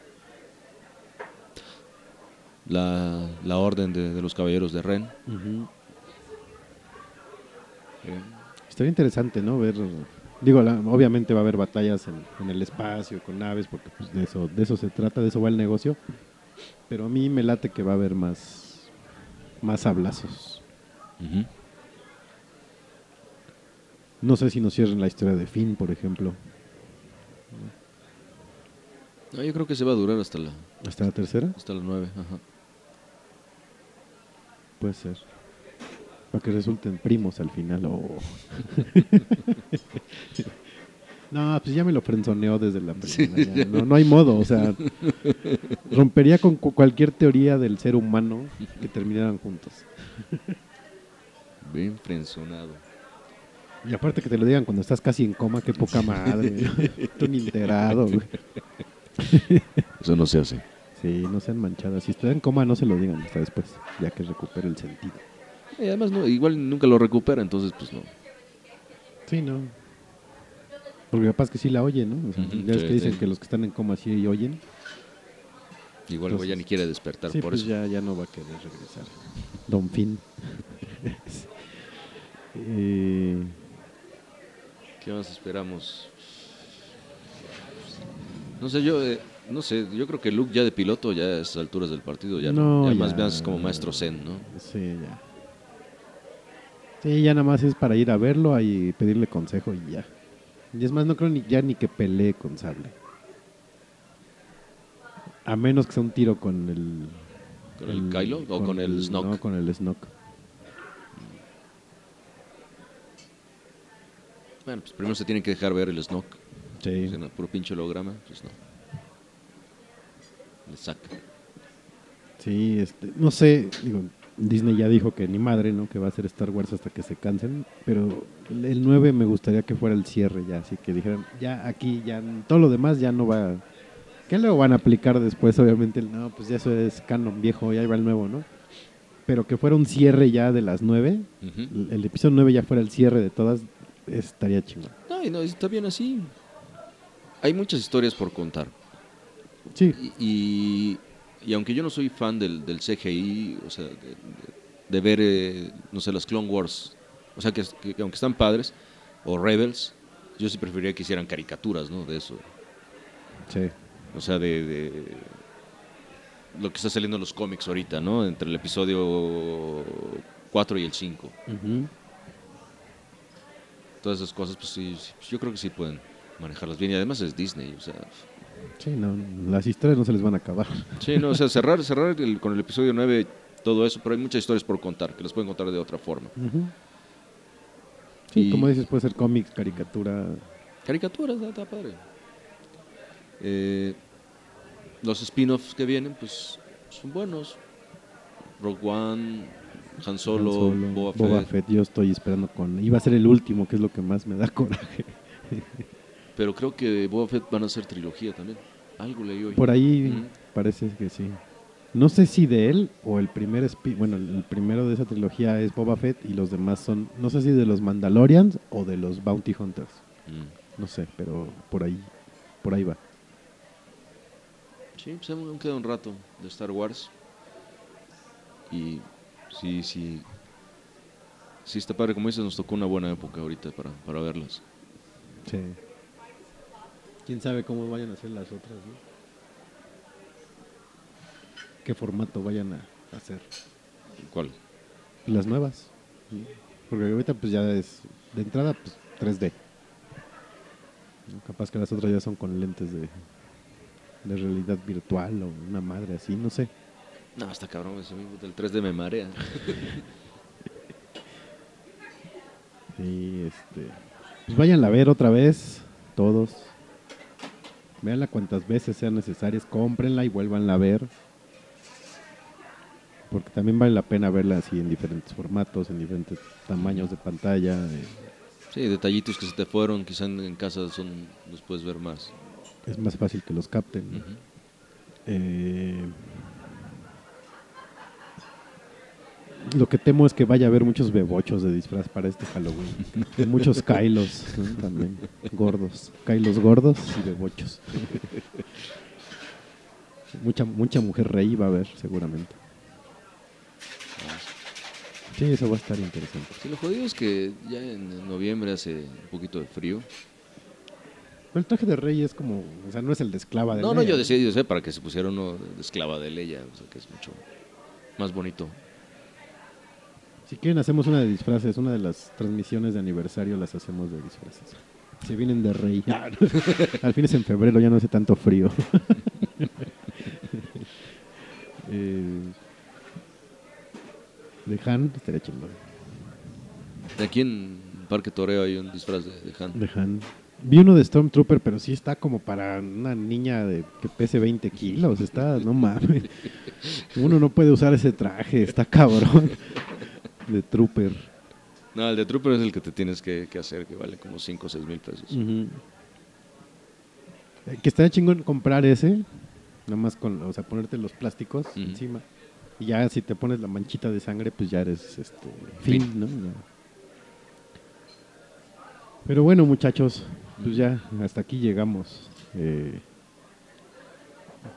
la, la orden de, de los caballeros de Ren. Eh, Estaría interesante, ¿no? Ver, digo, la- obviamente va a haber batallas en, en el espacio, con naves, porque pues, de eso, de eso se trata, de eso va el negocio. Pero a mí me late que va a haber más, más hablazos. ujú. No sé si nos cierren la historia de Finn, por ejemplo, No, yo creo que se va a durar hasta la, hasta la tercera, hasta la 9. Ajá. puede ser. Para que resulten primos al final. o no, pues ya me lo frenzoneó desde la primera. no, no hay modo, o sea, rompería con cu- cualquier teoría del ser humano que terminaran juntos. Bien frenzonado. Y aparte que te lo digan cuando estás casi en coma, qué poca madre. Tú ni enterado, güey. Eso no se hace. Sí, no sean manchadas. Si está en coma, no se lo digan hasta después, ya que recupere el sentido. Y además, no, igual nunca lo recupera, entonces, pues no. Sí, no. Porque capaz que sí la oye, ¿no? O sea, Ujú, ya es que dicen sí. que los que están en coma sí oyen. Igual güey, ya Entonces, ni quiere despertar Sí, por pues eso. ya, ya no va a querer regresar. Don Finn. Eh, ¿Qué más esperamos? No sé, yo eh, no sé, yo creo que Luke ya de piloto ya a estas alturas del partido ya no, No, ya más ya. veas como maestro Zen, ¿no? sí, ya. Sí, ya nada más es para ir a verlo y pedirle consejo y ya. Y es más, no creo ni, ya ni que pelee con Sable. A menos que sea un tiro con el... ¿Con el Kylo o con el Snoke? No, con el Snoke. Bueno, pues primero se tiene que dejar ver el Snoke. Sí. Si no, puro pinche holograma, pues no. Le saca. Sí, este, no sé, digo, Disney ya dijo que ni madre, ¿no? Que va a ser Star Wars hasta que se cansen, pero el- el 9 me gustaría que fuera el cierre ya, así que dijeran, ya aquí, ya todo lo demás ya no va... ¿Qué luego van a aplicar después? Obviamente, el, no, pues ya eso es canon viejo, ya iba el nuevo, ¿no? Pero que fuera un cierre ya de las 9, Ujú. el, el episodio 9 ya fuera el cierre de todas, estaría chingón. No, y no, está bien así. Hay muchas historias por contar. Sí, Y, y, y aunque yo no soy fan del, del CGI, o sea, de, de- de ver, eh, no sé, las Clone Wars, o sea, que, que- que aunque están padres, o Rebels, yo sí preferiría que hicieran caricaturas, ¿no? De eso. sí. O sea, de, de lo que está saliendo en los cómics ahorita, ¿no? Entre el episodio 4 y el 5. Ujú. Todas esas cosas, pues sí, sí, yo creo que sí pueden manejarlas bien. Y además es Disney, o sea... Sí, no, las historias no se les van a acabar. Sí, no, o sea, cerrar, cerrar el- con el episodio 9 todo eso, pero hay muchas historias por contar, que las pueden contar de otra forma. Sí, Y- como dices, puede ser cómics, caricatura. Caricaturas, está, está padre. Eh, los spin-offs que vienen, pues son buenos. Rogue One, Han Solo, Han Solo, Boba, Boba Fett. Fett. Yo estoy esperando con. Iba a ser el último, que es lo que más me da coraje. Pero creo que de Boba Fett van a ser trilogía también. Algo leí hoy. Por ahí parece que sí. No sé si de él o el primer bueno, el primero de esa trilogía es Boba Fett y los demás son, no sé si de los Mandalorians o de los Bounty Hunters. Mm. No sé, pero por ahí, por ahí va. Sí, pues aún queda un rato de Star Wars. Y sí, sí. Sí, está padre. Como dices, nos tocó una buena época ahorita para, para verlas. Sí. Quién sabe cómo vayan a ser las otras, ¿no? ¿Qué formato vayan a hacer? ¿Cuál? Las nuevas. Porque ahorita pues ya es de entrada pues 3D. ¿no? Capaz que las otras ya son con lentes de, de realidad virtual o una madre así, no sé. No, está cabrón. Amigo del 3D me marea. Y este pues váyanla a ver otra vez todos. Véanla cuantas veces sean necesarias, cómprenla y vuélvanla a ver. Porque también vale la pena verla así en diferentes formatos, en diferentes tamaños de pantalla. Sí, detallitos que se te fueron. Quizá en, casa son, los puedes ver más. es más fácil que los capten. Ujú. Eh, lo que temo es que vaya a haber muchos bebochos de disfraz para este Halloween. Muchos Kylos ¿no? también, gordos. Kylos gordos y bebochos. mucha, mucha mujer rey va a haber, seguramente. Sí, eso va a estar interesante. Sí, lo jodido es que ya en noviembre hace un poquito de frío. Pero el traje de rey es como, o sea, no es el de esclava de No, no, yo decía, yo sé, para que se pusiera uno de esclava de Leia, o sea, que es mucho más bonito. Si quieren hacemos una de disfraces, una de las transmisiones de aniversario las hacemos de disfraces. Se vienen de rey. Al fin es en febrero, ya no hace tanto frío. Eh, de Han, estaría chingón. De aquí en Parque Toreo hay un disfraz de, de Han. De Han. Vi uno de Stormtrooper, pero sí está como para una niña de que pese 20 kilos. Está, no mames. Uno no puede usar ese traje, está cabrón. De Trooper. No, el de Trooper es el que te tienes que, que hacer, que vale como 5 o 6 mil pesos. Eh, Que estaría chingón comprar ese, nada más con, o sea, ponerte los plásticos encima. Y ya si te pones la manchita de sangre, pues ya eres este fin, Fin. ¿no? Ya. Pero bueno, muchachos, pues ya hasta aquí llegamos. Eh,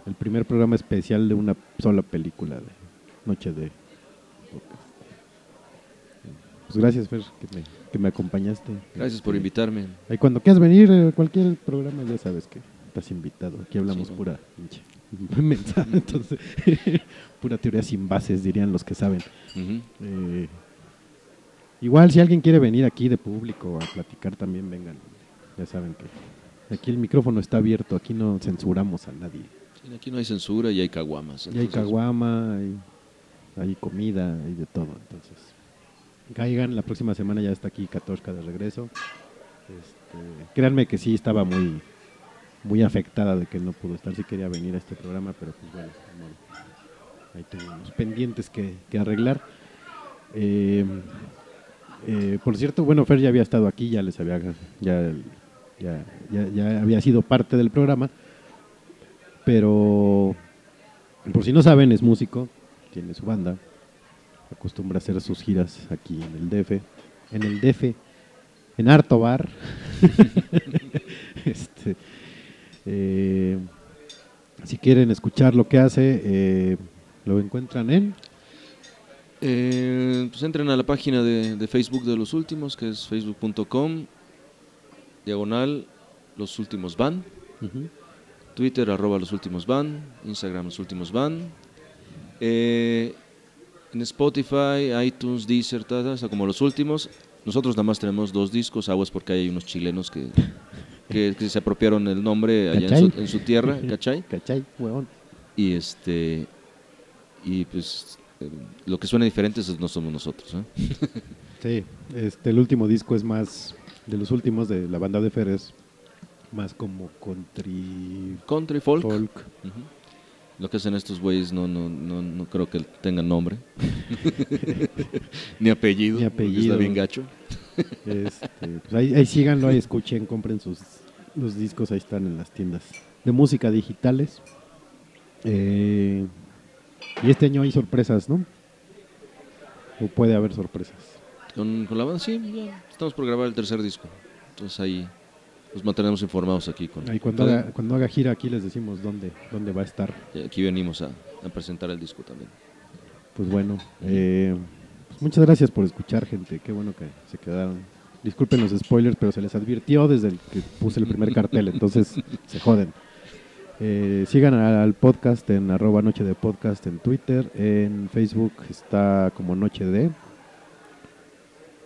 el primer programa especial de una sola película de Noche de. Pues gracias, Fer, que me, que me acompañaste. Gracias por Este, invitarme. Ahí cuando quieras venir a cualquier programa ya sabes que estás invitado. Aquí hablamos pura pinche mensaje, entonces pura teoría sin bases dirían los que saben. Eh, igual si alguien quiere venir aquí de público a platicar también vengan. Ya saben que aquí el micrófono está abierto, aquí no censuramos a nadie. Sí, Aquí no hay censura y hay caguamas. Y hay caguama, hay, hay comida, hay de todo. Entonces, caigan, la próxima semana ya está aquí Katoshka de regreso. Este, créanme que sí estaba muy muy afectada de que no pudo estar, sí quería venir a este programa, pero pues bueno, ahí tengo unos pendientes que, que arreglar. Eh, eh, por cierto, bueno, Fer ya había estado aquí, ya les había, ya, ya, ya, ya había sido parte del programa, pero por si no saben, es músico, tiene su banda, acostumbra a hacer sus giras aquí en el DF, en el DF, en Harto Bar. este, eh, si quieren escuchar lo que hace, eh, lo encuentran en Eh, pues entren a la página de, de Facebook de los últimos, que es facebook.com, diagonal, los últimos van. Twitter, arroba los últimos van. Instagram, los últimos van. Eh, en Spotify, iTunes, Deezer, tal, tal, o sea, como los últimos. Nosotros nada más tenemos dos discos, aguas porque hay unos chilenos que, que, que se apropiaron el nombre allá en su, en su tierra, ¿cachai? ¿Cachai? Huevón. Y este y pues lo que suena diferente es- no somos nosotros, ¿eh? Sí, este, el último disco es más, de los últimos de la banda de Fer, es más como country Country folk. Lo que hacen estos güeyes no, no, no, no creo que tengan nombre. Ni apellido. Ni apellido. Está bien gacho. Este, pues ahí, ahí síganlo, ahí escuchen, compren sus los discos, ahí están en las tiendas de música digitales. Eh, y este año hay sorpresas, ¿no? O puede haber sorpresas. Con, con la banda, sí, ya estamos por grabar el tercer disco. Entonces ahí nos mantenemos informados aquí. Con, Ahí cuando haga, cuando haga gira aquí les decimos dónde, dónde va a estar. Y Aquí venimos a, a presentar el disco también. Pues bueno, eh, pues muchas gracias por escuchar, gente. Qué bueno que se quedaron. Disculpen los spoilers, pero se les advirtió desde el que puse el primer cartel, entonces se joden. Eh, sigan al podcast en arroba noche de podcast en Twitter, en Facebook está como noche de.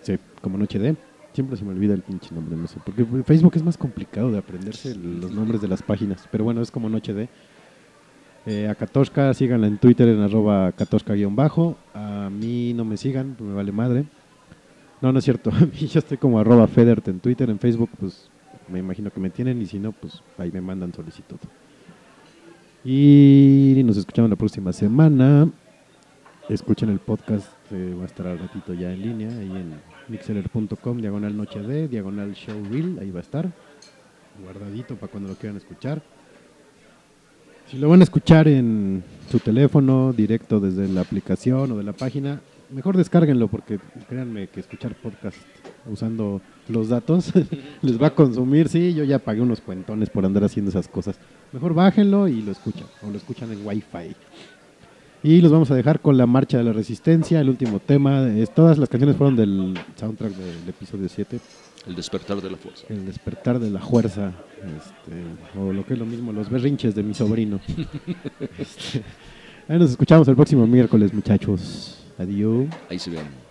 Sí, como noche de. Siempre se me olvida el pinche nombre, no sé. Porque Facebook es más complicado de aprenderse los nombres de las páginas. Pero bueno, es como noche de. Eh, a Katoshka, síganla en Twitter en arroba Katoshka-bajo. A mí no me sigan, me vale madre. No, no es cierto. A mí yo estoy como arroba Federt en Twitter, en Facebook, pues me imagino que me tienen y si no, pues ahí me mandan solicitud. Y nos escuchamos la próxima semana. Escuchen el podcast, eh, va a estar al ratito ya en línea, ahí en mixeler.com, diagonal noche de, diagonal show reel, ahí va a estar, guardadito para cuando lo quieran escuchar. Si lo van a escuchar en su teléfono, directo desde la aplicación o de la página, mejor descárguenlo porque créanme que escuchar podcast usando los datos les va a consumir. Sí, yo ya pagué unos cuentones por andar haciendo esas cosas. Mejor bájenlo y lo escuchan o lo escuchan en Wi-Fi. Y los vamos a dejar con la marcha de la resistencia, el último tema. Es, todas las canciones fueron del soundtrack del episodio 7. El despertar de la fuerza. El despertar de la fuerza, este, o lo que es lo mismo, los berrinches de mi sobrino. Este, ahí nos escuchamos el próximo miércoles, muchachos. Adiós. Ahí se ven.